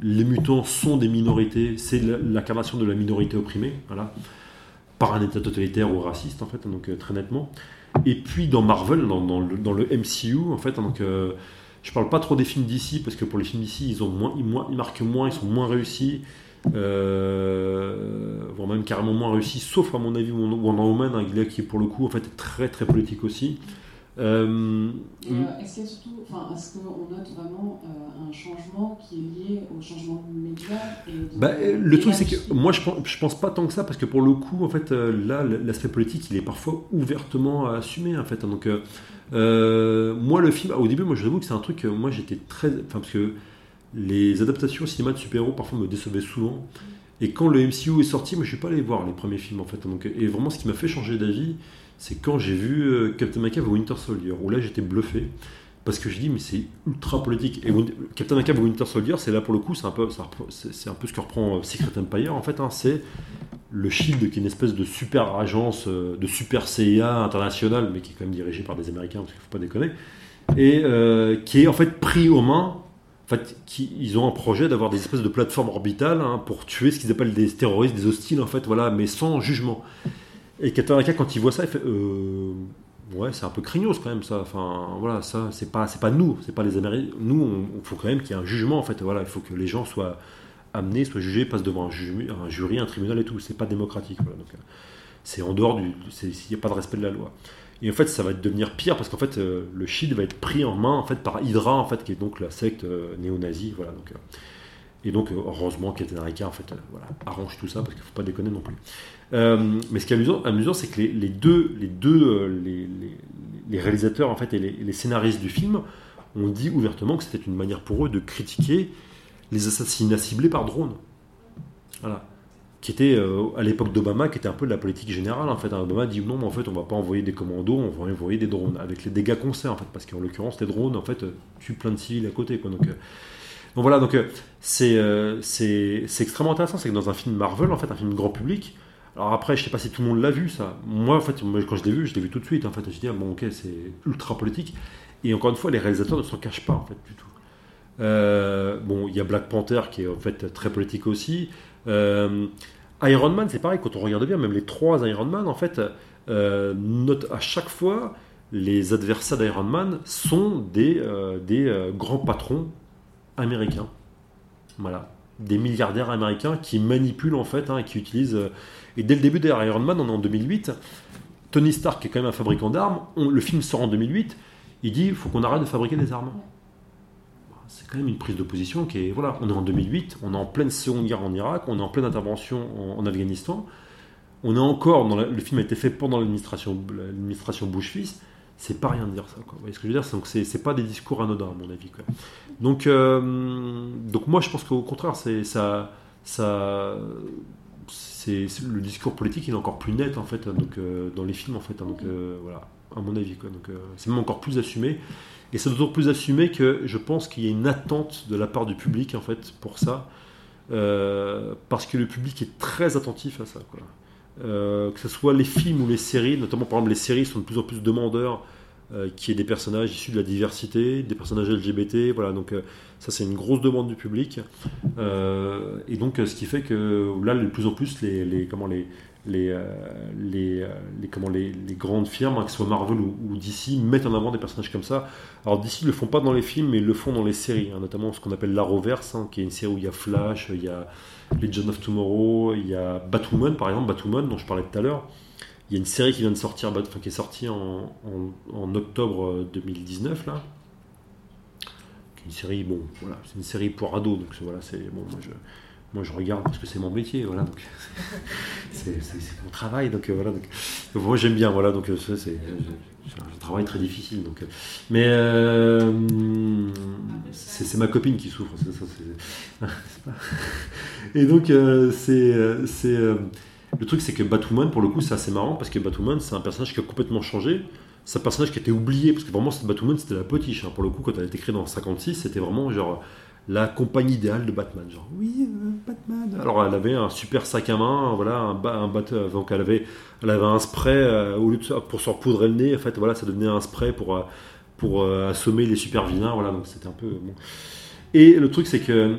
les mutants sont des minorités, c'est l'incarnation de la minorité opprimée, voilà, par un état totalitaire ou raciste en fait, donc euh, très nettement. Et puis dans Marvel, dans, le, MCU, en fait, donc euh, parle pas trop des films d'ici parce que pour les films d'ici, ils marquent moins, ils sont moins réussis euh, voire même carrément moins réussi, sauf à mon avis Wonder Woman, hein, qui est pour le coup en fait très très politique aussi. Euh, euh, est-ce qu'il surtout, enfin, est-ce qu'on note vraiment euh, un changement qui est lié au changement de médias bah, Le truc, c'est que moi, je pense, je pense pas tant que ça, parce que pour le coup, en fait, là, l'aspect politique, il est parfois ouvertement assumé, en fait. Donc, moi, le film, au début, moi, je vous avoue que c'est un truc, moi, j'étais très, enfin, parce que les adaptations au cinéma de super-héros parfois me décevaient souvent. Et quand le MCU est sorti, moi je suis pas allé voir les premiers films en fait. Et vraiment ce qui m'a fait changer d'avis, c'est quand j'ai vu euh, Captain America ou Winter Soldier, où là j'étais bluffé. Parce que je dis, mais c'est ultra politique. Et Captain America ou Winter Soldier, c'est là pour le coup, c'est un, peu, c'est un peu ce que reprend euh, Secret Empire en fait. Hein, c'est le Shield qui est une espèce de super agence, euh, de super CIA internationale, mais qui est quand même dirigée par des Américains, parce qu'il faut pas déconner, et qui est en fait pris aux mains fait, ils ont un projet d'avoir des espèces de plateformes orbitales hein, pour tuer ce qu'ils appellent des terroristes, des hostiles, en fait, voilà, mais sans jugement. Et America, quand il voit ça, il fait euh, Ouais, c'est un peu craignos quand même, ça. Enfin, voilà, ça, c'est pas, pas nous, c'est pas les Américains. Nous, il faut quand même qu'il y ait un jugement, en fait. Voilà, il faut que les gens soient amenés, soient jugés, passent devant un, jury, un tribunal et tout. C'est pas démocratique. donc, euh, c'est en dehors du. Il n'y a pas de respect de la loi. Et en fait, ça va devenir pire parce qu'en fait, euh, le Shield va être pris en main en fait par Hydra, en fait, qui est donc la secte euh, néo-nazie. Voilà, donc, euh, et donc, heureusement, Captain en fait, arrange tout ça parce qu'il ne faut pas déconner non plus. mais ce qui est amusant, amusant c'est que les, les, deux, les, deux les, les, réalisateurs en fait, et les, scénaristes du film ont dit ouvertement que c'était une manière pour eux de critiquer les assassinats ciblés par drone. Voilà qui était euh, à l'époque d'Obama, qui était un peu de la politique générale. En fait, Obama dit non, mais en fait, on va pas envoyer des commandos, on va envoyer des drones, avec les dégâts qu'on sait, en fait, parce qu'en l'occurrence, les drones, en fait, tuent plein de civils à côté. Euh, donc voilà, donc euh, c'est extrêmement intéressant, c'est que dans un film Marvel, en fait, un film grand public. Alors après, je sais pas si tout le monde l'a vu ça. Moi, en fait, quand je l'ai vu, je l'ai vu tout de suite. En fait, je dit ah, bon, ok, c'est ultra politique. Et encore une fois, les réalisateurs ne s'en cachent pas en fait du tout. bon, il y a Black Panther qui est en fait très politique aussi. Euh, Iron Man, c'est pareil, quand on regarde bien, même les trois Iron Man, en fait, euh, note, à chaque fois, les adversaires d'Iron Man sont des, euh, grands patrons américains. Voilà. Des milliardaires américains qui manipulent, en fait, hein, qui utilisent. et dès le début d'Iron Man, on est en 2008. Tony Stark, est quand même un fabricant d'armes, le film sort en 2008. Il dit il faut qu'on arrête de fabriquer des armes c'est quand même une prise de position qui est. Voilà, on est en 2008, on est en pleine seconde guerre en Irak, on est en pleine intervention en, Afghanistan. On est encore. Dans le film a été fait pendant l'administration Bush-Fils. C'est pas rien de dire ça. Quoi. Vous voyez ce que je veux dire? C'est c'est pas des discours anodins, à mon avis. Donc, euh, donc, moi, je pense qu'au contraire, c'est ça. ça c'est le discours politique il est encore plus net en fait donc euh, dans les films en fait hein, donc euh, voilà à mon avis quoi donc c'est même encore plus assumé et c'est d'autant plus assumé que je pense qu'il y a une attente de la part du public en fait pour ça, euh, parce que le public est très attentif à ça. Quoi. Euh, que ce soit les films ou les séries, notamment par exemple les séries sont de plus en plus demandeurs euh, qui est des personnages issus de la diversité, des personnages LGBT, voilà, donc ça c'est une grosse demande du public. et donc ce qui fait que là de plus en plus les comment les, les, euh, euh, les, comment, les, grandes firmes, hein, que ce soit Marvel ou, DC, mettent en avant des personnages comme ça. Alors DC ne le font pas dans les films, mais ils le font dans les séries, hein, notamment ce qu'on appelle l'Arrowverse, hein, qui est une série où il y a Flash, il y a Legend of Tomorrow, il y a Batwoman, par exemple, Batwoman dont je parlais tout à l'heure. Il y a une série qui vient de sortir, enfin, qui est sortie en, octobre 2019 là. Une série, bon, voilà, c'est une série pour ados, donc voilà, c'est bon, moi je regarde parce que c'est mon métier, voilà, donc c'est mon travail, donc euh, voilà. Donc, moi j'aime bien, voilà, donc euh, c'est un travail très difficile, donc. Euh, mais c'est ma copine qui souffre, ça, Et donc c'est c'est le truc, c'est que Batwoman, pour le coup, c'est assez marrant parce que Batwoman, c'est un personnage qui a complètement changé. C'est un personnage qui a été oublié parce que vraiment, Batwoman, c'était la potiche. Hein. Pour le coup, quand elle a été créée dans 56, c'était vraiment genre la compagnie idéale de Batman. Genre, oui, euh, Batman. Alors, elle avait un super sac à main, voilà, un, un bat, euh, donc elle avait, elle avait un spray euh, au lieu de, pour se repoudrer le nez. En fait, voilà, ça devenait un spray pour pour assommer les super vilains. Voilà, donc c'était un peu. Et le truc, c'est que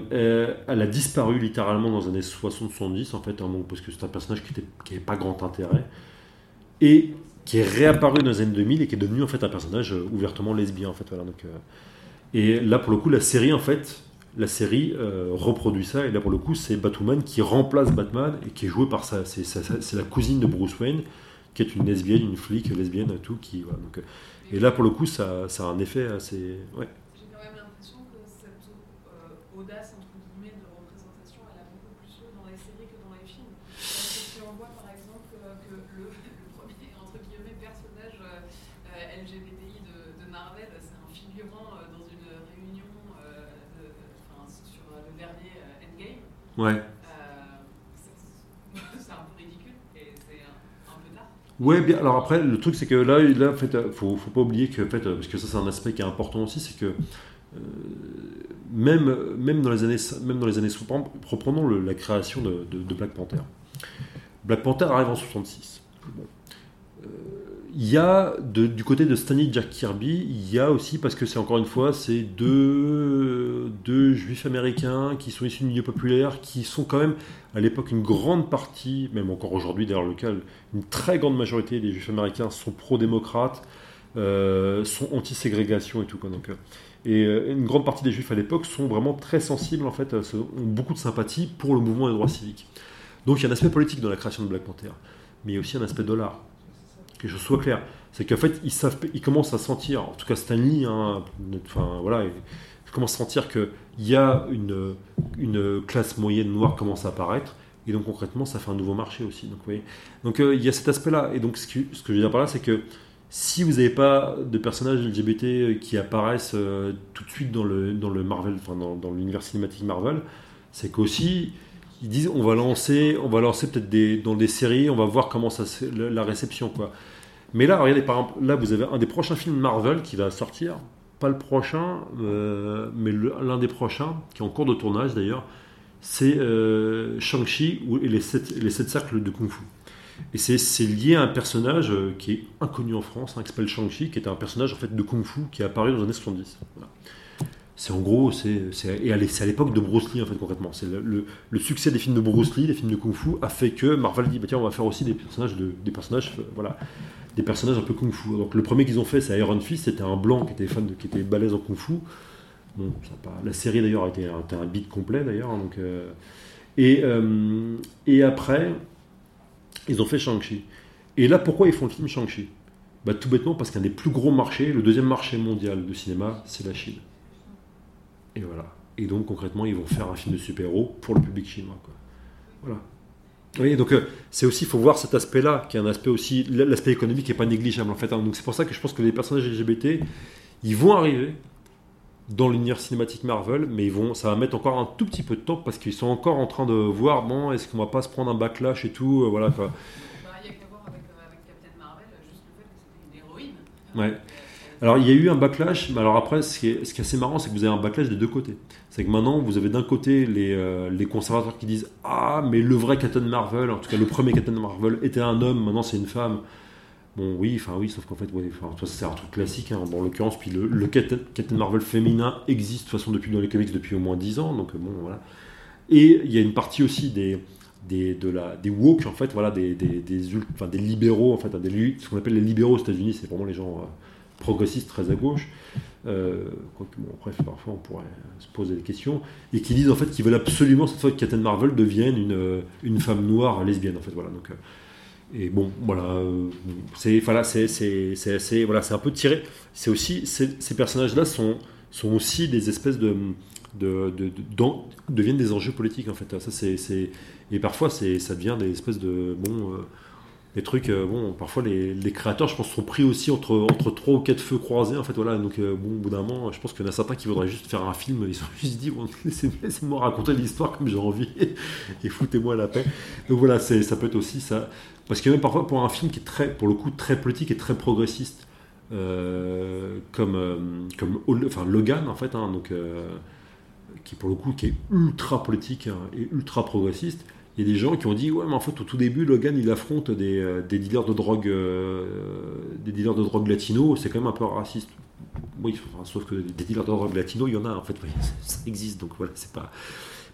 elle a disparu littéralement dans les années 60-70, en fait, hein, parce que c'est un personnage qui n'avait pas grand intérêt. Et qui est réapparu dans les années 2000 et qui est devenu en fait un personnage ouvertement lesbien en fait voilà donc et là pour le coup la série en fait la série euh, reproduit ça, et là pour le coup c'est Batwoman qui remplace Batman et qui est joué par ça. C'est la cousine de Bruce Wayne, qui est une lesbienne, une flic lesbienne, tout. Qui, donc, euh, et là pour le coup ça, ça a un effet assez. Ouais. J'ai quand même l'impression que cette euh, audace Ouais. Euh, c'est un peu ridicule et c'est un, peu tard. Ouais. Alors après, le truc, c'est que là, là en fait, euh, faut, faut pas oublier que, en fait, euh, parce que ça, c'est un aspect qui est important aussi, c'est que même, même dans les années, même dans les années, reprenons la création de, Black Panther. Black Panther arrive en 66. Bon il y a du côté de Stanley Jack Kirby, il y a aussi, parce que c'est encore une fois, c'est deux, juifs américains qui sont issus du milieu populaire, qui sont quand même à l'époque une grande partie, même encore aujourd'hui d'ailleurs le cas, une très grande majorité des juifs américains sont pro-démocrates, euh, sont anti-ségrégation et tout. Quoi, donc, euh, et euh, une grande partie des juifs à l'époque sont vraiment très sensibles, en fait, ont beaucoup de sympathie pour le mouvement des droits civiques. Donc il y a un aspect politique dans la création de Black Panther, mais il y a aussi un aspect dollar que je sois clair. C'est qu'en fait, ils, savent, ils commencent à sentir, en tout cas Stanley, hein, enfin, voilà, ils commencent à sentir qu'il y a une, une classe moyenne noire commence à apparaître. Et donc concrètement, ça fait un nouveau marché aussi. Donc, oui. donc euh, il y a cet aspect-là. Et donc ce que, ce que je veux dire par là, c'est que si vous n'avez pas de personnages LGBT qui apparaissent euh, tout de suite dans le, dans le Marvel, enfin dans, dans l'univers cinématique Marvel, c'est qu'aussi ils disent on va lancer, on va lancer peut-être dans des séries, on va voir comment ça la réception quoi. Mais là, regardez, par exemple, là, vous avez un des prochains films Marvel qui va sortir. Pas le prochain, euh, mais l'un des prochains, qui est en cours de tournage d'ailleurs, c'est euh, Shang-Chi et les sept, les sept cercles de Kung Fu. Et c'est lié à un personnage euh, qui est inconnu en France, hein, qui s'appelle Shang-Chi, qui est un personnage en fait de Kung Fu qui est apparu dans les années 70. C'est en gros, c'est à l'époque de Bruce Lee en fait concrètement. Le, succès des films de Bruce Lee, des films de Kung Fu, a fait que Marvel dit bah, tiens on va faire aussi des personnages de, des personnages voilà des personnages un peu kung-fu. Donc le premier qu'ils ont fait, c'est Iron Fist, c'était un blanc qui était fan de, qui était balèze en kung-fu. Bon, la série d'ailleurs a été, un beat complet d'ailleurs. Hein, euh, et, euh, et après, ils ont fait Shang-Chi. Et là, pourquoi ils font le film Shang-Chi? Bah, Tout bêtement parce qu'un des plus gros marchés, le deuxième marché mondial de cinéma, c'est la Chine. Et voilà. Et donc concrètement, ils vont faire un film de super-héros pour le public chinois. Voilà. Oui, donc euh, c'est aussi, il faut voir cet aspect-là, qui est un aspect aussi, l'aspect économique n'est pas négligeable en fait. Hein. Donc c'est pour ça que je pense que les personnages LGBT, ils vont arriver dans l'univers cinématique Marvel, mais ils vont, ça va mettre encore un tout petit peu de temps parce qu'ils sont encore en train de voir, bon, est-ce qu'on va pas se prendre un backlash et tout, euh, voilà quoi. Bah, il y a qu'à voir avec, euh, avec Captain Marvel, juste le fait que c'était une héroïne. Ouais. Alors il y a eu un backlash, mais alors après, ce qui est, ce qui est assez marrant, c'est que vous avez un backlash des deux côtés. C'est que maintenant, vous avez d'un côté les, euh, les, conservateurs qui disent Ah, mais le vrai Captain Marvel, en tout cas le premier Captain Marvel, était un homme, maintenant c'est une femme. Bon, oui, enfin oui, sauf qu'en fait, c'est un truc classique, hein, en l'occurrence, puis le, Captain Marvel féminin existe de toute façon depuis, dans les comics depuis au moins 10 ans, donc bon, voilà. Et il y a une partie aussi des, des, de la, des woke, en fait, voilà, des, des, des, des libéraux, en fait, hein, des, ce qu'on appelle les libéraux aux États-Unis, c'est vraiment les gens. Euh, progressistes très à gauche, euh, bon, bref, parfois on pourrait se poser des questions, et qui disent en fait qu'ils veulent absolument cette fois que Captain Marvel devienne une, euh, une femme noire lesbienne en fait voilà. Donc euh, et bon voilà c'est voilà voilà un peu tiré. C'est aussi ces personnages là sont sont aussi des espèces de de, de, deviennent des enjeux politiques en fait. Ça c'est et parfois ça devient des espèces de bon les trucs, euh, bon, parfois les, créateurs, je pense, sont pris aussi entre, entre trois ou quatre feux croisés, en fait, voilà. Donc, euh, bon, au bout d'un moment, je pense qu'il y en a certains qui voudraient juste faire un film, ils sont juste dit, bon, laissez-moi raconter l'histoire comme j'ai envie, et foutez-moi la paix. Donc voilà, ça peut être aussi ça. Parce que même parfois, pour un film qui est très, pour le coup, très politique et très progressiste, euh, comme, comme enfin, Logan, en fait, hein, donc, qui pour le coup, qui est ultra politique hein, et ultra progressiste, il y a des gens qui ont dit ouais mais en fait au tout début Logan il affronte des, euh, dealers de drogue euh, des dealers de drogue latino. C'est quand même un peu raciste. Oui sauf que des dealers de drogue latino il y en a en fait. Ça existe donc voilà c'est pas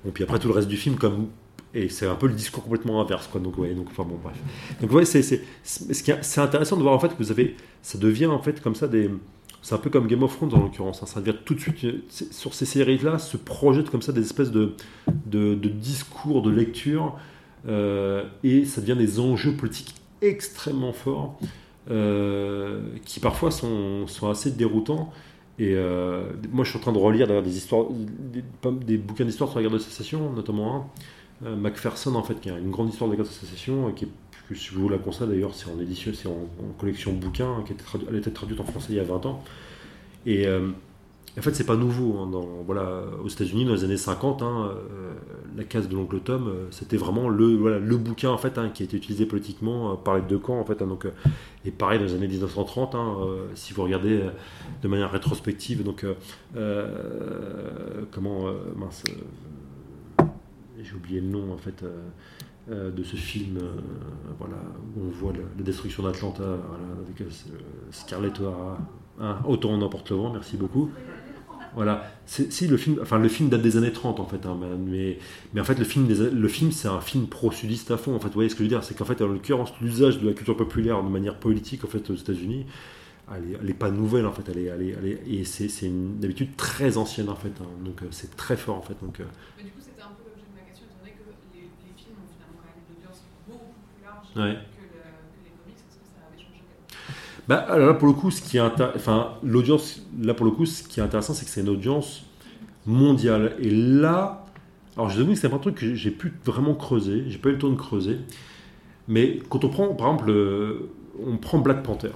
bon puis après tout le reste du film comme et c'est un peu le discours complètement inverse quoi. Donc ouais donc enfin bon bref. Donc ouais c'est c'est c'est intéressant de voir en fait que vous avez ça devient en fait comme ça des c'est un peu comme Game of Thrones en l'occurrence. Hein. Ça devient tout de suite, sur ces séries-là, se projettent comme ça des espèces de, de, discours, de lecture, euh, et ça devient des enjeux politiques extrêmement forts, euh, qui parfois sont, sont, assez déroutants. Et euh, moi, je suis en train de relire des histoires, des, bouquins d'histoire sur la guerre de sécession, notamment un, Macpherson, en fait, qui a une grande histoire de la guerre de sécession, qui est je vous la conseille d'ailleurs, c'est en édition, c'est en, collection bouquin, qui a été elle traduite en français il y a 20 ans. Et, euh, en fait, c'est pas nouveau. Hein, dans, voilà, aux États-Unis, dans les années 50, hein, euh, la case de l'oncle Tom, euh, c'était vraiment le, voilà, le bouquin en fait, hein, qui a été utilisé politiquement par les deux camps. En fait, donc, et pareil, dans les années 1930, si vous regardez de manière rétrospective, donc, comment. mince. J'ai oublié le nom en fait. De ce film voilà, où on voit la, destruction d'Atlanta avec Scarlett O'Hara. autant on emporte le vent, merci beaucoup. Voilà. Si le film, enfin le film date des années 30 en fait, hein, mais, mais en fait le film, le film c'est un film pro-sudiste à fond. En fait, vous voyez ce que je veux dire, c'est qu'en fait en l'occurrence l'usage de la culture populaire de manière politique en fait aux États-Unis, elle n'est pas nouvelle en fait, elle est, elle est, et c'est une habitude très ancienne en fait, hein. donc euh, c'est très fort en fait. Donc, euh c'était un peu l'objet de ma question, étant donné que les, les films ont finalement quand même une audience beaucoup plus large. Ouais. Bah, là, pour le coup, ce qui est enfin, l'audience, là, pour le coup, ce qui est intéressant, c'est que c'est une audience mondiale. Et là, alors je vous avoue que c'est un truc que j'ai pu vraiment creuser, j'ai pas eu le temps de creuser. Mais quand on prend, par exemple, on prend Black Panther.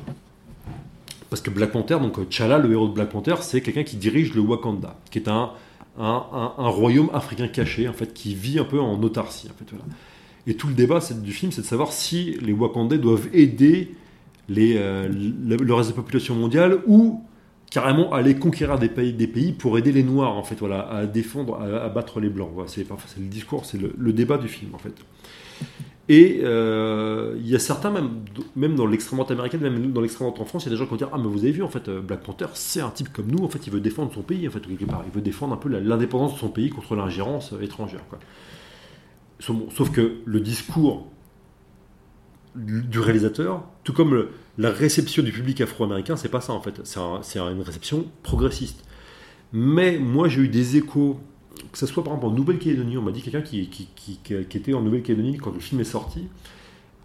Parce que Black Panther, donc T'Challa, le héros de Black Panther, c'est quelqu'un qui dirige le Wakanda, qui est un, un, un, royaume africain caché, en fait, qui vit un peu en autarcie. En fait, voilà. Et tout le débat du film, c'est de savoir si les Wakandais doivent aider euh, le, reste de la population mondiale ou carrément aller conquérir des pays, des pays pour aider les Noirs, en fait, voilà, à défendre, à, battre les Blancs. C'est, le discours, c'est le, débat du film, en fait. Et euh, il y a certains, même, même dans l'extrême droite américaine, même dans l'extrême droite en France, il y a des gens qui vont dire Ah, mais vous avez vu, en fait, euh, Black Panther, c'est un type comme nous, en fait, il veut défendre son pays, en fait, quelque part. Il veut défendre un peu l'indépendance de son pays contre l'ingérence étrangère. Quoi. Sauf que le discours du réalisateur, tout comme la réception du public afro-américain, c'est pas ça en fait. C'est une réception progressiste. Mais moi, j'ai eu des échos, que ce soit par exemple en Nouvelle-Calédonie, on m'a dit quelqu'un qui, qui, était en Nouvelle-Calédonie quand le film est sorti,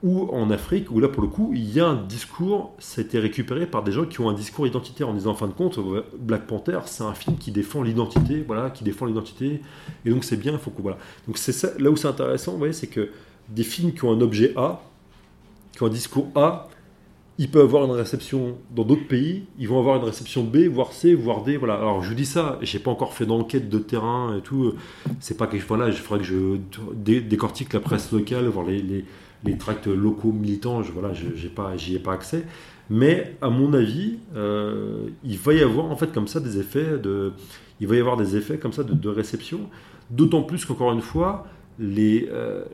ou en Afrique, où là pour le coup, il y a un discours, ça a été récupéré par des gens qui ont un discours identitaire en disant en fin de compte, Black Panther, c'est un film qui défend l'identité, voilà, qui défend l'identité, et donc c'est bien, il faut que voilà. Donc c'est là où c'est intéressant, vous voyez, c'est que des films qui ont un objet A, qui ont un discours A, ils peuvent avoir une réception dans d'autres pays, ils vont avoir une réception B, voire C, voire D. Voilà. Alors je vous dis ça, j'ai pas encore fait d'enquête de terrain et tout. C'est pas quelque chose. Là, il faudrait que je décortique la presse locale, voir les, tracts locaux militants. Je, voilà, j'ai pas, j'y ai pas accès. Mais à mon avis, euh, il va y avoir en fait comme ça des effets de, il va y avoir des effets comme ça de, réception. D'autant plus qu'encore une fois, les, euh,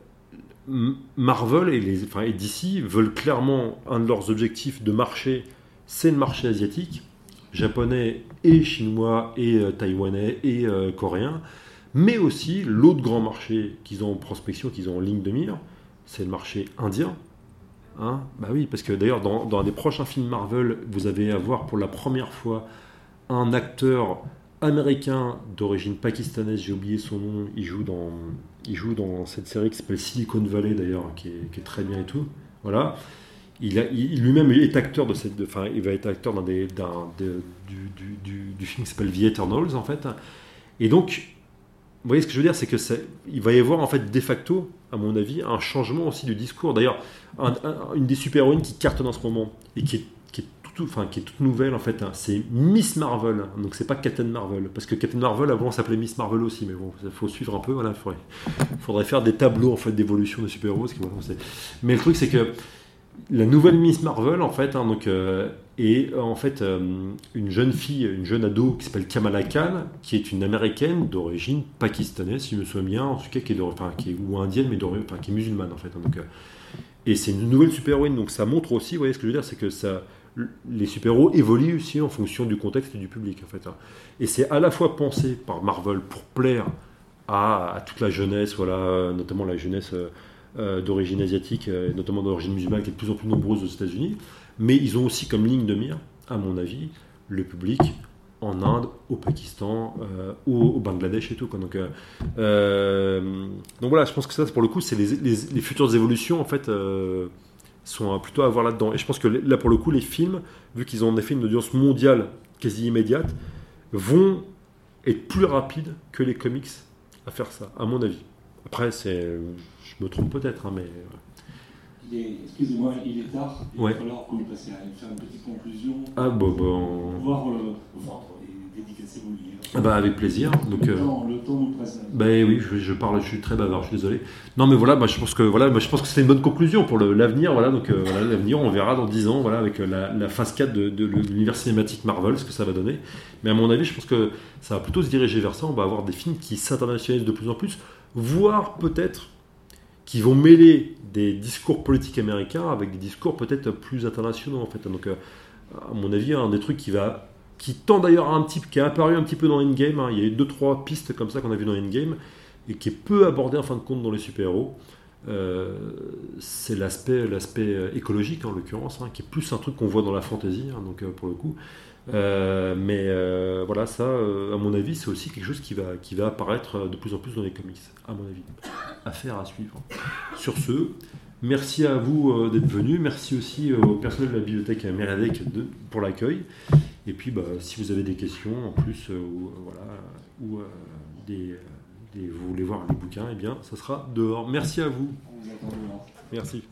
Marvel et, les, enfin, DC veulent clairement un de leurs objectifs de marché, c'est le marché asiatique, japonais et chinois et euh, taïwanais et coréen, mais aussi l'autre grand marché qu'ils ont en prospection, qu'ils ont en ligne de mire, c'est le marché indien. Hein bah oui, parce que d'ailleurs dans, dans des prochains films Marvel, vous allez avoir pour la première fois un acteur américain d'origine pakistanaise, j'ai oublié son nom, il joue dans, il joue dans cette série qui s'appelle Silicon Valley d'ailleurs, qui est, très bien et tout. Voilà. Il, il lui-même est acteur de cette, enfin, il va être acteur dans des, du, du, du, film qui s'appelle The Eternals en fait. Et donc, vous voyez ce que je veux dire, c'est que il va y avoir en fait de facto, à mon avis, un changement aussi du discours. D'ailleurs, une des super-héroïnes qui cartonne en ce moment et qui est enfin, qui est toute nouvelle en fait. Hein. C'est Miss Marvel, donc c'est pas Captain Marvel, parce que Captain Marvel avant s'appelait Miss Marvel aussi, mais bon, il faut suivre un peu. Voilà, faudrait, faudrait faire des tableaux en fait d'évolution de super-héros. mais le truc c'est que la nouvelle Miss Marvel en fait, hein, donc euh, est en fait euh, une jeune fille, une jeune ado qui s'appelle Kamala Khan, qui est une américaine d'origine pakistanaise, si je me souviens bien, en tout cas qui est, ou indienne, mais qui est musulmane en fait. Hein, euh, et c'est une nouvelle super-héroïne, donc ça montre aussi, vous voyez ce que je veux dire, c'est que les super-héros évoluent aussi en fonction du contexte et du public. En fait. Hein. Et c'est à la fois pensé par Marvel pour plaire à, toute la jeunesse, voilà, notamment la jeunesse euh, euh, d'origine asiatique, euh, notamment d'origine musulmane, qui est de plus en plus nombreuse aux États-Unis, mais ils ont aussi comme ligne de mire, à mon avis, le public en Inde, au Pakistan, au, Bangladesh et tout. Donc, donc voilà, je pense que ça, pour le coup, c'est les, les, futures évolutions en fait sont plutôt à voir là-dedans. Et je pense que là, pour le coup, les films, vu qu'ils ont en effet une audience mondiale quasi immédiate, vont être plus rapides que les comics à faire ça, à mon avis. Après, c'est, je me trompe peut-être, hein, mais. Excusez-moi, il est tard. Il ouais. va falloir qu'on passe à faire une petite conclusion. Ah, bon, bon. Voir euh, vendre dédicacer vos livres. Ah bah avec plaisir. Donc, le, temps, le temps nous presse. Bah oui, je, je, parle, je suis très bavard, je suis désolé. Non mais voilà, bah, je pense que voilà, bah, je pense que c'était une bonne conclusion pour l'avenir. Voilà, donc euh, voilà, l'avenir, on verra dans 10 ans, voilà, avec la, la phase 4 de, de l'univers cinématique Marvel, ce que ça va donner. Mais à mon avis, je pense que ça va plutôt se diriger vers ça. On va avoir des films qui s'internationalisent de plus en plus, voire peut-être qui vont mêler des discours politiques américains avec des discours peut-être plus internationaux en fait. Donc, euh, à mon avis, un des trucs qui va qui tend d'ailleurs un petit, qui est apparu un petit peu dans Endgame. Hein. Il y a eu deux trois pistes comme ça qu'on a vu dans Endgame et qui est peu abordé en fin de compte dans les super-héros. Euh, c'est l'aspect l'aspect écologique en l'occurrence, hein, qui est plus un truc qu'on voit dans la fantasy, hein, donc euh, pour le coup. Euh, mais voilà, ça, à mon avis, c'est aussi quelque chose qui va, qui va apparaître de plus en plus dans les comics, à mon avis. Affaire à suivre. Sur ce, merci à vous d'être venus. Merci aussi au personnel de la bibliothèque Méradec pour l'accueil. Et puis, bah, si vous avez des questions en plus, ou, voilà, ou des vous voulez voir les bouquins, eh bien, ça sera dehors. Merci à vous. Merci.